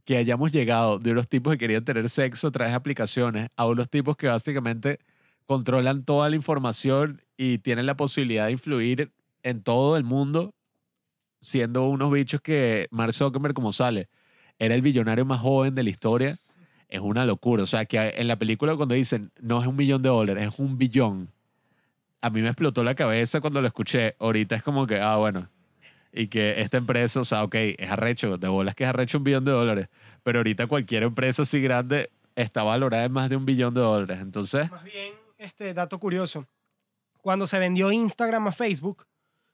Speaker 2: que hayamos llegado de unos tipos que querían tener sexo a través de aplicaciones a unos tipos que básicamente controlan toda la información y tienen la posibilidad de influir en todo el mundo, siendo unos bichos que Mark Zuckerberg, como sale, era el billonario más joven de la historia. Es una locura. O sea, que en la película cuando dicen no es un millón de dólares, es un billón. A mí me explotó la cabeza cuando lo escuché. Ahorita es como que, ah, bueno. Y que esta empresa, o sea, ok, es arrecho, de bolas que es arrecho un billón de dólares. Pero ahorita cualquier empresa así grande está valorada en más de un billón de dólares. Entonces,
Speaker 3: Más bien, este dato curioso. Cuando se vendió Instagram a Facebook,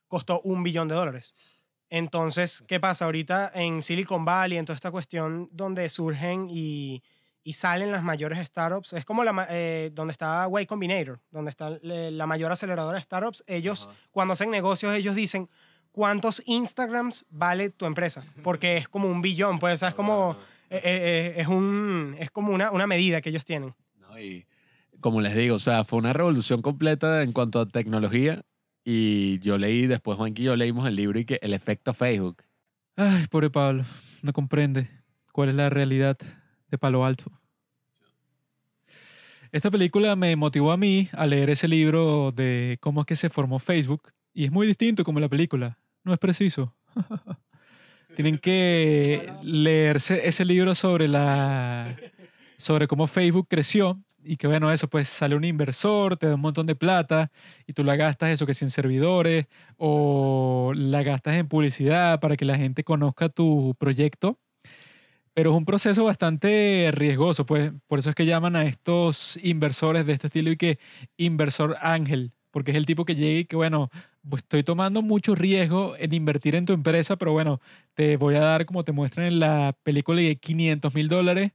Speaker 3: costó un billón de dólares. Entonces, ¿qué pasa? Ahorita en Silicon Valley, en toda esta cuestión donde surgen y, y salen las mayores startups, es como la, eh, donde está Y Combinator, donde está le- la mayor aceleradora de startups. Ellos,
Speaker 2: Ajá.
Speaker 3: cuando hacen negocios, ellos dicen, ¿cuántos Instagrams vale tu empresa? Porque es como un billón, pues, o sea, es como, eh, eh, eh, es un, es como una, una medida que ellos tienen.
Speaker 2: No, y como les digo, o sea, fue una revolución completa en cuanto a tecnología. Y yo leí, después Juanqui y yo leímos el libro y que el efecto Facebook.
Speaker 4: Ay, pobre Pablo, no comprende cuál es la realidad de Palo Alto.
Speaker 1: Esta película me motivó a mí a leer ese libro de cómo es que se formó Facebook y es muy distinto como la película. No es preciso. Tienen que leerse ese libro sobre la sobre cómo Facebook creció y que bueno, eso pues sale un inversor, te da un montón de plata y tú la gastas eso que si en servidores o la gastas en publicidad para que la gente conozca tu proyecto. Pero es un proceso bastante riesgoso, pues por eso es que llaman a estos inversores de este estilo y que inversor ángel, porque es el tipo que llega y que bueno, pues estoy tomando mucho riesgo en invertir en tu empresa, pero bueno, te voy a dar como te muestran en la película de 500 mil dólares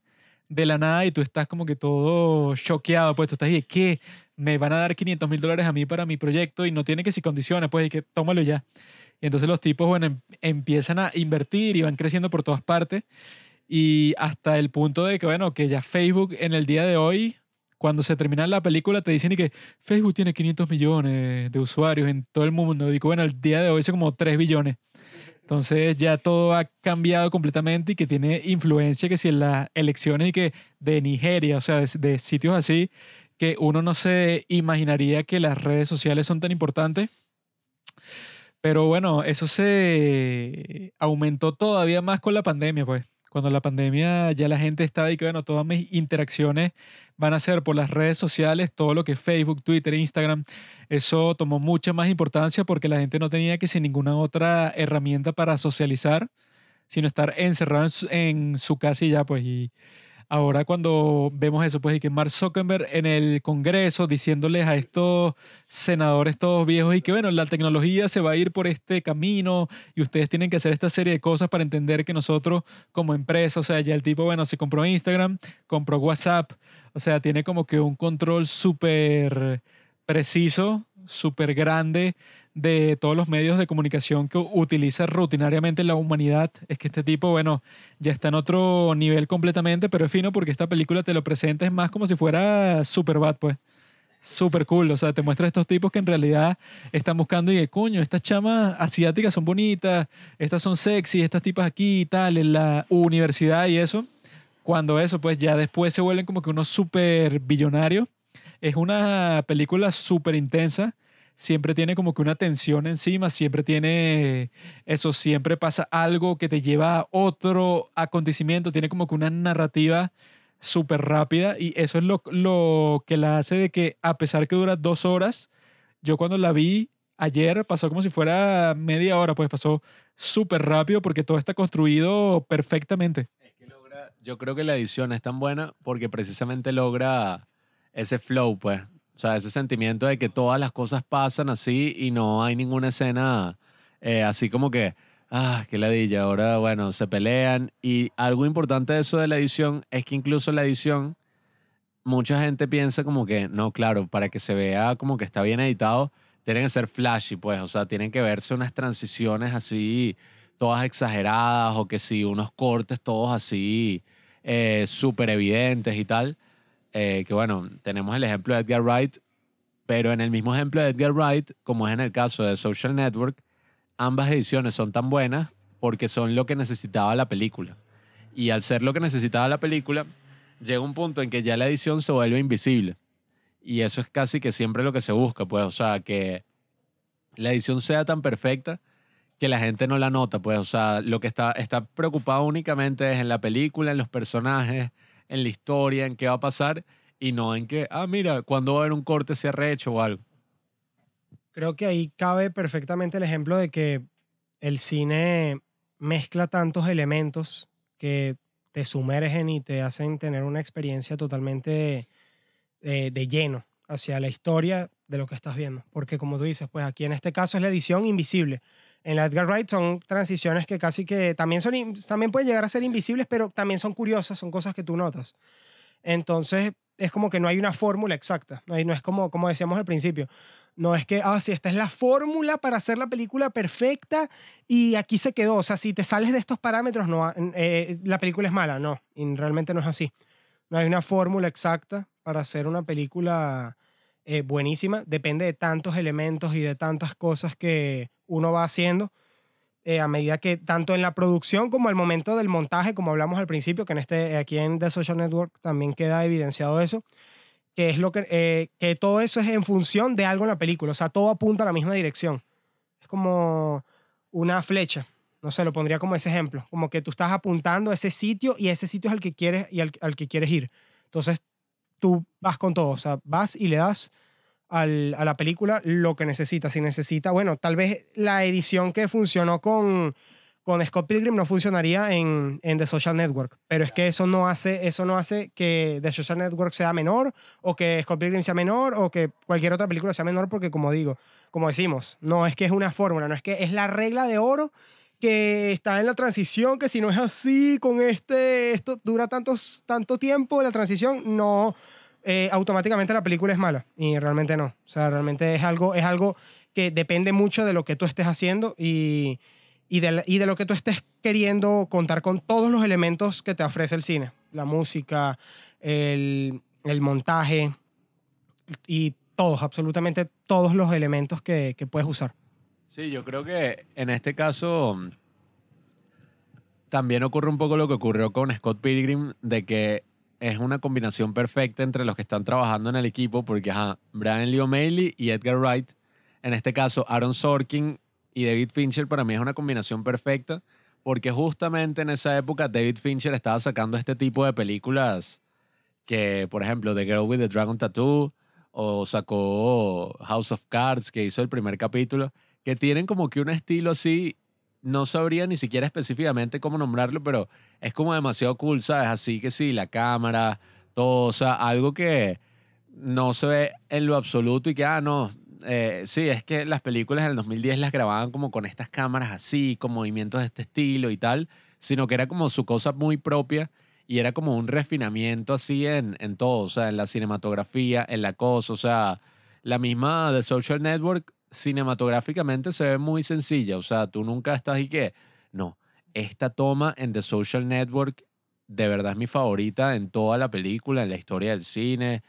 Speaker 1: de la nada y tú estás como que todo choqueado, pues tú estás y ¿qué? Me van a dar 500 mil dólares a mí para mi proyecto y no tiene que si condiciones, pues y que tómalo ya. Y entonces los tipos, bueno, em- empiezan a invertir y van creciendo por todas partes y hasta el punto de que, bueno, que ya Facebook en el día de hoy, cuando se termina la película, te dicen y que Facebook tiene 500 millones de usuarios en todo el mundo. Digo, bueno, el día de hoy es como 3 billones. Entonces ya todo ha cambiado completamente y que tiene influencia que si en las elecciones y que de Nigeria, o sea, de, de sitios así, que uno no se imaginaría que las redes sociales son tan importantes. Pero bueno, eso se aumentó todavía más con la pandemia, pues. Cuando la pandemia ya la gente estaba y que, bueno, todas mis interacciones van a ser por las redes sociales, todo lo que es Facebook, Twitter, Instagram, eso tomó mucha más importancia porque la gente no tenía que sin ninguna otra herramienta para socializar, sino estar encerrado en su, en su casa y ya, pues. Y ahora cuando vemos eso, pues, y que Mark Zuckerberg en el Congreso diciéndoles a estos senadores todos viejos y que, bueno, la tecnología se va a ir por este camino y ustedes tienen que hacer esta serie de cosas para entender que nosotros como empresa, o sea, ya el tipo, bueno, se compró Instagram, compró WhatsApp, o sea, tiene como que un control súper preciso, súper grande de todos los medios de comunicación que utiliza rutinariamente la humanidad. Es que este tipo, bueno, ya está en otro nivel completamente, pero es fino porque esta película te lo presenta es más como si fuera Superbad, pues. Super cool, o sea, te muestra estos tipos que en realidad están buscando y de coño, estas chamas asiáticas son bonitas, estas son sexy, estas tipas aquí y tal, en la universidad y eso. Cuando eso, pues ya después se vuelven como que unos super billonarios. Es una película súper intensa siempre tiene como que una tensión encima, siempre tiene eso, siempre pasa algo que te lleva a otro acontecimiento, tiene como que una narrativa súper rápida y eso es lo, lo que la hace de que a pesar que dura dos horas, yo cuando la vi ayer pasó como si fuera media hora, pues pasó súper rápido porque todo está construido perfectamente.
Speaker 2: Yo creo que la edición es tan buena porque precisamente logra ese flow, pues. O sea, ese sentimiento de que todas las cosas pasan así y no hay ninguna escena eh, así como que, ah, qué ladilla, ahora, bueno, se pelean. Y algo importante de eso de la edición es que incluso la edición, mucha gente piensa como que, no, claro, para que se vea como que está bien editado, tienen que ser flashy, pues, o sea, tienen que verse unas transiciones así, todas exageradas, o que sí, unos cortes todos así, eh, súper evidentes y tal. Eh, que bueno, tenemos el ejemplo de Edgar Wright, pero en el mismo ejemplo de Edgar Wright, como es en el caso de Social Network, ambas ediciones son tan buenas porque son lo que necesitaba la película. Y al ser lo que necesitaba la película, llega un punto en que ya la edición se vuelve invisible. Y eso es casi que siempre lo que se busca, pues, o sea, que la edición sea tan perfecta que la gente no la nota, pues, o sea, lo que está, está preocupado únicamente es en la película, en los personajes, en la historia, en qué va a pasar, y no en que, ah, mira, cuando va a haber un corte se rehecho o algo.
Speaker 3: Creo que ahí cabe perfectamente el ejemplo de que el cine mezcla tantos elementos que te sumergen y te hacen tener una experiencia totalmente de, de lleno hacia la historia de lo que estás viendo. Porque como tú dices, pues aquí en este caso es la edición invisible. En la Edgar Wright son transiciones que casi que también, son, también pueden llegar a ser invisibles, pero también son curiosas, son cosas que tú notas. Entonces es como que no hay una fórmula exacta. No, hay- no es como, como decíamos al principio. No es que, ah, sí, esta es la fórmula para hacer la película perfecta y aquí se quedó. O sea, si te sales de estos parámetros, no, eh, la película es mala. No, y realmente no es así. No hay una fórmula exacta para hacer una película eh, buenísima. Depende de tantos elementos y de tantas cosas que uno va haciendo eh, a medida que tanto en la producción como al momento del montaje, como hablamos al principio, que en este, aquí en The Social Network también queda evidenciado eso, que es lo que, eh, que todo eso es en función de algo en la película, o sea, todo apunta a la misma dirección. Es como una flecha, no sé, lo pondría como ese ejemplo, como que tú estás apuntando a ese sitio y ese sitio es al que quieres y al, al que quieres ir. Entonces, tú vas con todo, o sea, vas y le das a la película lo que necesita. Si necesita, bueno, tal vez la edición que funcionó con, con Scott Pilgrim no funcionaría en, en The Social Network, pero es que eso no, hace, eso no hace que The Social Network sea menor o que Scott Pilgrim sea menor o que cualquier otra película sea menor porque como digo, como decimos, no es que es una fórmula, no es que es la regla de oro que está en la transición, que si no es así, con este, esto dura tantos, tanto tiempo la transición, no, eh, automáticamente la película es mala. Y realmente no. O sea, realmente es algo, es algo que depende mucho de lo que tú estés haciendo y, y, de, y de lo que tú estés queriendo contar con todos los elementos que te ofrece el cine. La música, el, el montaje y todos, absolutamente todos los elementos que, que puedes usar.
Speaker 2: Sí, yo creo que en este caso mm, también ocurre un poco lo que ocurrió con Scott Pilgrim, de que es una combinación perfecta entre los que están trabajando en el equipo, porque ajá, Brian Lee O'Malley y Edgar Wright, en este caso Aaron Sorkin y David Fincher, para mí es una combinación perfecta, porque justamente en esa época David Fincher estaba sacando este tipo de películas que, por ejemplo, The Girl with the Dragon Tattoo, o sacó House of Cards, que hizo el primer capítulo, que tienen como que un estilo así, no sabría ni siquiera específicamente cómo nombrarlo, pero es como demasiado cool, ¿sabes? Así que sí, la cámara, todo, o sea, algo que no se ve en lo absoluto y que, ah, no, eh, sí, es que las películas en el 2010 las grababan como con estas cámaras así, con movimientos de este estilo y tal, sino que era como su cosa muy propia y era como un refinamiento así en, en todo, o sea, en la cinematografía, en la cosa, o sea, la misma de Social Network cinematográficamente se ve muy sencilla, o sea, tú nunca estás y que, no, esta toma en The Social Network de verdad es mi favorita en toda la película, en la historia del cine,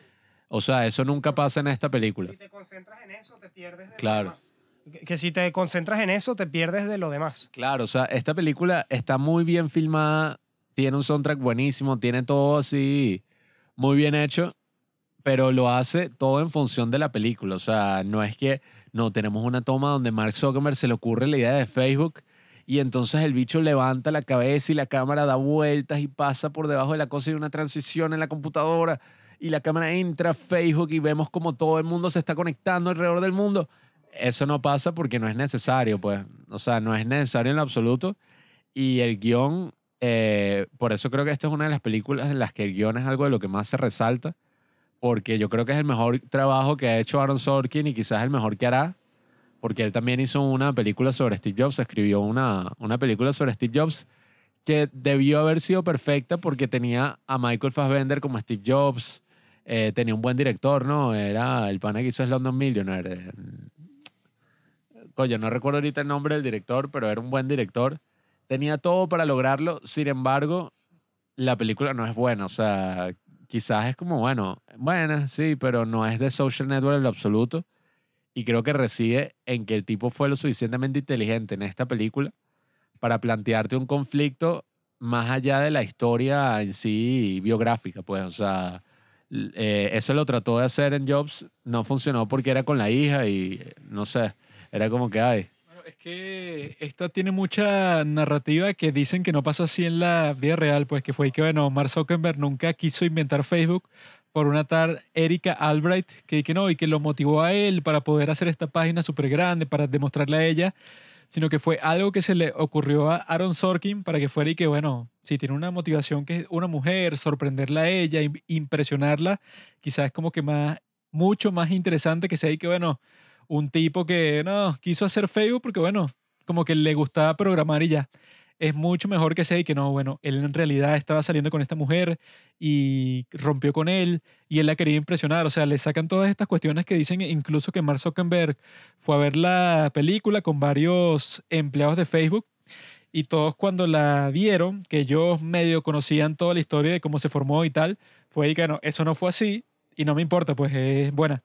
Speaker 2: o sea, eso nunca pasa en esta película.
Speaker 3: Si te concentras en eso, te pierdes de
Speaker 2: Claro.
Speaker 3: lo demás. Que si te concentras en eso, te pierdes de lo demás.
Speaker 2: Claro, o sea, esta película está muy bien filmada, tiene un soundtrack buenísimo, tiene todo así muy bien hecho, pero lo hace todo en función de la película. O sea, no es que no tenemos una toma donde Mark Zuckerberg se le ocurre la idea de Facebook y entonces el bicho levanta la cabeza y la cámara da vueltas y pasa por debajo de la cosa y una transición en la computadora y la cámara entra a Facebook y vemos como todo el mundo se está conectando alrededor del mundo. Eso no pasa porque no es necesario, pues. O sea, no es necesario en lo absoluto. Y el guion, eh, por eso creo que esta es una de las películas en las que el guion es algo de lo que más se resalta, porque yo creo que es el mejor trabajo que ha hecho Aaron Sorkin y quizás el mejor que hará, porque él también hizo una película sobre Steve Jobs, escribió una, una película sobre Steve Jobs que debió haber sido perfecta porque tenía a Michael Fassbender como Steve Jobs, eh, tenía un buen director, ¿no? Era el pana que hizo London Millionaire. eh, Coño, no recuerdo ahorita el nombre del director, pero era un buen director. Tenía todo para lograrlo, sin embargo, la película no es buena. O sea, quizás es como, bueno, buena, sí, pero no es de Social Network en lo absoluto. Y creo que reside en que el tipo fue lo suficientemente inteligente en esta película para plantearte un conflicto más allá de la historia en sí biográfica, pues, o sea, eh, eso lo trató de hacer en Jobs, no funcionó porque era con la hija y eh, no sé, era como que, ay,
Speaker 1: Bueno, que esta tiene mucha narrativa que dicen que no pasó así en la vida real, pues que fue que, bueno, Mark Zuckerberg nunca quiso inventar Facebook por una tal Erika Albright, que, que no, y que lo motivó a él para poder hacer esta página súper grande, para demostrarle a ella, sino que fue algo que se le ocurrió a Aaron Sorkin para que fuera y que, bueno, si tiene una motivación que es una mujer, sorprenderla a ella, im- impresionarla, quizás es como que más, mucho más interesante que sea y que, bueno, un tipo que no quiso hacer Facebook porque, bueno, como que le gustaba programar y ya. Es mucho mejor que sea y que no, bueno, él en realidad estaba saliendo con esta mujer y rompió con él y él la quería impresionar. O sea, le sacan todas estas cuestiones que dicen incluso que Mark Zuckerberg fue a ver la película con varios empleados de Facebook y todos cuando la vieron, que ellos medio conocían toda la historia de cómo se formó y tal, fue y que no, eso no fue así y no me importa, pues es buena.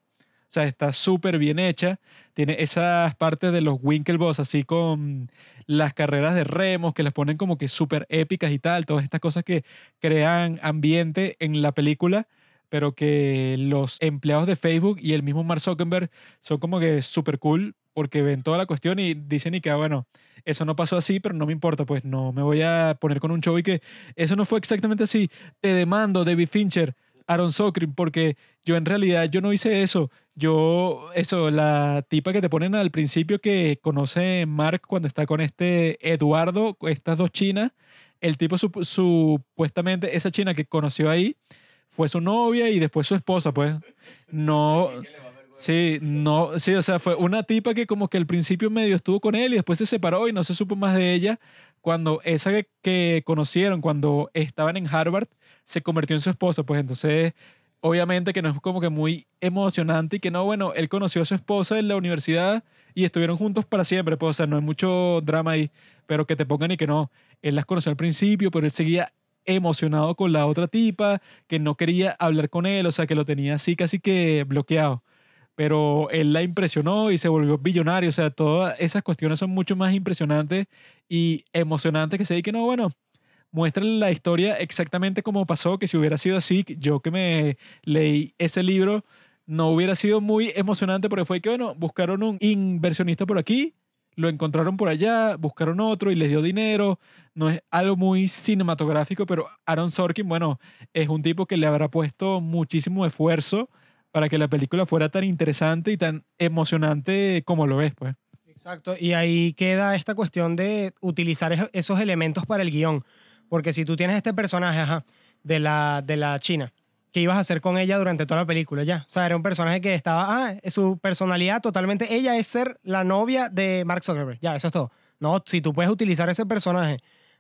Speaker 1: O sea, está súper bien hecha. Tiene esas partes de los Winklevoss, así con las carreras de remos que las ponen como que súper épicas y tal. Todas estas cosas que crean ambiente en la película pero que los empleados de Facebook y el mismo Mark Zuckerberg son como que súper cool porque ven toda la cuestión y dicen y que, ah, bueno, eso no pasó así, pero no me importa, pues no me voy a poner con un show y que eso no fue exactamente así. Te demando, David Fincher, Aaron Sorkin, porque yo en realidad yo no hice eso. Yo, eso, la tipa que te ponen al principio que conoce Mark cuando está con este Eduardo, estas dos chinas, el tipo sup- supuestamente, esa china que conoció ahí, fue su novia y después su esposa, pues. No, sí, no, sí, o sea, fue una tipa que como que al principio medio estuvo con él y después se separó y no se supo más de ella. Cuando esa que conocieron, cuando estaban en Harvard, se convirtió en su esposa, pues entonces, obviamente que no es como que muy emocionante y que no, bueno, él conoció a su esposa en la universidad y estuvieron juntos para siempre, pues, o sea, no hay mucho drama ahí, pero que te pongan y que no, él las conoció al principio, pero él seguía emocionado con la otra tipa, que no quería hablar con él, o sea, que lo tenía así casi que bloqueado. Pero él la impresionó y se volvió billonario, o sea, todas esas cuestiones son mucho más impresionantes y emocionantes que se que no, bueno, muestran la historia exactamente como pasó, que si hubiera sido así, yo que me leí ese libro, no hubiera sido muy emocionante porque fue que, bueno, buscaron un inversionista por aquí, lo encontraron por allá, buscaron otro y les dio dinero. No es algo muy cinematográfico, pero Aaron Sorkin, bueno, es un tipo que le habrá puesto muchísimo esfuerzo para que la película fuera tan interesante y tan emocionante como lo es, pues.
Speaker 3: Exacto, y ahí queda esta cuestión de utilizar es- esos elementos para el guion. Porque si tú tienes este personaje ajá, de, la, de la China, ¿qué ibas a hacer con ella durante toda la película ya? O sea, era un personaje que estaba, ah, su personalidad totalmente, ella es ser la novia de Mark Zuckerberg, ya, eso es todo. No, si tú puedes utilizar ese personaje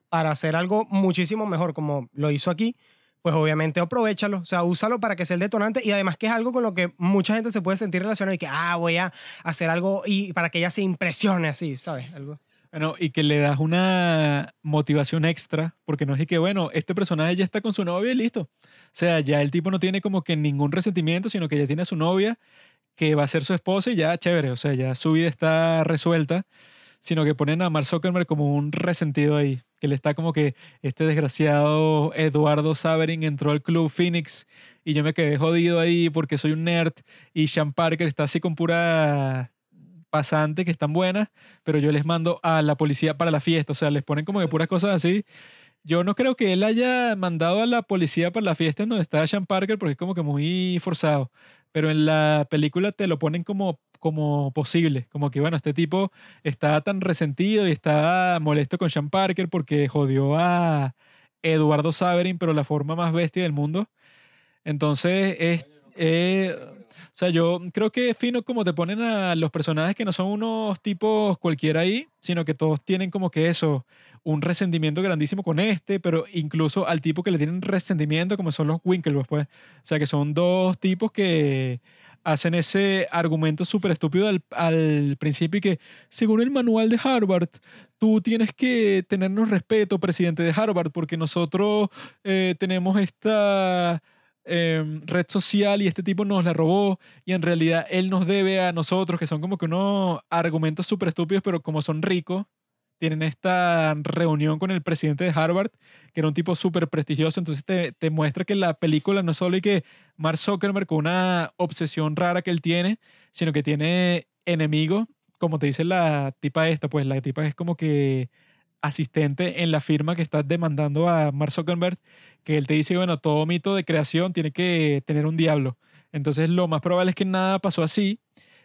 Speaker 3: para hacer algo muchísimo mejor como lo hizo aquí, pues obviamente aprovechalo, o sea, úsalo para que sea el detonante y además que es algo con lo que mucha gente se puede sentir relacionada y que, ah, voy a hacer algo y para que ella se impresione así, ¿sabes? Algo.
Speaker 1: Bueno, y que le das una motivación extra, porque no es de que, bueno, este personaje ya está con su novia y listo. O sea, ya el tipo no tiene como que ningún resentimiento, sino que ya tiene a su novia, que va a ser su esposa y ya chévere, o sea, ya su vida está resuelta, sino que ponen a Mark Zuckerberg como un resentido ahí, que le está como que este desgraciado Eduardo Saverin entró al Club Phoenix y yo me quedé jodido ahí porque soy un nerd y Sean Parker está así con pura pasante que están buenas, pero yo les mando a la policía para la fiesta, o sea, les ponen como que puras cosas así. Yo no creo que él haya mandado a la policía para la fiesta en donde está Sean Parker porque es como que muy forzado, pero en la película te lo ponen como como posible, como que bueno, este tipo está tan resentido y está molesto con Sean Parker porque jodió a Eduardo Saverin, pero la forma más bestia del mundo. Entonces, es, eh, o sea, yo creo que es fino como te ponen a los personajes que no son unos tipos cualquiera ahí, sino que todos tienen como que eso, un resentimiento grandísimo con este, pero incluso al tipo que le tienen resentimiento, como son los Winklevoss, pues. O sea, que son dos tipos que hacen ese argumento súper estúpido al, al principio y que, según el manual de Harvard, tú tienes que tenernos respeto, presidente de Harvard, porque nosotros eh, tenemos esta em, red social y este tipo nos la robó y en realidad él nos debe a nosotros, que son como que unos argumentos súper estúpidos, pero como son ricos, tienen esta reunión con el presidente de Harvard, que era un tipo súper prestigioso, entonces te, te muestra que la película no solo hay que Mark Zuckerberg con una obsesión rara que él tiene, sino que tiene enemigos, como te dice la tipa esta, pues la tipa es como que asistente en la firma que está demandando a Mark Zuckerberg, que él te dice, bueno, todo mito de creación tiene que tener un diablo. Entonces lo más probable es que nada pasó así,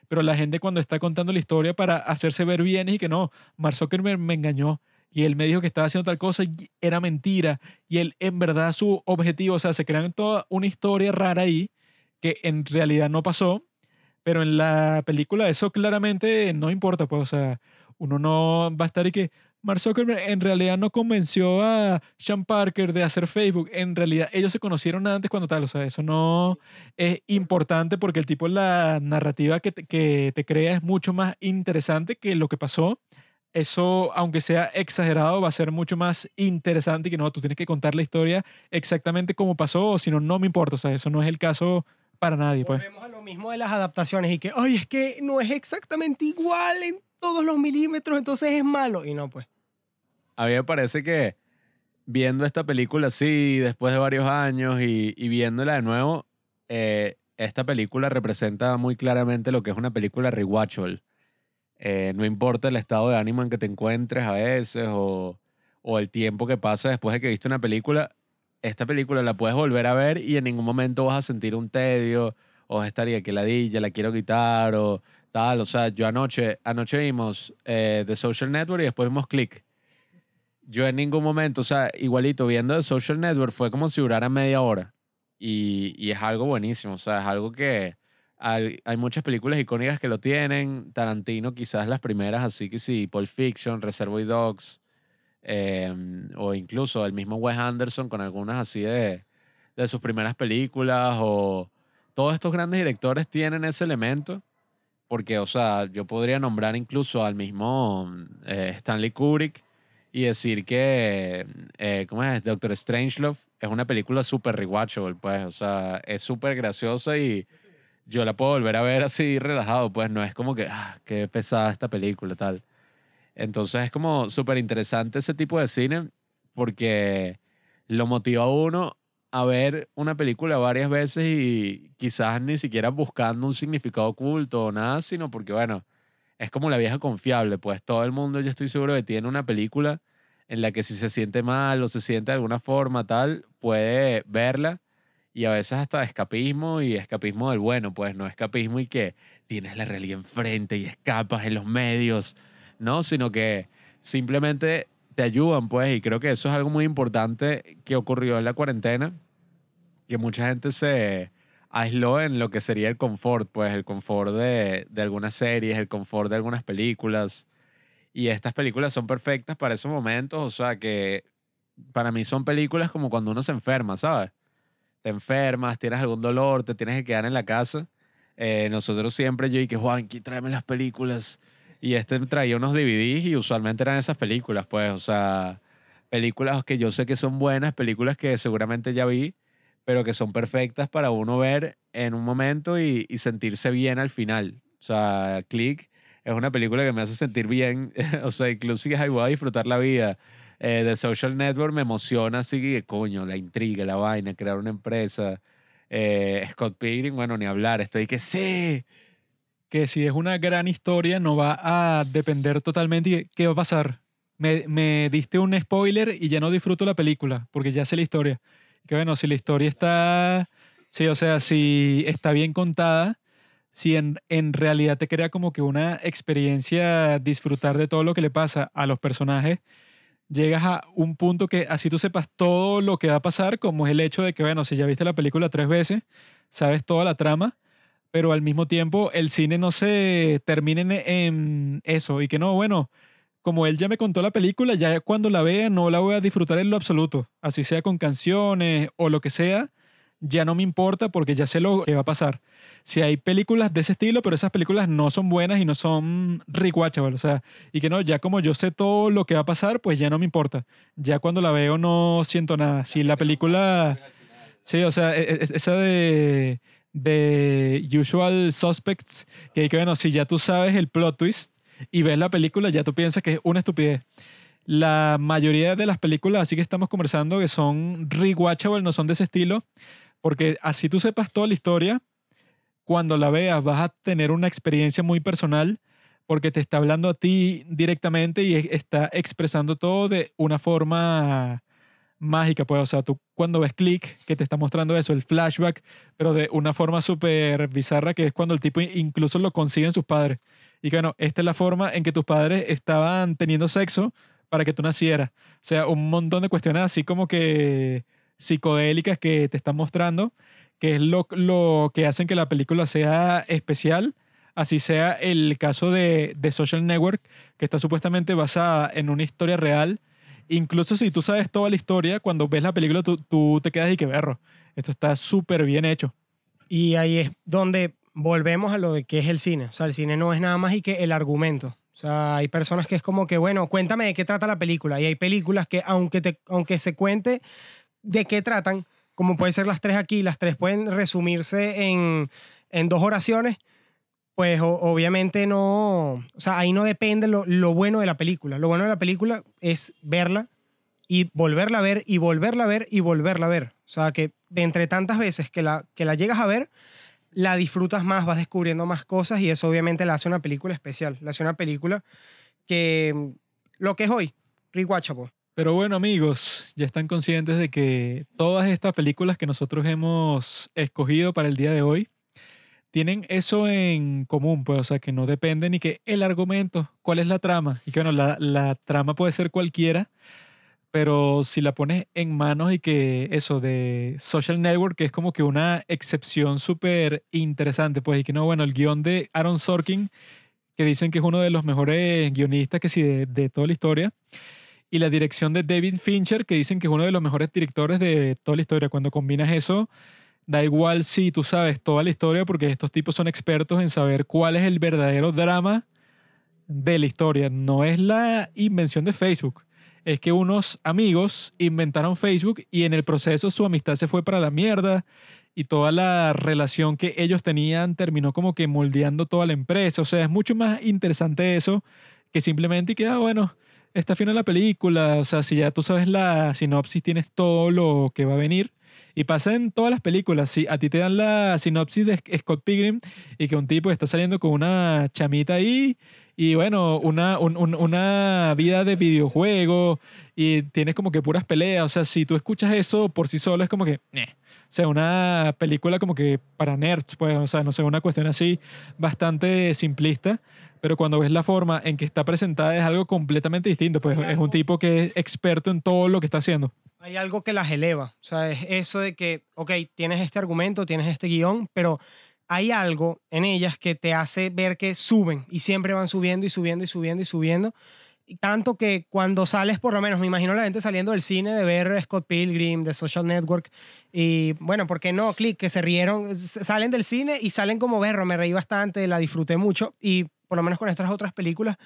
Speaker 1: pero la gente cuando está contando la historia para hacerse ver bien y que no, Mark Zuckerberg me engañó y él me dijo que estaba haciendo tal cosa era mentira y él en verdad su objetivo, o sea, se crean toda una historia rara ahí que en realidad no pasó, pero en la película eso claramente no importa, pues, o sea, uno no va a estar y que Mark Zuckerberg en realidad no convenció a Sean Parker de hacer Facebook. En realidad ellos se conocieron antes cuando tal. O sea, eso no es importante porque el tipo, la narrativa que te, que te crea es mucho más interesante que lo que pasó. Eso, aunque sea exagerado, va a ser mucho más interesante y que no, tú tienes que contar la historia exactamente como pasó, o si no, no me importa. O sea, eso no es el caso para nadie, pues.
Speaker 3: Volvemos a lo mismo de las adaptaciones y que, oye, es que no es exactamente igual en todos los milímetros, entonces es malo. Y no, pues.
Speaker 2: A mí me parece que viendo esta película así, después de varios años y, y viéndola de nuevo, eh, esta película representa muy claramente lo que es una película rewatchable. Eh, no importa el estado de ánimo en que te encuentres a veces o, o el tiempo que pasa después de que viste una película, esta película la puedes volver a ver y en ningún momento vas a sentir un tedio o vas a estar y que ladilla, la quiero quitar o tal. O sea, yo anoche, anoche vimos eh, The Social Network y después vimos Click. Yo en ningún momento, o sea, igualito viendo The Social Network fue como si durara media hora. Y, y es algo buenísimo, o sea, es algo que hay, hay muchas películas icónicas que lo tienen. Tarantino quizás las primeras, así que sí, Pulp Fiction, Reservoir Dogs, em, o incluso el mismo Wes Anderson con algunas así de, de sus primeras películas, o todos estos grandes directores tienen ese elemento, porque, o sea, yo podría nombrar incluso al mismo eh, Stanley Kubrick y decir que, eh, ¿cómo es? Doctor Strangelove es una película súper rewatchable, pues, o sea, es súper graciosa y yo la puedo volver a ver así relajado, pues, no es como que, ah, qué pesada esta película, tal. Entonces es como súper interesante ese tipo de cine porque lo motiva a uno a ver una película varias veces y quizás ni siquiera buscando un significado oculto o nada, sino porque, bueno, es como la vieja confiable, pues todo el mundo yo estoy seguro que tiene una película en la que si se siente mal o se siente de alguna forma tal, puede verla y a veces hasta escapismo y escapismo del bueno, pues no escapismo y que tienes la realidad enfrente y escapas en los medios, ¿no? Sino que simplemente te ayudan, pues, y creo que eso es algo muy importante que ocurrió en la cuarentena, que mucha gente se aisló en lo que sería el confort, pues, el confort de, de algunas series, el confort de algunas películas, y estas películas son perfectas para esos momentos, o sea que para mí son películas como cuando uno se enferma, ¿sabes? Te enfermas, tienes algún dolor, te tienes que quedar en la casa. Eh, nosotros siempre, yo y que Juanqui, tráeme las películas. Y este traía unos DVDs y usualmente eran esas películas, pues, o sea, películas que yo sé que son buenas, películas que seguramente ya vi, pero que son perfectas para uno ver en un momento y, y sentirse bien al final. O sea, Click es una película que me hace sentir bien, o sea, incluso que voy a disfrutar la vida. Eh, The Social Network me emociona, así que coño, la intriga, la vaina, crear una empresa. Eh, Scott Pilgrim, bueno, ni hablar, estoy que sí.
Speaker 1: Que si es una gran historia, no va a depender totalmente de qué va a pasar. Me, me diste un spoiler y ya no disfruto la película, porque ya sé la historia. Que bueno, si la historia está, sí, o sea, si está bien contada, si en, en realidad te crea como que una experiencia disfrutar de todo lo que le pasa a los personajes, llegas a un punto que así tú sepas todo lo que va a pasar, como es el hecho de que, bueno, si ya viste la película tres veces, sabes toda la trama, pero al mismo tiempo el cine no se termina en, en eso y que no, bueno, como él ya me contó la película, ya cuando la vea no la voy a disfrutar en lo absoluto, así sea con canciones o lo que sea, ya no me importa porque ya sé lo que va a pasar. Si hay películas de ese estilo, pero esas películas no son buenas y no son rewatchable, o sea, y que no, ya como yo sé todo lo que va a pasar, pues ya no me importa. Ya cuando la veo no siento nada. Si la película... Sí, o sea, e- e- esa de, de Usual Suspects, que, que bueno, si ya tú sabes el plot twist y ves la película, ya tú piensas que es una estupidez. La mayoría de las películas, así que estamos conversando, que son rewatchable, no son de ese estilo, porque así tú sepas toda la historia, cuando la veas vas a tener una experiencia muy personal porque te está hablando a ti directamente y está expresando todo de una forma mágica, pues, o sea, tú cuando ves Click, que te está mostrando eso, el flashback, pero de una forma súper bizarra, que es cuando el tipo incluso lo consiguen sus padres. Y que, bueno, esta es la forma en que tus padres estaban teniendo sexo para que tú nacieras. O sea, un montón de cuestiones así como que psicodélicas que te están mostrando, que es lo, lo que hacen que la película sea especial, así sea el caso de, de Social Network, que está supuestamente basada en una historia real. Incluso si tú sabes toda la historia, cuando ves la película tú, tú te quedas y que berro. Esto está súper bien hecho.
Speaker 3: Y ahí es donde volvemos a lo de qué es el cine. O sea, el cine no es nada más y que el argumento. O sea, hay personas que es como que, bueno, cuéntame de qué trata la película. Y hay películas que, aunque, aunque se cuente de qué tratan, como pueden ser las tres aquí, las tres pueden resumirse en, en dos oraciones, pues obviamente no, o sea, ahí no depende lo, lo bueno de la película. Lo bueno de la película es verla y volverla a ver y volverla a ver y volverla a ver. O sea, que de entre tantas veces que la, que la llegas a ver, la disfrutas más, vas descubriendo más cosas y eso obviamente la hace una película especial. La hace una película que lo que es hoy, rewatchable.
Speaker 1: Pero bueno, amigos, ya están conscientes de que todas estas películas que nosotros hemos escogido para el día de hoy tienen eso en común, pues, o sea, que no depende ni que el argumento, cuál es la trama, y que bueno, la, la trama puede ser cualquiera, pero si la pones en manos y que eso de Social Network, que es como que una excepción súper interesante, pues, y que no, bueno, el guion de Aaron Sorkin, que dicen que es uno de los mejores guionistas que sí de, de toda la historia, y la dirección de David Fincher, que dicen que es uno de los mejores directores de toda la historia. Cuando combinas eso, da igual si tú sabes toda la historia, porque estos tipos son expertos en saber cuál es el verdadero drama de la historia. No es la invención de Facebook. Es que unos amigos inventaron Facebook y en el proceso su amistad se fue para la mierda y toda la relación que ellos tenían terminó como que moldeando toda la empresa. O sea, es mucho más interesante eso que simplemente que, ah, bueno, está fina la película, o sea, si ya tú sabes la sinopsis, tienes todo lo que va a venir. Y pasa en todas las películas. Si a ti te dan la sinopsis de Scott Pilgrim y que un tipo está saliendo con una chamita ahí y bueno, una, un- un- una vida de videojuego y tienes como que puras peleas. O sea, si tú escuchas eso por sí solo es como que... O sea, una película como que para nerds, pues, o sea, no sé, una cuestión así bastante simplista pero cuando ves la forma en que está presentada es algo completamente distinto, pues es un tipo que es experto en todo lo que está haciendo.
Speaker 3: Hay algo que las eleva. O sea, es eso de que, ok, tienes este argumento, tienes este guion, pero hay algo en ellas que te hace ver que suben y siempre van subiendo y subiendo y subiendo y subiendo. Y tanto que cuando sales, por lo menos, me imagino la gente saliendo del cine de ver Scott Pilgrim, de Social Network, y bueno, ¿por qué no? Click, que se rieron, salen del cine y salen como berro, me reí bastante, la disfruté mucho, y por lo menos con estas otras películas,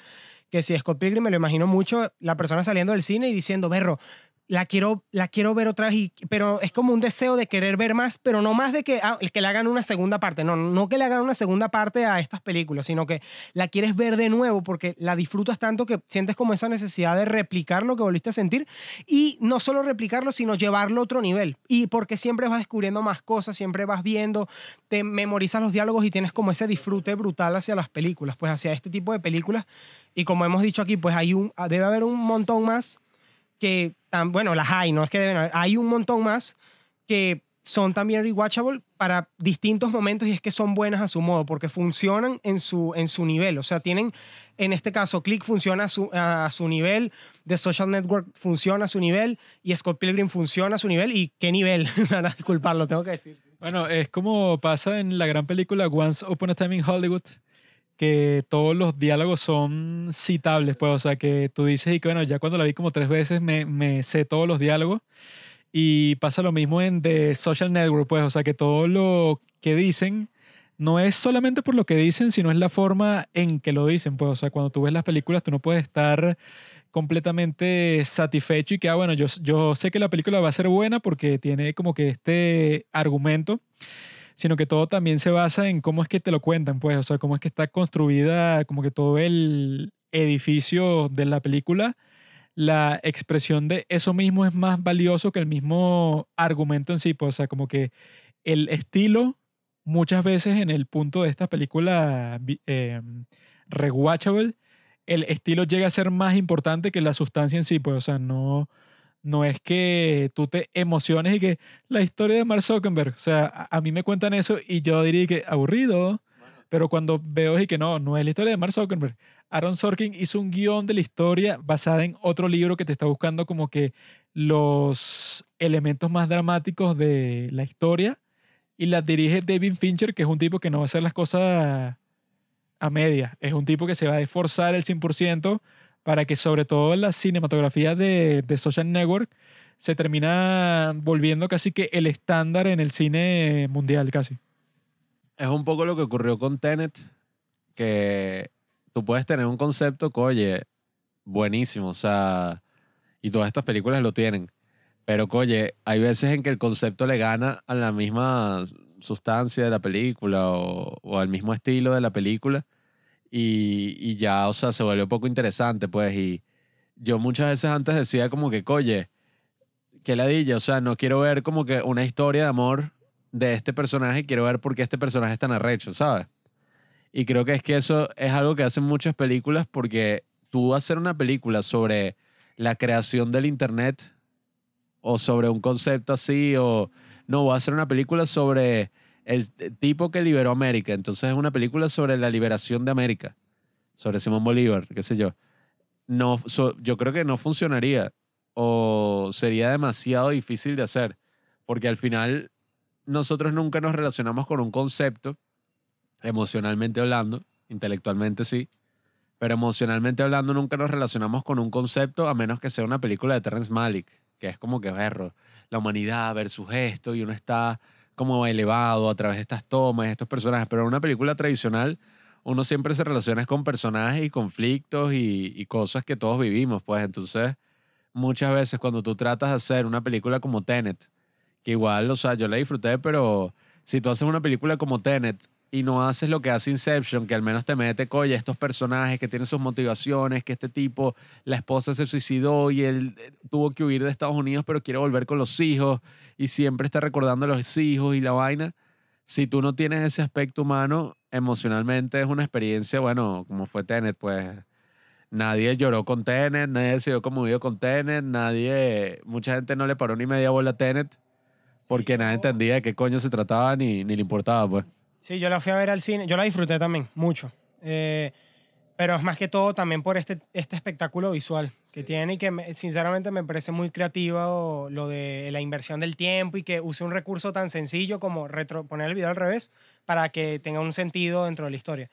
Speaker 3: que si Scott Pilgrim me lo imagino mucho, la persona saliendo del cine y diciendo, berro, la quiero, la quiero ver otra vez, y- pero es como un deseo de querer ver más, pero no más de que, ah, que le hagan una segunda parte, no, no que le hagan una segunda parte a estas películas, sino que la quieres ver de nuevo porque la disfrutas tanto que sientes como esa necesidad de replicar lo que volviste a sentir y no solo replicarlo, sino llevarlo a otro nivel. Y porque siempre vas descubriendo más cosas, siempre vas viendo, te memorizas los diálogos y tienes como ese disfrute brutal hacia las películas, pues hacia este tipo de películas. Y como hemos dicho aquí, pues hay un, debe haber un montón más que, tan, bueno, las hay, no es que deben haber, hay un montón más que son también rewatchable para distintos momentos y es que son buenas a su modo porque funcionan en su, en su nivel. O sea, tienen, en este caso, Click funciona a su, a su nivel, The Social Network funciona a su nivel y Scott Pilgrim funciona a su nivel. ¿Y qué nivel? Para disculparlo, tengo que decir.
Speaker 1: Bueno, es como pasa en la gran película Once Upon a Time in Hollywood, que todos los diálogos son citables, pues, o sea, que tú dices y que, bueno, ya cuando la vi como tres veces me, sé todos los diálogos. Y pasa lo mismo en The Social Network, pues, o sea, que todo lo que dicen no es solamente por lo que dicen, sino es la forma en que lo dicen, pues, o sea, cuando tú ves las películas, tú no puedes estar completamente satisfecho y que, ah, bueno, yo sé que la película va a ser buena porque tiene como que este argumento, sino que todo también se basa en cómo es que te lo cuentan, pues, o sea, cómo es que está construida como que todo el edificio de la película, la expresión de eso mismo es más valioso que el mismo argumento en sí, pues, o sea, como que el estilo muchas veces en el punto de esta película eh, rewatchable, el estilo llega a ser más importante que la sustancia en sí, pues, o sea, no, no es que tú te emociones y que la historia de Mark Zuckerberg, o sea, a, a mí me cuentan eso y yo diría que aburrido, pero cuando veo y que no, no es la historia de Mark Zuckerberg. Aaron Sorkin hizo un guion de la historia basada en otro libro que te está buscando como que los elementos más dramáticos de la historia y la dirige David Fincher, que es un tipo que no va a hacer las cosas a media. Es un tipo que se va a esforzar el 100% para que sobre todo la cinematografía de, de Social Network se termina volviendo casi que el estándar en el cine mundial casi.
Speaker 2: Es un poco lo que ocurrió con Tenet, que tú puedes tener un concepto que, oye, buenísimo, o sea, y todas estas películas lo tienen. Pero, oye, hay veces en que el concepto le gana a la misma sustancia de la película o, o al mismo estilo de la película y, y ya, o sea, se un poco interesante, pues. Y yo muchas veces antes decía como que, oye, qué ladilla. O sea, no quiero ver como que una historia de amor de este personaje, quiero ver por qué este personaje es tan arrecho, ¿sabes? Y creo que es que eso es algo que hacen muchas películas porque tú hacer una película sobre la creación del Internet o sobre un concepto así o no, voy a hacer una película sobre el tipo que liberó América. Entonces es una película sobre la liberación de América, sobre Simón Bolívar, qué sé yo. No, yo creo que no funcionaría o sería demasiado difícil de hacer, porque al final nosotros nunca nos relacionamos con un concepto, emocionalmente hablando, intelectualmente sí, pero emocionalmente hablando nunca nos relacionamos con un concepto a menos que sea una película de Terrence Malick, que es como que berro, la humanidad versus esto y uno está como elevado a través de estas tomas, estos personajes, pero en una película tradicional uno siempre se relaciona con personajes y conflictos y, cosas que todos vivimos, pues. Entonces muchas veces cuando tú tratas de hacer una película como Tenet, que igual, o sea, yo la disfruté, pero si tú haces una película como Tenet y no haces lo que hace Inception, que al menos te mete, coño, estos personajes que tienen sus motivaciones, que este tipo, la esposa se suicidó y él eh, tuvo que huir de Estados Unidos, pero quiere volver con los hijos y siempre está recordando a los hijos y la vaina. Si tú no tienes ese aspecto humano, emocionalmente es una experiencia, bueno, como fue Tenet, pues nadie lloró con Tenet, nadie se dio conmovido con Tenet, nadie, mucha gente no le paró ni media bola a Tenet porque nadie
Speaker 3: yo-
Speaker 2: entendía de qué coño se trataba ni, ni le importaba, pues.
Speaker 3: Sí, yo la fui a ver al cine. Yo la disfruté también, mucho. Eh, pero es más que todo también por este, este espectáculo visual que tiene y que me- sinceramente me parece muy creativa o lo de la inversión del tiempo y que use un recurso tan sencillo como retro, poner el video al revés para que tenga un sentido dentro de la historia.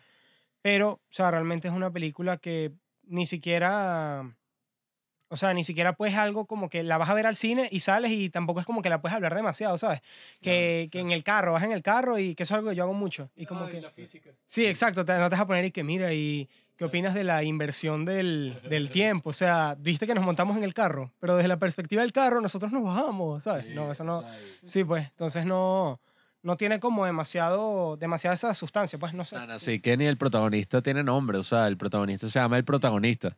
Speaker 3: Pero, o sea, realmente es una película que ni siquiera... O sea, ni siquiera pues algo como que la vas a ver al cine y sales y tampoco es como que la puedes hablar demasiado, ¿sabes? Que, que en el carro, vas en el carro y que eso es algo que yo hago mucho. Y como que... Sí, exacto. Te, no te vas a poner y que mira, ¿y qué opinas de la inversión del, del tiempo? O sea, viste que nos montamos en el carro, pero desde la perspectiva del carro nosotros nos bajamos, ¿sabes? no, eso no... Sí, pues, entonces no, no tiene como demasiado, demasiada esa sustancia, pues no sé.
Speaker 2: No, no, sí, que ni el protagonista tiene nombre, o sea, el protagonista se llama el protagonista.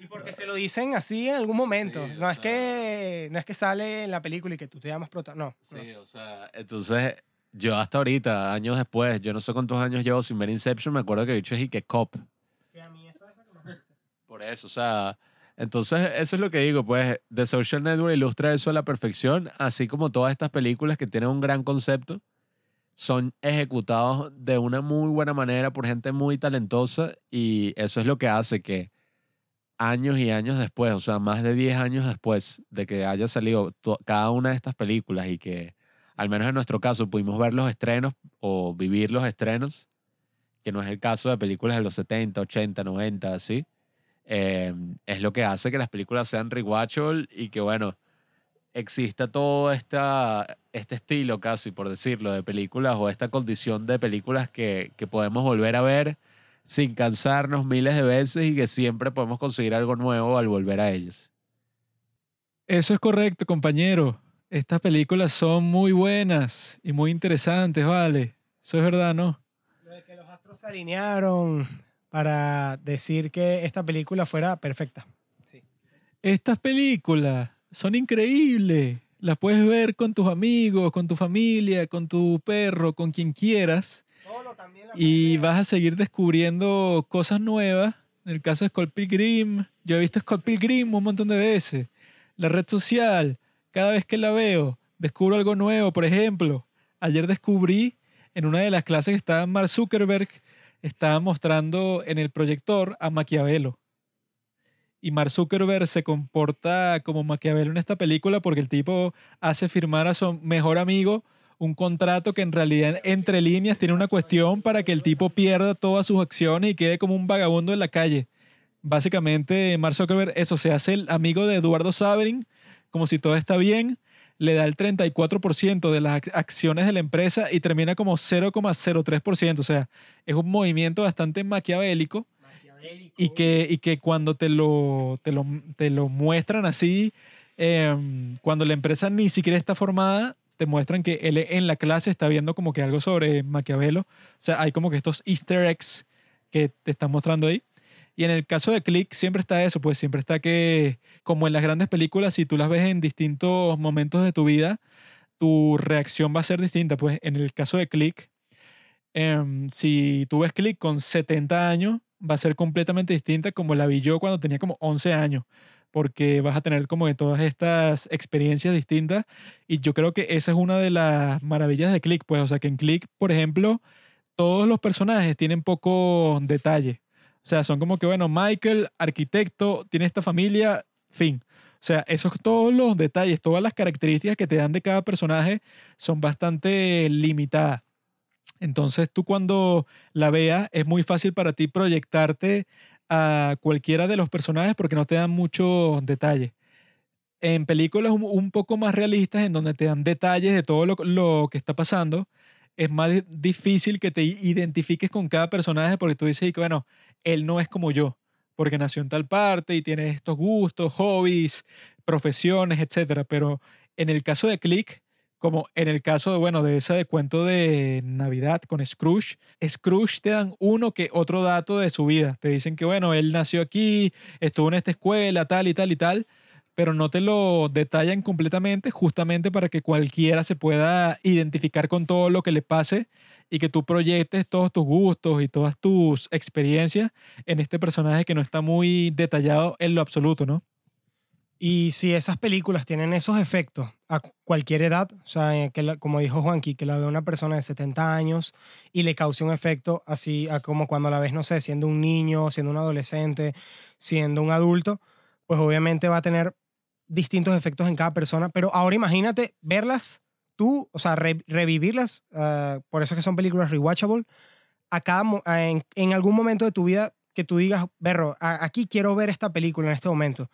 Speaker 3: Y porque se lo dicen así en algún momento.
Speaker 2: Sí,
Speaker 3: no, es
Speaker 2: sea-
Speaker 3: que, no es que sale en la película y que tú te llamas protagonista. No.
Speaker 2: Sí, o sea, entonces yo hasta ahorita, años después, yo no sé cuántos años llevo sin ver Inception, me acuerdo que he dicho es y que Cop.
Speaker 3: Que a mí eso es lo que más gusta.
Speaker 2: Por eso, o sea, entonces eso es lo que digo, pues The Social Network ilustra eso a la perfección, así como todas estas películas que tienen un gran concepto, son ejecutados de una muy buena manera por gente muy talentosa y eso es lo que hace que años y años después, o sea, más de 10 años después de que haya salido cada una de estas películas y que, al menos en nuestro caso, pudimos ver los estrenos o vivir los estrenos, que no es el caso de películas de los 70, 80, 90, así, eh, es lo que hace que las películas sean rewatchable y que, bueno, exista todo esta, este estilo casi, por decirlo, de películas o esta condición de películas que, que podemos volver a ver sin cansarnos miles de veces y que siempre podemos conseguir algo nuevo al volver a ellas.
Speaker 1: Eso es correcto, compañero. Estas películas son muy buenas y muy interesantes, ¿vale? Eso es verdad, ¿no?
Speaker 3: Lo de que los astros se alinearon para decir que esta película fuera perfecta.
Speaker 1: Estas películas son increíbles. Las puedes ver con tus amigos, con tu familia, con tu perro, con quien quieras.
Speaker 3: Solo también la
Speaker 1: Y vas a seguir descubriendo cosas nuevas. En el caso de Scott Pilgrim, yo he visto Scott Pilgrim un montón de veces. La red social, cada vez que la veo, descubro algo nuevo. Por ejemplo, ayer descubrí en una de las clases que estaba Mark Zuckerberg, estaba mostrando en el proyector a Maquiavelo. Y Mark Zuckerberg se comporta como Maquiavelo en esta película porque el tipo hace firmar a su mejor amigo un contrato que en realidad entre líneas tiene una cuestión para que el tipo pierda todas sus acciones y quede como un vagabundo en la calle. Básicamente, Mark Zuckerberg, eso se hace el amigo de Eduardo Saverin, como si todo está bien, le da el 34% de las ac- acciones de la empresa y termina como 0,03%. O sea, es un movimiento bastante maquiavélico y que, y que cuando te lo, te lo, te lo muestran así, em, cuando la empresa ni siquiera está formada, te muestran que él en la clase está viendo como que algo sobre Maquiavelo. O sea, hay como que estos easter eggs que te están mostrando ahí. Y en el caso de Click siempre está eso, pues siempre está que, como en las grandes películas, si tú las ves en distintos momentos de tu vida, tu reacción va a ser distinta. Pues en el caso de Click, em, si tú ves Click con 70 años, va a ser completamente distinta como la vi yo cuando tenía como 11 años, porque vas a tener como que todas estas experiencias distintas y yo creo que esa es una de las maravillas de Click, pues, o sea, que en Click, por ejemplo, todos los personajes tienen poco detalle. O sea, son como que, bueno, Michael, arquitecto, tiene esta familia, fin. O sea, esos todos los detalles, todas las características que te dan de cada personaje son bastante limitadas. Entonces tú cuando la veas es muy fácil para ti proyectarte a cualquiera de los personajes porque no te dan muchos detalles. En películas un, poco más realistas, en donde te dan detalles de todo lo, lo que está pasando, es más di- difícil que te identifiques con cada personaje porque tú dices, bueno, él no es como yo, porque nació en tal parte y tiene estos gustos, hobbies, profesiones, etcétera. Pero en el caso de Click, como en el caso de, bueno, de esa de cuento de Navidad con Scrooge, Scrooge te dan uno que otro dato de su vida. Te dicen que, bueno, él nació aquí, estuvo en esta escuela, tal y tal y tal, pero no te lo detallan completamente, justamente para que cualquiera se pueda identificar con todo lo que le pase y que tú proyectes todos tus gustos y todas tus experiencias en este personaje que no está muy detallado en lo absoluto, ¿no?
Speaker 3: Y si esas películas tienen esos efectos a cualquier edad, o sea, eh, que como dijo Juanqui, que la ve una persona de 70 años y le cause un efecto así a como cuando la ves, no sé, siendo un niño, siendo un adolescente, siendo un adulto, pues obviamente va a tener distintos efectos en cada persona. Pero ahora imagínate verlas tú, o sea, re- revivirlas, ah, por eso es que son películas rewatchable, a cada, en, algún momento de tu vida que tú digas, berro, aquí quiero ver esta película en este momento.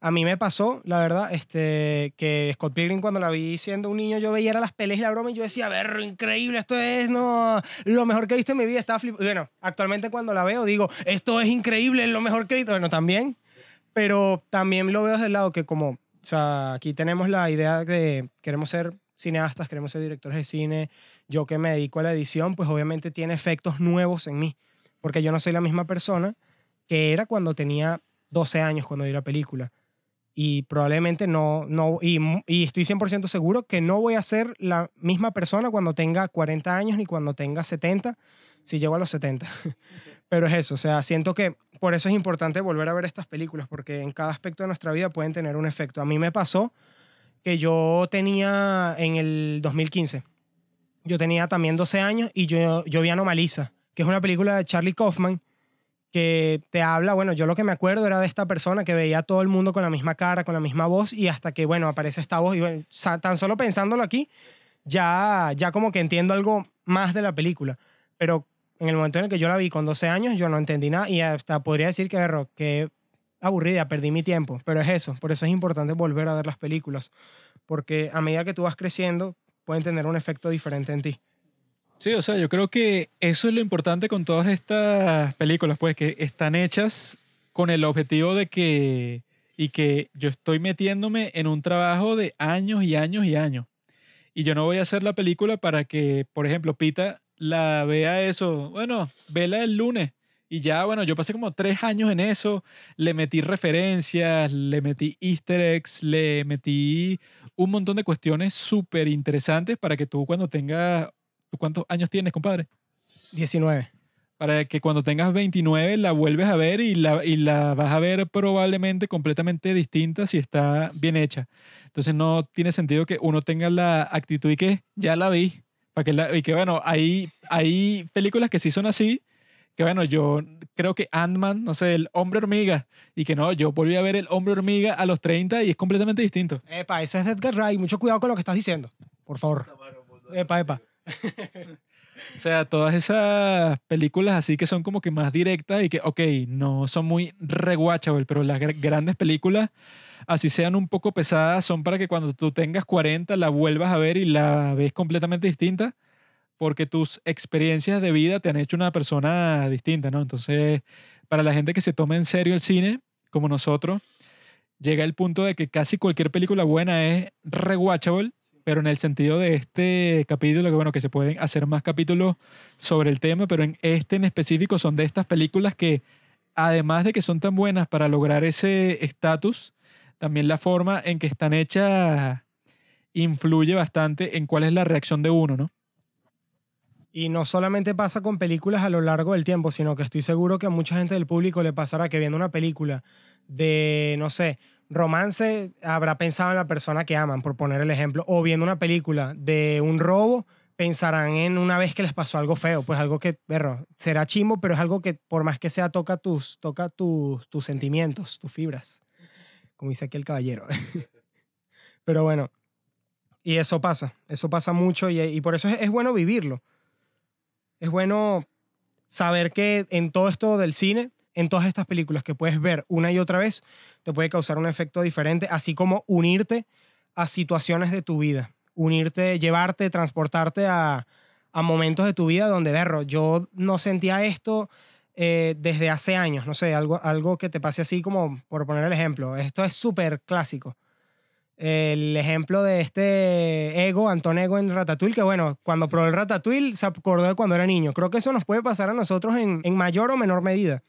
Speaker 3: A mí me pasó, la verdad, este, que Scott Pilgrim cuando la vi siendo un niño, yo veía las peleas y la broma y yo decía, ver, increíble, esto es no, lo mejor que he visto en mi vida, estaba flip-". Bueno, actualmente cuando la veo digo, esto es increíble, es lo mejor que he visto. Bueno, también, pero también lo veo desde el lado que como, o sea, aquí tenemos la idea de queremos ser cineastas, queremos ser directores de cine, yo que me dedico a la edición, pues obviamente tiene efectos nuevos en mí, porque yo no soy la misma persona que era cuando tenía 12 años cuando vi la película y probablemente no, no y, mu- y estoy 100% seguro que no voy a ser la misma persona cuando tenga 40 años ni cuando tenga 70, si llego a los 70. Pero es eso, o sea, siento que por eso es importante volver a ver estas películas, porque en cada aspecto de nuestra vida pueden tener un efecto. A mí me pasó que yo tenía en el 2015, yo tenía también 12 años y yo, yo vi Anomalisa, que es una película de Charlie Kaufman que te habla, bueno, yo lo que me acuerdo era de esta persona que veía a todo el mundo con la misma cara, con la misma voz y hasta que, bueno, aparece esta voz y tan solo pensándolo aquí, ya, ya como que entiendo algo más de la película. Pero en el momento en el que yo la vi con 12 años, yo no entendí nada y hasta podría decir que, berro, que aburrida, perdí mi tiempo. Pero es eso, por eso es importante volver a ver las películas, porque a medida que tú vas creciendo, pueden tener un efecto diferente en ti.
Speaker 1: Sí, o sea, yo creo que eso es lo importante con todas estas películas, pues que están hechas con el objetivo de que y que yo estoy metiéndome en un trabajo de años y años y años. Y yo no voy a hacer la película para que, por ejemplo, Pita la vea eso, bueno, vela el lunes. Y ya, bueno, yo pasé como tres años en eso, le metí referencias, le metí easter eggs, le metí un montón de cuestiones súper interesantes para que tú cuando tengas ¿Tú cuántos años tienes, compadre?
Speaker 3: 19.
Speaker 1: Para que cuando tengas 29 la vuelves a ver y la, y la vas a ver probablemente completamente distinta si está bien hecha. Entonces no tiene sentido que uno tenga la actitud y que ya la vi. Para que la- y que bueno, hay, hay películas que sí son así. Que bueno, yo creo que Ant-Man, no sé, el hombre hormiga. Y que no, yo volví a ver el hombre hormiga a los 30 y es completamente distinto.
Speaker 3: Epa, ese es Edgar Wright. Mucho cuidado con lo que estás diciendo. Por favor. Epa, epa.
Speaker 1: O sea, todas esas películas así que son como que más directas y que, ok, no son muy rewatchable, pero las gr- grandes películas, así sean un poco pesadas, son para que cuando tú tengas 40 la vuelvas a ver y la ves completamente distinta, porque tus experiencias de vida te han hecho una persona distinta, ¿no? Entonces, para la gente que se toma en serio el cine, como nosotros, llega el punto de que casi cualquier película buena es rewatchable, pero en el sentido de este capítulo, que bueno, que se pueden hacer más capítulos sobre el tema, pero en este en específico son de estas películas que además de que son tan buenas para lograr ese estatus, también la forma en que están hechas influye bastante en cuál es la reacción de uno, ¿no?
Speaker 3: Y no solamente pasa con películas a lo largo del tiempo, sino que estoy seguro que a mucha gente del público le pasará que viendo una película de, no sé, romance, habrá pensado en la persona que aman, por poner el ejemplo, o viendo una película de un robo, pensarán en una vez que les pasó algo feo, pues algo que, perro, será chimo, pero es algo que por más que sea toca tus, toca tus, tus sentimientos, tus fibras, como dice aquí el caballero. pero bueno, y eso pasa, eso pasa mucho y, por eso es, es bueno vivirlo. Es bueno saber que en todo esto del cine, en todas estas películas que puedes ver una y otra vez, te puede causar un efecto diferente, así como unirte a situaciones de tu vida, unirte, llevarte, transportarte a, a momentos de tu vida donde, berro, yo no sentía esto eh, desde hace años, no sé, algo, algo que te pase así como, por poner el ejemplo, esto es súper clásico. El ejemplo de este Ego, Anton Ego en Ratatouille, que bueno, cuando probó el Ratatouille se acordó de cuando era niño. Creo que eso nos puede pasar a nosotros en, en mayor o menor medida.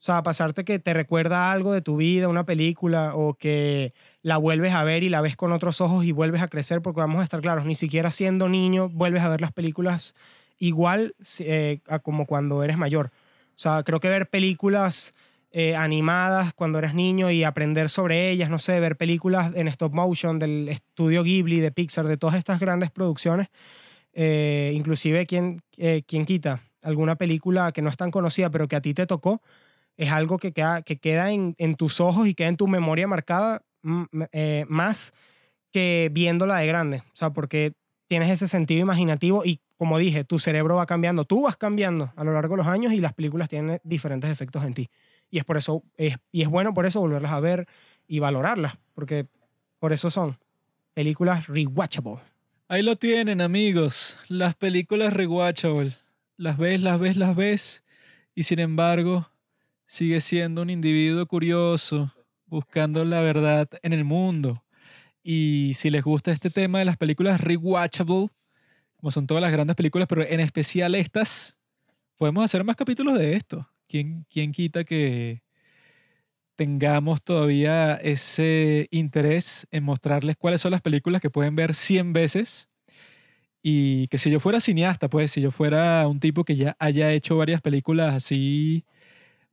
Speaker 3: O sea, pasarte que te recuerda algo de tu vida, una película, o que la vuelves a ver y la ves con otros ojos y vuelves a crecer, porque vamos a estar claros, ni siquiera siendo niño vuelves a ver las películas igual eh, a como cuando eres mayor. O sea, creo que ver películas eh, animadas cuando eres niño y aprender sobre ellas, no sé, ver películas en stop motion del estudio Ghibli, de Pixar, de todas estas grandes producciones, eh, inclusive quien, eh, quien quita alguna película que no es tan conocida, pero que a ti te tocó, es algo que queda, que queda en, en tus ojos y queda en tu memoria marcada mm, eh, más que viéndola de grande. O sea, porque tienes ese sentido imaginativo y, como dije, tu cerebro va cambiando, tú vas cambiando a lo largo de los años y las películas tienen diferentes efectos en ti. Y es por eso, es, y es bueno por eso volverlas a ver y valorarlas, porque por eso son películas rewatchable.
Speaker 1: Ahí lo tienen, amigos. Las películas rewatchable. Las ves, las ves, las ves. Y sin embargo, sigue siendo un individuo curioso, buscando la verdad en el mundo. Y si les gusta este tema de las películas rewatchable, como son todas las grandes películas, pero en especial estas, podemos hacer más capítulos de esto. ¿Quién, quién quita que tengamos todavía ese interés en mostrarles cuáles son las películas que pueden ver 100 veces? Y que si yo fuera cineasta, pues si yo fuera un tipo que ya haya hecho varias películas así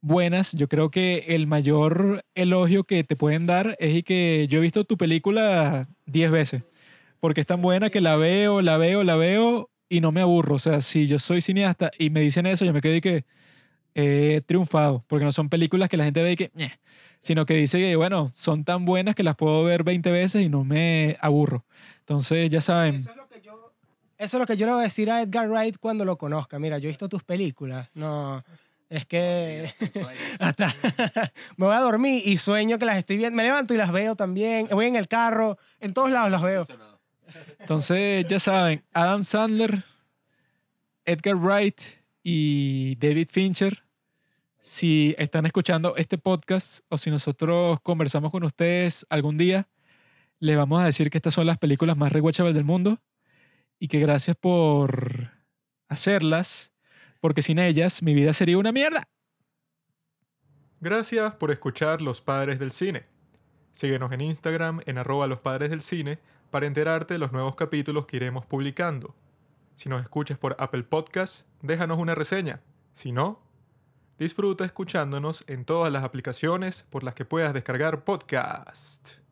Speaker 1: buenas, yo creo que el mayor elogio que te pueden dar es y que yo he visto tu película 10 veces, porque es tan buena que la veo, la veo, la veo y no me aburro. O sea, si yo soy cineasta y me dicen eso, yo me quedo y que he triunfado, porque no son películas que la gente ve y que, "Ñe", sino que dice que, bueno, son tan buenas que las puedo ver 20 veces y no me aburro. Entonces, ya saben,
Speaker 3: Eso es lo que yo, eso es lo que yo le voy a decir a Edgar Wright cuando lo conozca. Mira, yo he visto tus películas. No, es que hasta me voy a dormir y sueño que las estoy viendo. Me levanto y las veo también. Voy en el carro, en todos lados las veo.
Speaker 1: entonces ya saben, Adam Sandler, Edgar Wright y David Fincher, si están escuchando este podcast o si nosotros conversamos con ustedes algún día, les vamos a decir que estas son las películas más rewatchables del mundo y que gracias por hacerlas, porque sin ellas mi vida sería una mierda.
Speaker 4: Gracias por escuchar Los Padres del Cine. Síguenos en Instagram en arroba los padres del cine para enterarte de los nuevos capítulos que iremos publicando. Si nos escuchas por Apple Podcast, déjanos una reseña. Si no, disfruta escuchándonos en todas las aplicaciones por las que puedas descargar podcast.